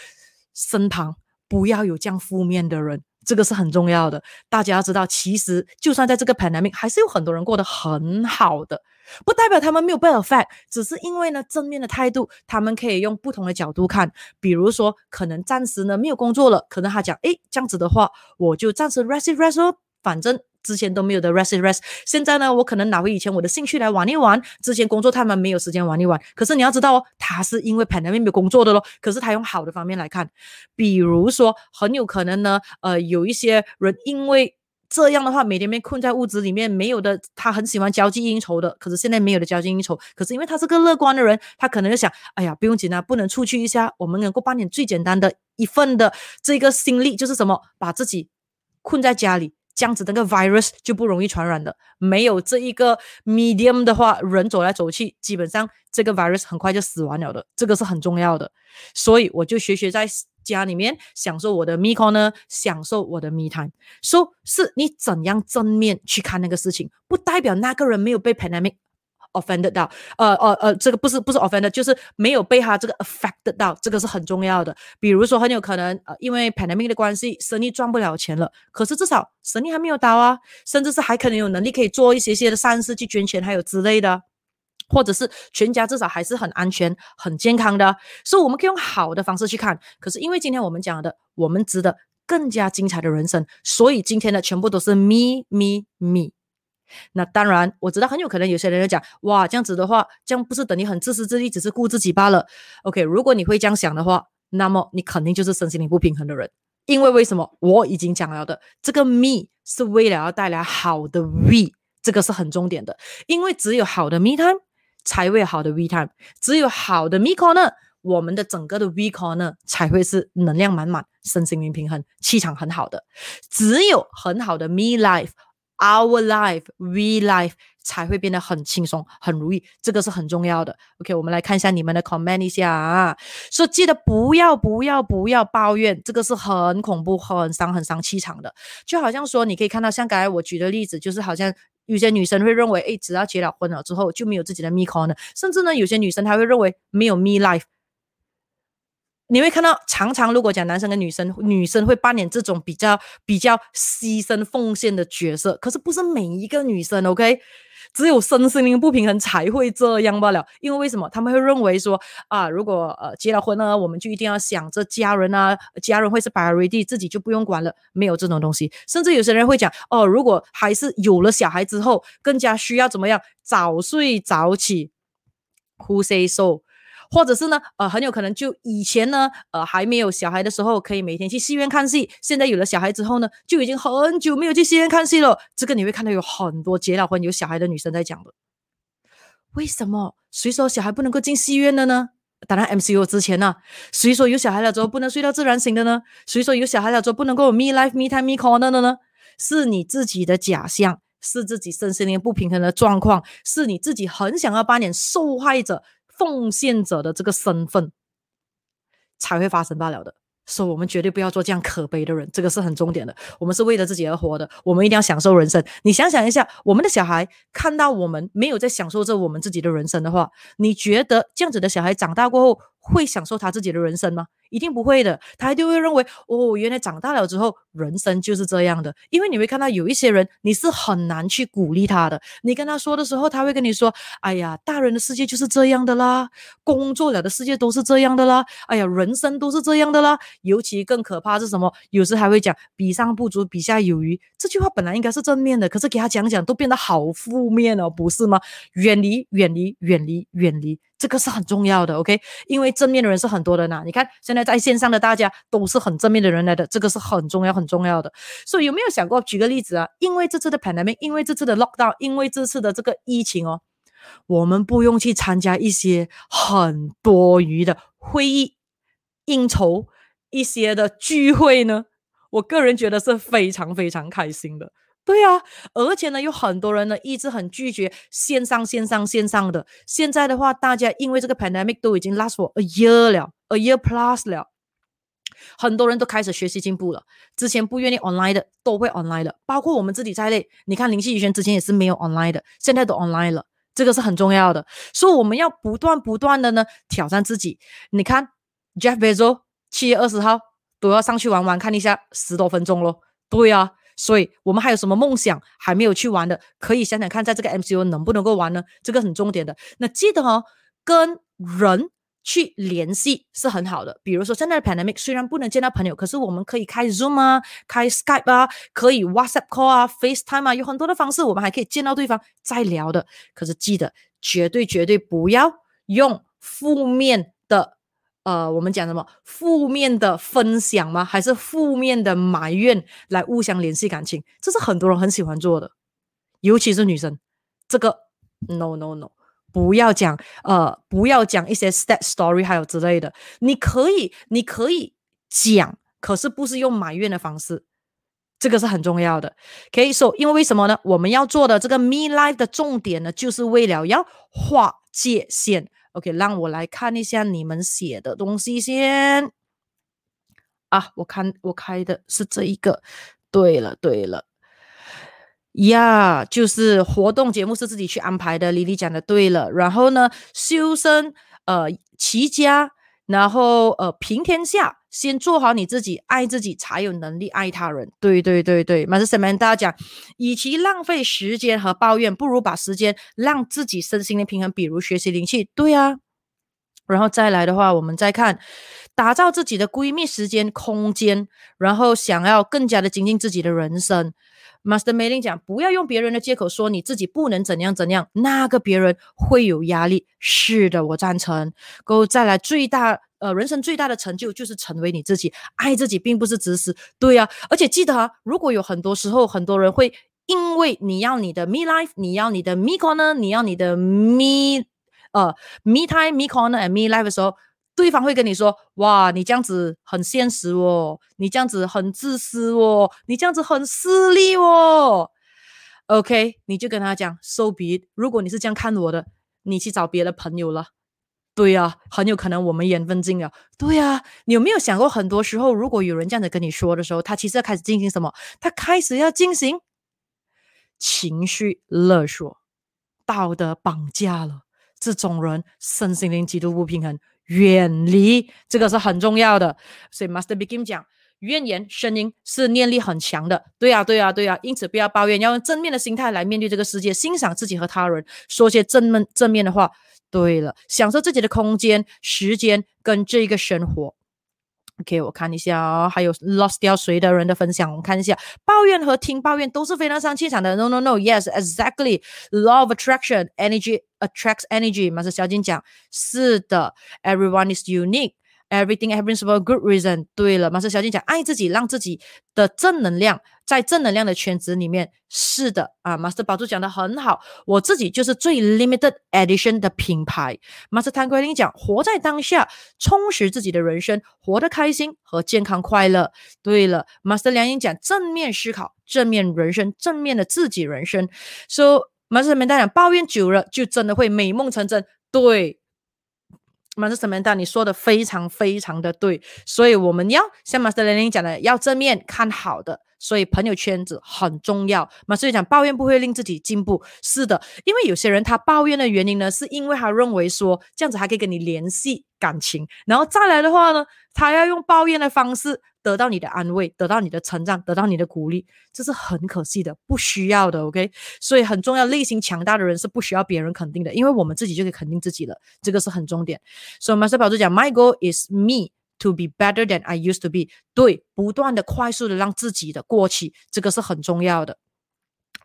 身旁不要有这样负面的人。这个是很重要的，大家要知道，其实就算在这个 pandemic，还是有很多人过得很好的，不代表他们没有 bad effect，只是因为呢正面的态度，他们可以用不同的角度看，比如说可能暂时呢没有工作了，可能他讲，诶，这样子的话，我就暂时 rest rest 哦，反正。之前都没有的 rest rest，现在呢，我可能拿回以前我的兴趣来玩一玩。之前工作他们没有时间玩一玩，可是你要知道哦，他是因为 pandemic 没有工作的咯。可是他用好的方面来看，比如说很有可能呢，呃，有一些人因为这样的话，每天被困在屋子里面，没有的，他很喜欢交际应酬的，可是现在没有的交际应酬。可是因为他是个乐观的人，他可能就想，哎呀，不用紧啊，不能出去一下，我们能够办点最简单的一份的这个心力，就是什么，把自己困在家里。这样子那个 virus 就不容易传染的。没有这一个 medium 的话，人走来走去，基本上这个 virus 很快就死完了的。这个是很重要的。所以我就学学在家里面享受我的 me corner，享受我的 me time。说是你怎样正面去看那个事情，不代表那个人没有被 pandemic。Offended 到，呃呃呃，这个不是不是 offended，就是没有被他这个 affected 到，这个是很重要的。比如说很有可能，呃，因为 pandemic 的关系，生意赚不了钱了，可是至少生意还没有倒啊，甚至是还可能有能力可以做一些些的善事去捐钱，还有之类的，或者是全家至少还是很安全、很健康的，所以我们可以用好的方式去看。可是因为今天我们讲的，我们值得更加精彩的人生，所以今天的全部都是 me me me。那当然，我知道很有可能有些人会讲，哇，这样子的话，这样不是等于很自私自利，只是顾自己罢了。OK，如果你会这样想的话，那么你肯定就是身心灵不平衡的人。因为为什么？我已经讲了的，这个 me 是为了要带来好的 we，这个是很重点的。因为只有好的 me time 才会好的 we time，只有好的 me corner，我们的整个的 we corner 才会是能量满满、身心灵平衡、气场很好的。只有很好的 me life。Our life, we life 才会变得很轻松、很如意，这个是很重要的。OK，我们来看一下你们的 comment 一下啊，说记得不要、不要、不要抱怨，这个是很恐怖、很伤、很伤气场的。就好像说，你可以看到，像刚才我举的例子，就是好像有些女生会认为，哎，只要结了婚了之后就没有自己的 me corner，甚至呢，有些女生她会认为没有 me life。你会看到，常常如果讲男生跟女生，女生会扮演这种比较比较牺牲奉献的角色，可是不是每一个女生，OK？只有身心灵不平衡才会这样罢了。因为为什么他们会认为说啊，如果呃结了婚呢，我们就一定要想着家人啊，家人会是 priority，自己就不用管了，没有这种东西。甚至有些人会讲哦，如果还是有了小孩之后，更加需要怎么样早睡早起，Who say so？或者是呢，呃，很有可能就以前呢，呃，还没有小孩的时候，可以每天去戏院看戏。现在有了小孩之后呢，就已经很久没有去戏院看戏了。这个你会看到有很多结了婚有小孩的女生在讲的。为什么？谁说小孩不能够进戏院的呢？当然，MCU 之前呢，谁说有小孩了之后不能睡到自然醒的呢？谁说有小孩了之后不能够有 me life me time me corner 的呢？是你自己的假象，是自己身心灵不平衡的状况，是你自己很想要扮演受害者。奉献者的这个身份才会发生罢了的，所以我们绝对不要做这样可悲的人，这个是很重点的。我们是为了自己而活的，我们一定要享受人生。你想想一下，我们的小孩看到我们没有在享受着我们自己的人生的话，你觉得这样子的小孩长大过后会享受他自己的人生吗？一定不会的，他一定会认为哦，原来长大了之后人生就是这样的。因为你会看到有一些人，你是很难去鼓励他的。你跟他说的时候，他会跟你说：“哎呀，大人的世界就是这样的啦，工作了的世界都是这样的啦，哎呀，人生都是这样的啦。”尤其更可怕是什么？有时还会讲“比上不足，比下有余”。这句话本来应该是正面的，可是给他讲讲都变得好负面哦，不是吗？远离，远离，远离，远离。这个是很重要的，OK？因为正面的人是很多的呢。你看，现在在线上的大家都是很正面的人来的，这个是很重要、很重要的。所以有没有想过，举个例子啊？因为这次的 pandemic，因为这次的 lockdown，因为这次的这个疫情哦，我们不用去参加一些很多余的会议、应酬、一些的聚会呢？我个人觉得是非常非常开心的。对啊，而且呢，有很多人呢一直很拒绝线上、线上、线上的。现在的话，大家因为这个 pandemic 都已经 last for a year 了，a year plus 了，很多人都开始学习进步了。之前不愿意 online 的都会 online 了，包括我们自己在内。你看林夕宇轩之前也是没有 online 的，现在都 online 了，这个是很重要的。所以我们要不断不断的呢挑战自己。你看 Jeff Bezos 七月二十号都要上去玩玩看一下十多分钟咯。对啊。所以我们还有什么梦想还没有去玩的？可以想想看，在这个 MCU 能不能够玩呢？这个很重点的。那记得哦，跟人去联系是很好的。比如说现在的 pandemic 虽然不能见到朋友，可是我们可以开 Zoom 啊，开 Skype 啊，可以 WhatsApp call 啊，FaceTime 啊，有很多的方式，我们还可以见到对方再聊的。可是记得绝对绝对不要用负面。呃，我们讲什么负面的分享吗？还是负面的埋怨来互相联系感情？这是很多人很喜欢做的，尤其是女生。这个 no no no，不要讲呃，不要讲一些 sad story，还有之类的。你可以，你可以讲，可是不是用埋怨的方式。这个是很重要的。可以说，因为为什么呢？我们要做的这个 me life 的重点呢，就是为了要划界限。OK，让我来看一下你们写的东西先。啊，我看我开的是这一个。对了，对了，呀，就是活动节目是自己去安排的。丽丽讲的对了。然后呢，修身呃齐家，然后呃平天下。先做好你自己，爱自己，才有能力爱他人。对对对对，马斯什曼大家讲，与其浪费时间和抱怨，不如把时间让自己身心的平衡，比如学习灵气。对啊，然后再来的话，我们再看，打造自己的闺蜜时间空间，然后想要更加的精进自己的人生。Master Mailing 讲，不要用别人的借口说你自己不能怎样怎样，那个别人会有压力。是的，我赞成。够再来最大。呃，人生最大的成就就是成为你自己，爱自己并不是自私，对呀。而且记得啊，如果有很多时候，很多人会因为你要你的 me life，你要你的 me corner，你要你的 me 呃 me time me corner and me life 的时候，对方会跟你说，哇，你这样子很现实哦，你这样子很自私哦，你这样子很势利哦。OK，你就跟他讲，so be。如果你是这样看我的，你去找别的朋友了。对呀，很有可能我们缘分尽了。对呀，你有没有想过，很多时候如果有人这样子跟你说的时候，他其实要开始进行什么？他开始要进行情绪勒索、道德绑架了。这种人身心灵极度不平衡，远离这个是很重要的。所以，Master Begin 讲，怨言声音是念力很强的。对呀，对呀，对呀。因此不要抱怨，要用正面的心态来面对这个世界，欣赏自己和他人，说些正面正面的话。对了，享受自己的空间、时间跟这一个生活。OK，我看一下哦，还有 lost 掉谁的人的分享，我们看一下，抱怨和听抱怨都是非常伤气场的。No No No，Yes，Exactly。Law of attraction，energy attracts energy。马是小金讲，是的，Everyone is unique。Everything happens for a good reason。对了，马斯小金讲，爱自己，让自己的正能量在正能量的圈子里面。是的，啊，马斯宝珠讲的很好，我自己就是最 limited edition 的品牌。马斯谭奎林讲，活在当下，充实自己的人生，活得开心和健康快乐。对了，马斯梁英讲，正面思考，正面人生，正面的自己人生。说马斯什么大讲，抱怨久了就真的会美梦成真。对。马斯什么？但你说的非常非常的对，所以我们要像马斯雷林讲的，要正面看好的，所以朋友圈子很重要。马斯讲抱怨不会令自己进步，是的，因为有些人他抱怨的原因呢，是因为他认为说这样子还可以跟你联系感情，然后再来的话呢，他要用抱怨的方式。得到你的安慰，得到你的成长，得到你的鼓励，这是很可惜的，不需要的。OK，所以很重要，内心强大的人是不需要别人肯定的，因为我们自己就可以肯定自己了，这个是很重点。所以马斯宝就讲，My goal is me to be better than I used to be。对，不断的快速的让自己的过去，这个是很重要的。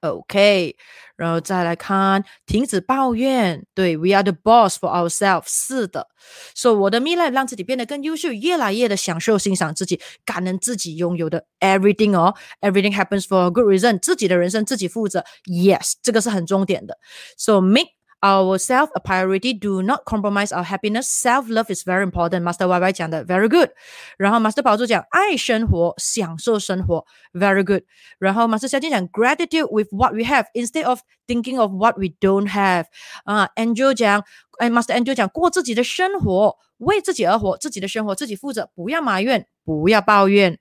OK，然后再来看，停止抱怨。对，We are the boss for ourselves。是的，说我的蜜赖让自己变得更优秀，越来越的享受欣赏自己，感恩自己拥有的 everything 哦，everything happens for a good reason。自己的人生自己负责，Yes，这个是很重点的。So make ourselves a priority. Do not compromise our happiness. Self love is very important. Master Y Y 讲的 very good。然后 Master 宝珠讲爱生活，享受生活，very good。然后 Master 小金讲 gratitude with what we have instead of thinking of what we don't have。啊，Angel 讲，哎，Master Angel 讲过自己的生活，为自己而活，自己的生活自己负责，不要埋怨，不要抱怨。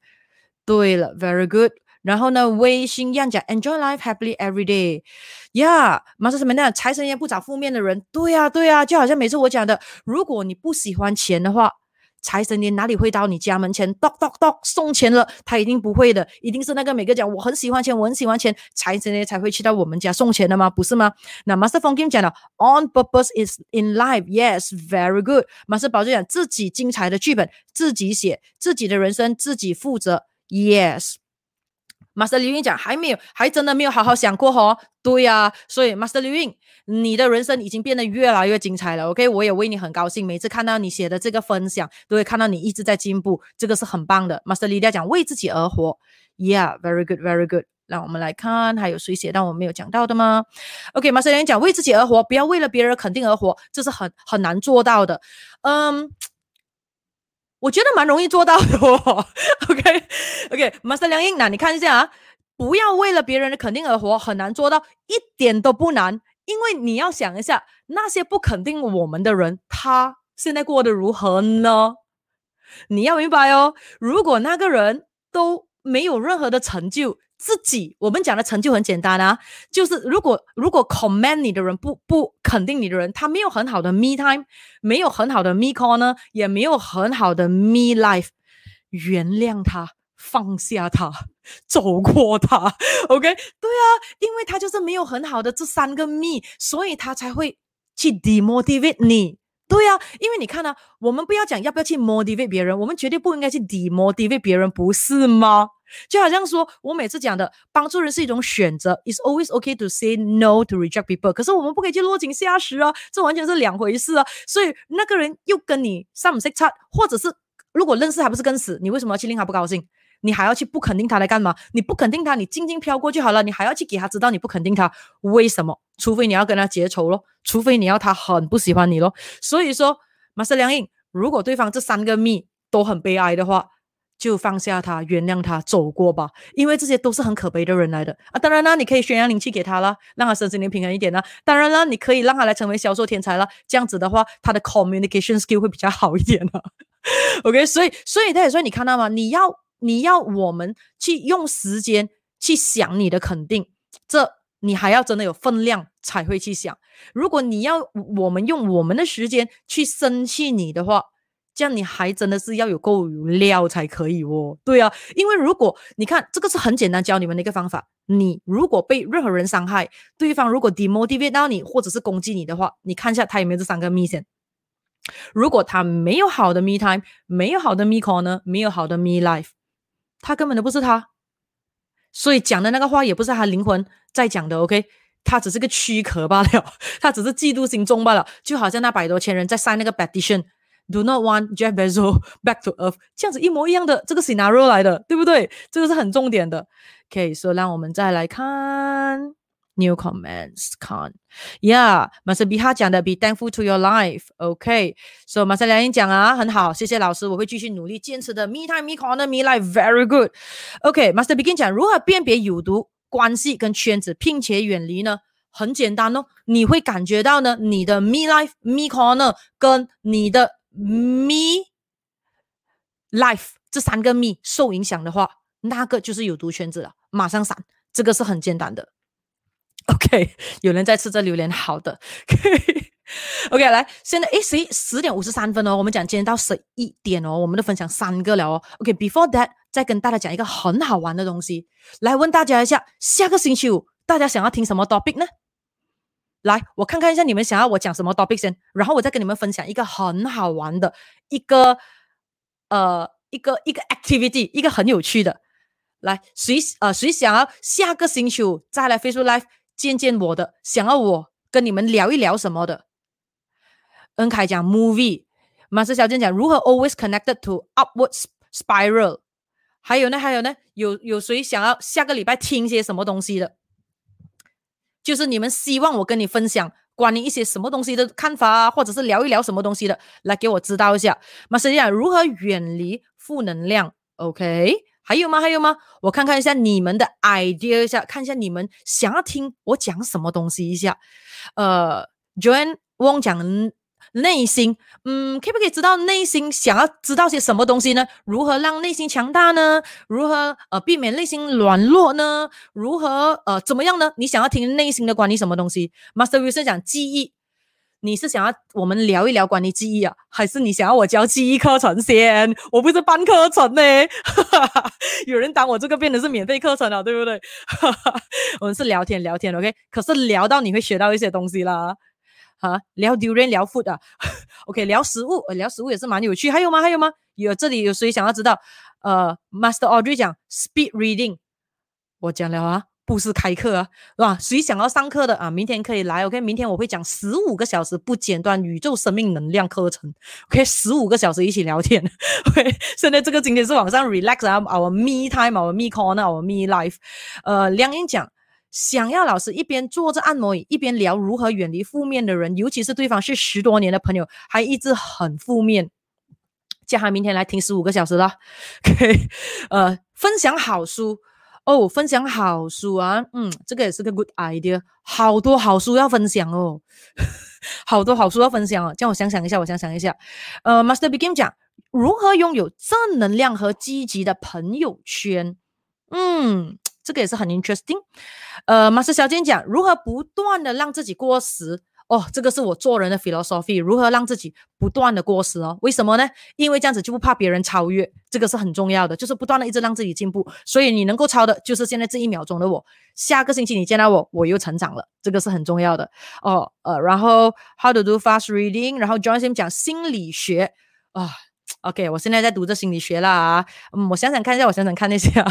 对了，very good。 然后呢，微信样讲 enjoy life happily every day，呀，马上什么呢？财神爷不找负面的人，对呀，对呀，就好像每次我讲的，如果你不喜欢钱的话，财神爷哪里会到你家门前咚咚咚送钱了？他一定不会的，一定是那个每个讲我很喜欢钱，我很喜欢钱，财神爷才会去到我们家送钱的吗？不是吗？那 Master Feng Kim 讲的 on purpose is in life，yes，very good。Master 宝就讲自己精彩的剧本自己写，自己的人生自己负责，yes。Master 刘运讲还没有，还真的没有好好想过哦。对呀，所以 Master 刘运，你的人生已经变得越来越精彩了。OK，我也为你很高兴。每次看到你写的这个分享，都会看到你一直在进步，这个是很棒的。Master 李 a 讲为自己而活，Yeah，very good，very good。让我们来看还有谁写到我没有讲到的吗？OK，Master 刘讲为自己而活，不要为了别人肯定而活，这是很很难做到的。嗯。我觉得蛮容易做到的哦。OK，OK，Master 梁英，那你看一下啊，不要为了别人的肯定而活，很难做到，一点都不难。因为你要想一下，那些不肯定我们的人，他现在过得如何呢？你要明白哦，如果那个人都没有任何的成就。自己，我们讲的成就很简单啊，就是如果如果 comment 你的人不不肯定你的人，他没有很好的 me time，没有很好的 me corner，也没有很好的 me life，原谅他，放下他，走过他，OK？对啊，因为他就是没有很好的这三个 me，所以他才会去 demotivate 你。对呀，因为你看呢，我们不要讲要不要去 motivate 别人，我们绝对不应该去 demotivate 别人，不是吗？就好像说，我每次讲的，帮助人是一种选择，is always okay to say no to reject people。可是我们不可以去落井下石啊，这完全是两回事啊。所以那个人又跟你上不识差，或者是如果认识还不是跟死，你为什么要去令他不高兴？你还要去不肯定他来干嘛？你不肯定他，你静静飘过就好了。你还要去给他知道你不肯定他，为什么？除非你要跟他结仇咯，除非你要他很不喜欢你咯。所以说，马斯良印，如果对方这三个蜜都很悲哀的话。就放下他，原谅他，走过吧，因为这些都是很可悲的人来的啊。当然啦，你可以宣扬灵气给他了，让他身心灵平衡一点呢。当然啦，你可以让他来成为销售天才了，这样子的话，他的 communication skill 会比较好一点呢。OK，所以，所以他也说，你看到吗？你要，你要我们去用时间去想你的肯定，这你还要真的有分量才会去想。如果你要我们用我们的时间去生气你的话，这样你还真的是要有够有料才可以哦。对啊，因为如果你看这个是很简单教你们的一个方法，你如果被任何人伤害，对方如果 demotivate 到你或者是攻击你的话，你看一下他有没有这三个 misen。如果他没有好的 me time，没有好的 me call 呢没有好的 me life，他根本都不是他，所以讲的那个话也不是他灵魂在讲的。OK，他只是个躯壳罢了，他只是嫉妒心重罢了，就好像那百多千人在晒那个 petition。Do not want Jeff Bezos back to Earth，这样子一模一样的这个 scenario 来的，对不对？这个是很重点的。OK，所以让我们再来看 new comments。Con，Yeah，Master B 他讲的，be thankful to your life。OK，so Master 梁英讲啊，很好，谢谢老师，我会继续努力坚持的。Me time, me corner, me life，very good。OK，Master Begin 讲如何辨别有毒关系跟圈子，并且远离呢？很简单哦，你会感觉到呢，你的 me life, me corner 跟你的 me life 这三个 me 受影响的话，那个就是有毒圈子了，马上闪，这个是很简单的。有人在吃这榴莲，好的。OK，来，现在诶，十十点五十三分哦，我们讲今天到十一点哦，我们都分享三个了哦。OK，before that，再跟大家讲一个很好玩的东西，来问大家一下，下个星期五大家想要听什么 topic 呢？来，我看看一下你们想要我讲什么 topic 先，然后我再跟你们分享一个很好玩的一个呃一个一个 activity，一个很有趣的。来，谁呃谁想要下个星期五再来 Facebook Live 见见我的，想要我跟你们聊一聊什么的？恩凯讲 movie，马斯小健讲如何 always connected to upward spiral，还有呢还有呢，有有谁想要下个礼拜听些什么东西的？就是你们希望我跟你分享关于一些什么东西的看法啊，或者是聊一聊什么东西的，来给我知道一下。马实际上如何远离负能量？OK，还有吗？还有吗？我看看一下你们的 idea 一下，看一下你们想要听我讲什么东西一下。呃，Joan Wong 讲。内心，嗯，可不可以知道内心想要知道些什么东西呢？如何让内心强大呢？如何呃避免内心软弱呢？如何呃怎么样呢？你想要听内心的管理什么东西？Master Wilson 讲记忆，你是想要我们聊一聊管理记忆啊，还是你想要我教记忆课程先？我不是办课程呢，有人当我这个变的是免费课程了，对不对？我们是聊天聊天，OK？可是聊到你会学到一些东西啦。啊，聊 durian 聊 food 啊，OK，聊食物，聊食物也是蛮有趣。还有吗？还有吗？有这里有谁想要知道？呃，Master Audrey 讲 speed reading，我讲了啊，不是开课啊，是吧？谁想要上课的啊？明天可以来，OK，明天我会讲十五个小时不间断宇宙生命能量课程，OK，十五个小时一起聊天，OK。现在这个今天是晚上 relax 啊，our me time，our me corner，our me life。呃，梁英讲。想要老师一边坐着按摩椅，一边聊如何远离负面的人，尤其是对方是十多年的朋友，还一直很负面，叫他明天来听十五个小时了。OK，呃，分享好书哦，分享好书啊，嗯，这个也是个 good idea，好多好书要分享哦，好多好书要分享哦，叫我想想一下，我想想一下，呃，Master Begin 讲如何拥有正能量和积极的朋友圈，嗯。这个也是很 interesting，呃，马斯小健讲如何不断的让自己过时？哦，这个是我做人的 philosophy，如何让自己不断的过时哦？为什么呢？因为这样子就不怕别人超越，这个是很重要的，就是不断的一直让自己进步，所以你能够超的，就是现在这一秒钟的我，下个星期你见到我，我又成长了，这个是很重要的哦，呃，然后 how to do fast reading，然后 Johnson 讲心理学啊。OK，我现在在读这心理学啦。嗯，我想想看一下，我想想看一下。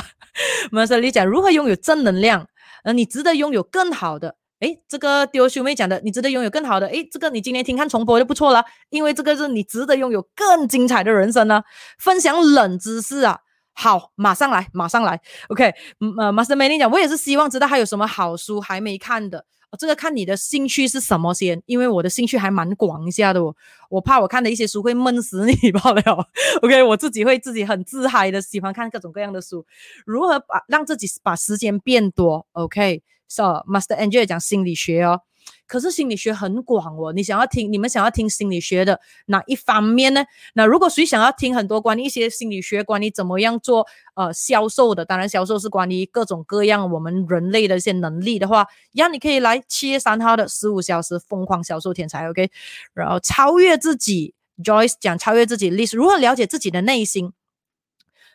马斯里讲如何拥有正能量，呃，你值得拥有更好的。诶，这个丢兄妹讲的，你值得拥有更好的。诶，这个你今天听看重播就不错了，因为这个是你值得拥有更精彩的人生呢。分享冷知识啊，好，马上来，马上来。OK，呃，马斯梅林讲，我也是希望知道还有什么好书还没看的。这个看你的兴趣是什么先，因为我的兴趣还蛮广一下的哦。我怕我看的一些书会闷死你 罢了。OK，我自己会自己很自嗨的喜欢看各种各样的书。如何把让自己把时间变多？OK So Master Angel 讲心理学哦。可是心理学很广哦，你想要听，你们想要听心理学的哪一方面呢？那如果谁想要听很多关于一些心理学，关于怎么样做呃销售的，当然销售是关于各种各样我们人类的一些能力的话，一样你可以来七月三号的十五小时疯狂销售天才，OK，然后超越自己 Joyce 讲超越自己，Liz 如何了解自己的内心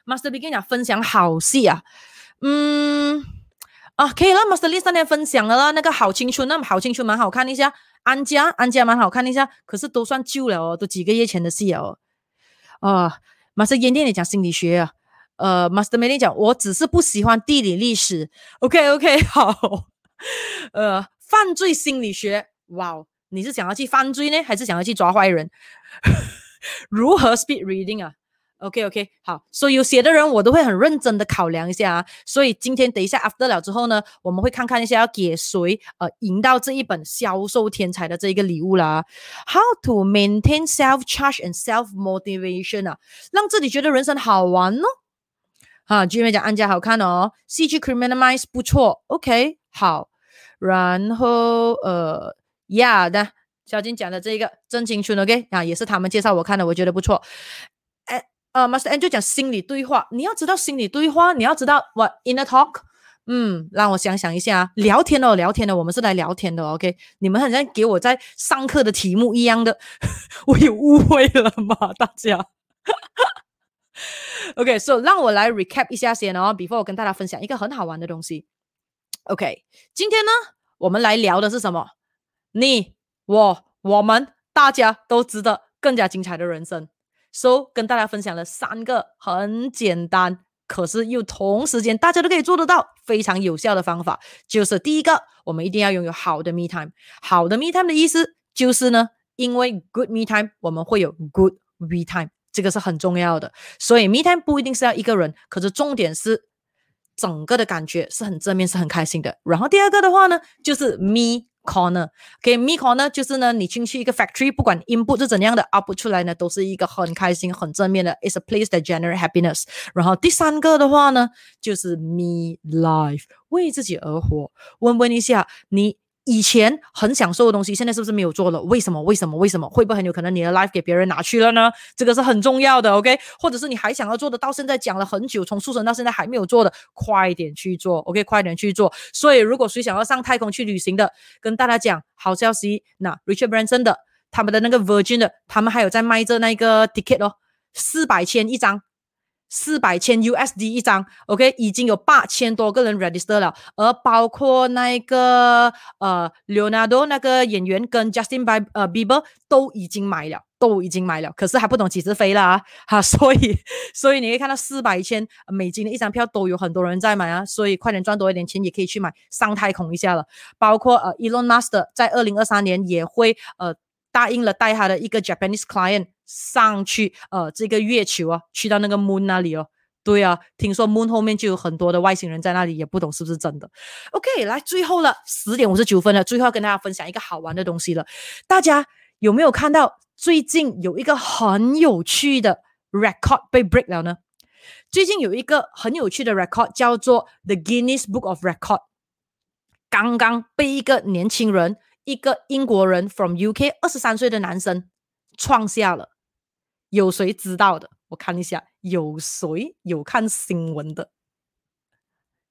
？Master B 跟你讲分享好戏啊，嗯啊可以了，Master Liz 那天分享了啦，那个好青春，那么好青春蛮好看一下，安家安家蛮好看一下，可是都算旧了哦，都几个月前的戏哦。啊，Master 烟店里讲心理学啊，呃，Master 美丽讲我只是不喜欢地理历史，OK OK 好，呃，犯罪心理学，哇。你是想要去犯罪呢，还是想要去抓坏人？如何 speed reading 啊？OK OK，好，所以有写的人我都会很认真的考量一下啊。所以今天等一下 after 了之后呢，我们会看看一下要给谁呃赢到这一本销售天才的这一个礼物啦。How to maintain self charge and self motivation 啊，让自己觉得人生好玩哦？啊，居然讲安家好看哦，戏剧 criminalize 不错，OK 好，然后呃。Yeah 的，小金讲的这一个真情春，OK 啊，也是他们介绍我看的，我觉得不错。呃，Master N 就讲心理对话，你要知道心理对话，你要知道 What inner talk。嗯，让我想想一下啊，聊天哦，聊天的，我们是来聊天的，OK？你们好像给我在上课的题目一样的，我有误会了吗？大家？OK，So 让我来 recap 一下先哦，before 我跟大家分享一个很好玩的东西。OK，今天呢，我们来聊的是什么？你、我、我们大家都值得更加精彩的人生。So 跟大家分享了三个很简单，可是又同时间大家都可以做得到、非常有效的方法。就是第一个，我们一定要拥有好的 me time。好的 me time 的意思就是呢，因为 good me time，我们会有 good we time，这个是很重要的。所以 me time 不一定是要一个人，可是重点是整个的感觉是很正面、是很开心的。然后第二个的话呢，就是 me。corner，OK，me corner 就是呢，你进去一个 factory，不管 in 不是怎样的 out 出来呢，都是一个很开心、很正面的 It's a place that generate happiness。然后第三个的话呢，就是 me life，为自己而活。问问一下你。以前很享受的东西，现在是不是没有做了？为什么？为什么？为什么？会不会很有可能你的 life 给别人拿去了呢？这个是很重要的，OK？或者是你还想要做的，到现在讲了很久，从出生到现在还没有做的，快点去做，OK？快点去做。所以，如果谁想要上太空去旅行的，跟大家讲好消息，那 Richard Branson 的他们的那个 Virgin 的，他们还有在卖着那个 ticket 哦，四百千一张。四百千 USD 一张，OK，已经有八千多个人 register 了，而包括那个呃 Leonardo 那个演员跟 Justin Bieber 都已经买了，都已经买了，可是还不懂几时飞了啊，哈，所以所以你可以看到四百千美金的一张票都有很多人在买啊，所以快点赚多一点钱也可以去买上太空一下了，包括呃 Elon Musk 在二零二三年也会呃答应了带他的一个 Japanese client。上去，呃，这个月球啊，去到那个 moon 那里哦。对啊，听说 moon 后面就有很多的外星人在那里，也不懂是不是真的。OK，来最后了，十点五十九分了，最后要跟大家分享一个好玩的东西了。大家有没有看到最近有一个很有趣的 record 被 break 了呢？最近有一个很有趣的 record 叫做 The Guinness Book of Record，刚刚被一个年轻人，一个英国人 from UK 二十三岁的男生创下了。有谁知道的？我看一下，有谁有看新闻的？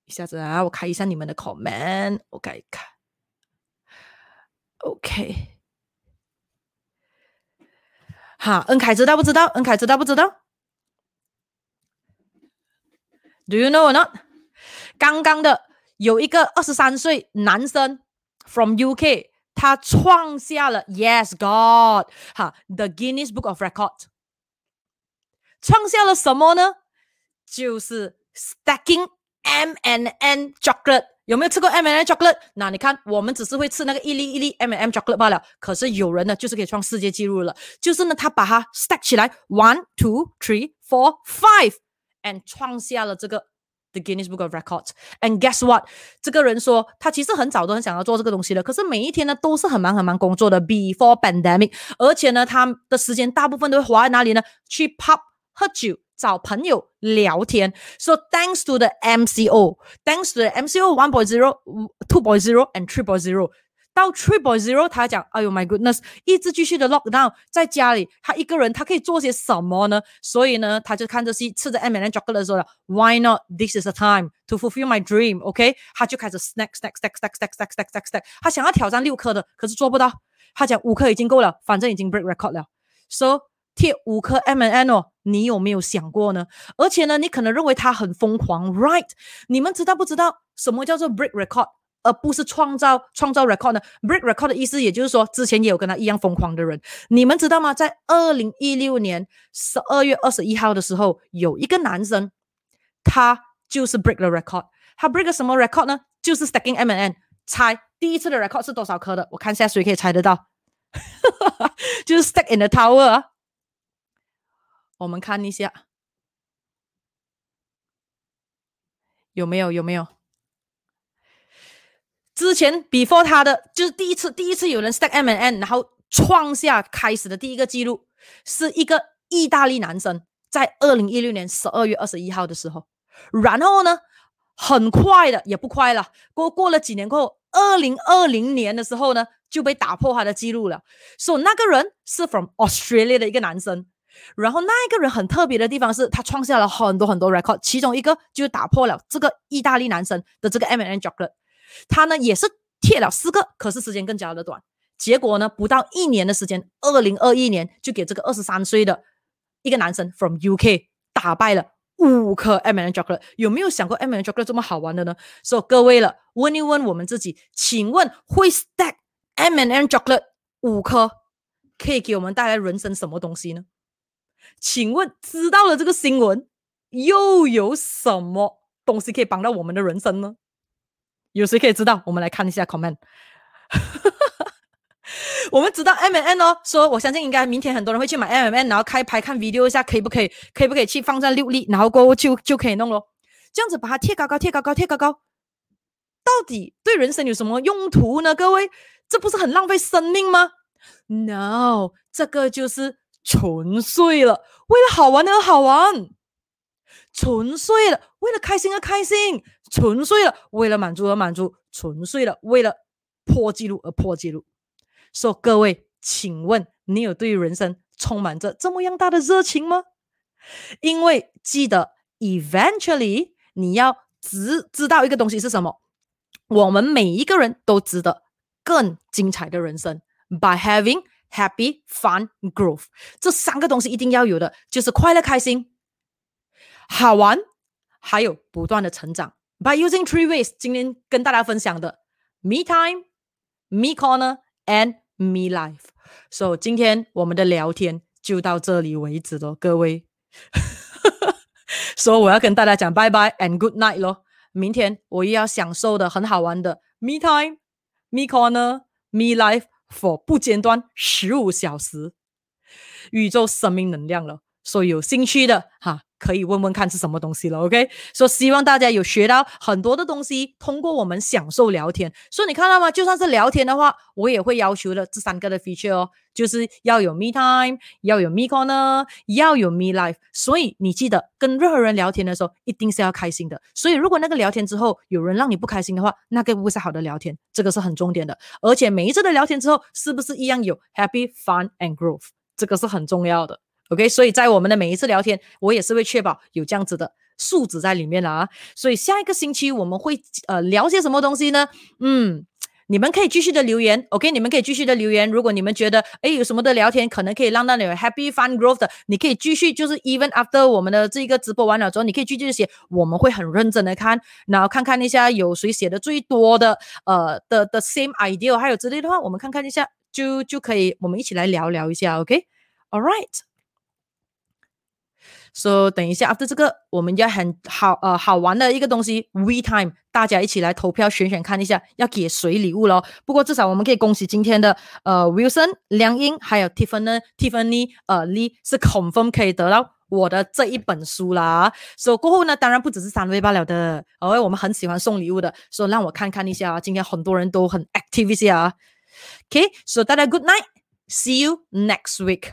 一下子啊，我开一下你们的 comment，我看一看。OK，好，恩凯知道不知道？恩凯知道不知道？Do you know or not？刚刚的有一个二十三岁男生 from UK，他创下了 Yes God，哈，The Guinness Book of Records。创下了什么呢？就是 stacking M and N chocolate，有没有吃过 M and N chocolate？那你看，我们只是会吃那个一粒一粒 M and M chocolate 罢了。可是有人呢，就是可以创世界纪录了。就是呢，他把它 stack 起来，one two three four five，and 创下了这个 the Guinness Book of Records。And guess what？这个人说，他其实很早都很想要做这个东西了，可是每一天呢，都是很忙很忙工作的。Before pandemic，而且呢，他的时间大部分都会花在哪里呢？去 pub。喝酒、找朋友聊天。So thanks to the MCO, thanks to the MCO one point zero, two point zero and three point zero。到 three point zero，他讲：“哎呦，my goodness，一直继续的 lockdown，在家里，他一个人，他可以做些什么呢？所以呢，他就看着戏，吃着 M and chocolate 说了：Why not? This is a time to fulfill my dream. OK，他就开始 snack snack snack snack snack snack snack snack snack。他想要挑战六颗的，可是做不到。他讲五颗已经够了，反正已经 break record 了。So 贴五颗 MNN 哦，你有没有想过呢？而且呢，你可能认为他很疯狂，right？你们知道不知道什么叫做 break record，而不是创造创造 record 呢？break record 的意思，也就是说，之前也有跟他一样疯狂的人，你们知道吗？在二零一六年十二月二十一号的时候，有一个男生，他就是 break the record，他 break 什么 record 呢？就是 stacking MNN。猜第一次的 record 是多少颗的？我看一下谁可以猜得到。就是 stack in the tower。我们看一下有没有有没有？之前 before 他的就是第一次第一次有人 stack M and N，然后创下开始的第一个记录，是一个意大利男生，在二零一六年十二月二十一号的时候。然后呢，很快的也不快了，过过了几年过后，二零二零年的时候呢。就被打破他的记录了。说那个人是 from Australia 的一个男生，然后那一个人很特别的地方是他创下了很多很多 record，其中一个就打破了这个意大利男生的这个 M N chocolate。他呢也是贴了四个，可是时间更加的短。结果呢，不到一年的时间，二零二一年就给这个二十三岁的一个男生 from U K 打败了五颗 M N chocolate。有没有想过 M N chocolate 这么好玩的呢？所以各位了，问一问我们自己，请问会 stack？M and M chocolate 五颗可以给我们带来人生什么东西呢？请问知道了这个新闻，又有什么东西可以帮到我们的人生呢？有谁可以知道？我们来看一下 comment。我们知道 M N 哦，说我相信应该明天很多人会去买 M N，然后开拍看 video 一下，可以不可以？可以不可以去放在六粒，然后过后就就可以弄咯。这样子把它贴高高，贴高高，贴高高，到底对人生有什么用途呢？各位？这不是很浪费生命吗？No，这个就是纯粹了，为了好玩而好玩，纯粹了，为了开心而开心，纯粹了，为了满足而满足，纯粹了，为了破纪录而破纪录。说各位，请问你有对人生充满着这么样大的热情吗？因为记得，eventually 你要知知道一个东西是什么，我们每一个人都值得。更精彩的人生，by having happy, fun, growth，这三个东西一定要有的，就是快乐、开心、好玩，还有不断的成长。By using three ways，今天跟大家分享的：me time, me corner, and me life。所以今天我们的聊天就到这里为止了，各位。所以我要跟大家讲拜拜 and good night 咯。明天我又要享受的很好玩的 me time。Me corner, me life for 不间断十五小时，宇宙生命能量了。所以有兴趣的哈。可以问问看是什么东西了，OK？说希望大家有学到很多的东西，通过我们享受聊天。所以你看到吗？就算是聊天的话，我也会要求的这三个的 feature 哦，就是要有 me time，要有 me corner，要有 me life。所以你记得跟任何人聊天的时候，一定是要开心的。所以如果那个聊天之后有人让你不开心的话，那个不会是好的聊天，这个是很重点的。而且每一次的聊天之后，是不是一样有 happy fun and growth？这个是很重要的。OK，所以在我们的每一次聊天，我也是会确保有这样子的素质在里面了啊。所以下一个星期我们会呃聊些什么东西呢？嗯，你们可以继续的留言，OK，你们可以继续的留言。如果你们觉得哎有什么的聊天可能可以让到你有 happy fun growth 的，你可以继续就是 even after 我们的这个直播完了之后，你可以继续写，我们会很认真的看，然后看看一下有谁写的最多的呃的的 same idea，还有之类的话，我们看看一下就就可以我们一起来聊聊一下，OK，All right。说等一下，after 这个我们要很好呃好玩的一个东西，we time，大家一起来投票选选看一下要给谁礼物咯。不过至少我们可以恭喜今天的呃 Wilson 梁英还有 Tiffany Tiffany 呃 Lee 是 confirm 可以得到我的这一本书啦。所以过后呢，当然不只是三位罢了的，因为我们很喜欢送礼物的，所以让我看看一下啊，今天很多人都很 active 一下啊。OK，so 大家 good night，see you next week，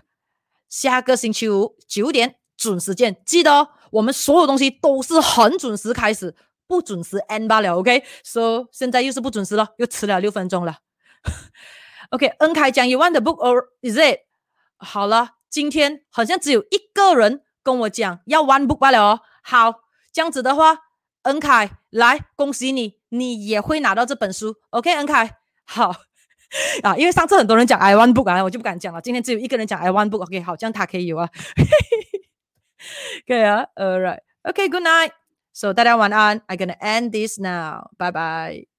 下个星期五九点。准时见，记得哦。我们所有东西都是很准时开始，不准时 end 罢了。OK，so 现在又是不准时了，又迟了六分钟了。OK，N 凯讲 You want a book or is it？好了，今天好像只有一个人跟我讲要 one book 罢了哦。好，这样子的话，N 凯来恭喜你，你也会拿到这本书。OK，N 凯，好。啊，因为上次很多人讲 I want book 啊，我就不敢讲了。今天只有一个人讲 I want book，OK，好，这样他可以有啊。可以啊，All right，OK，Good night。So 大家晚安。I'm gonna end this now. Bye bye.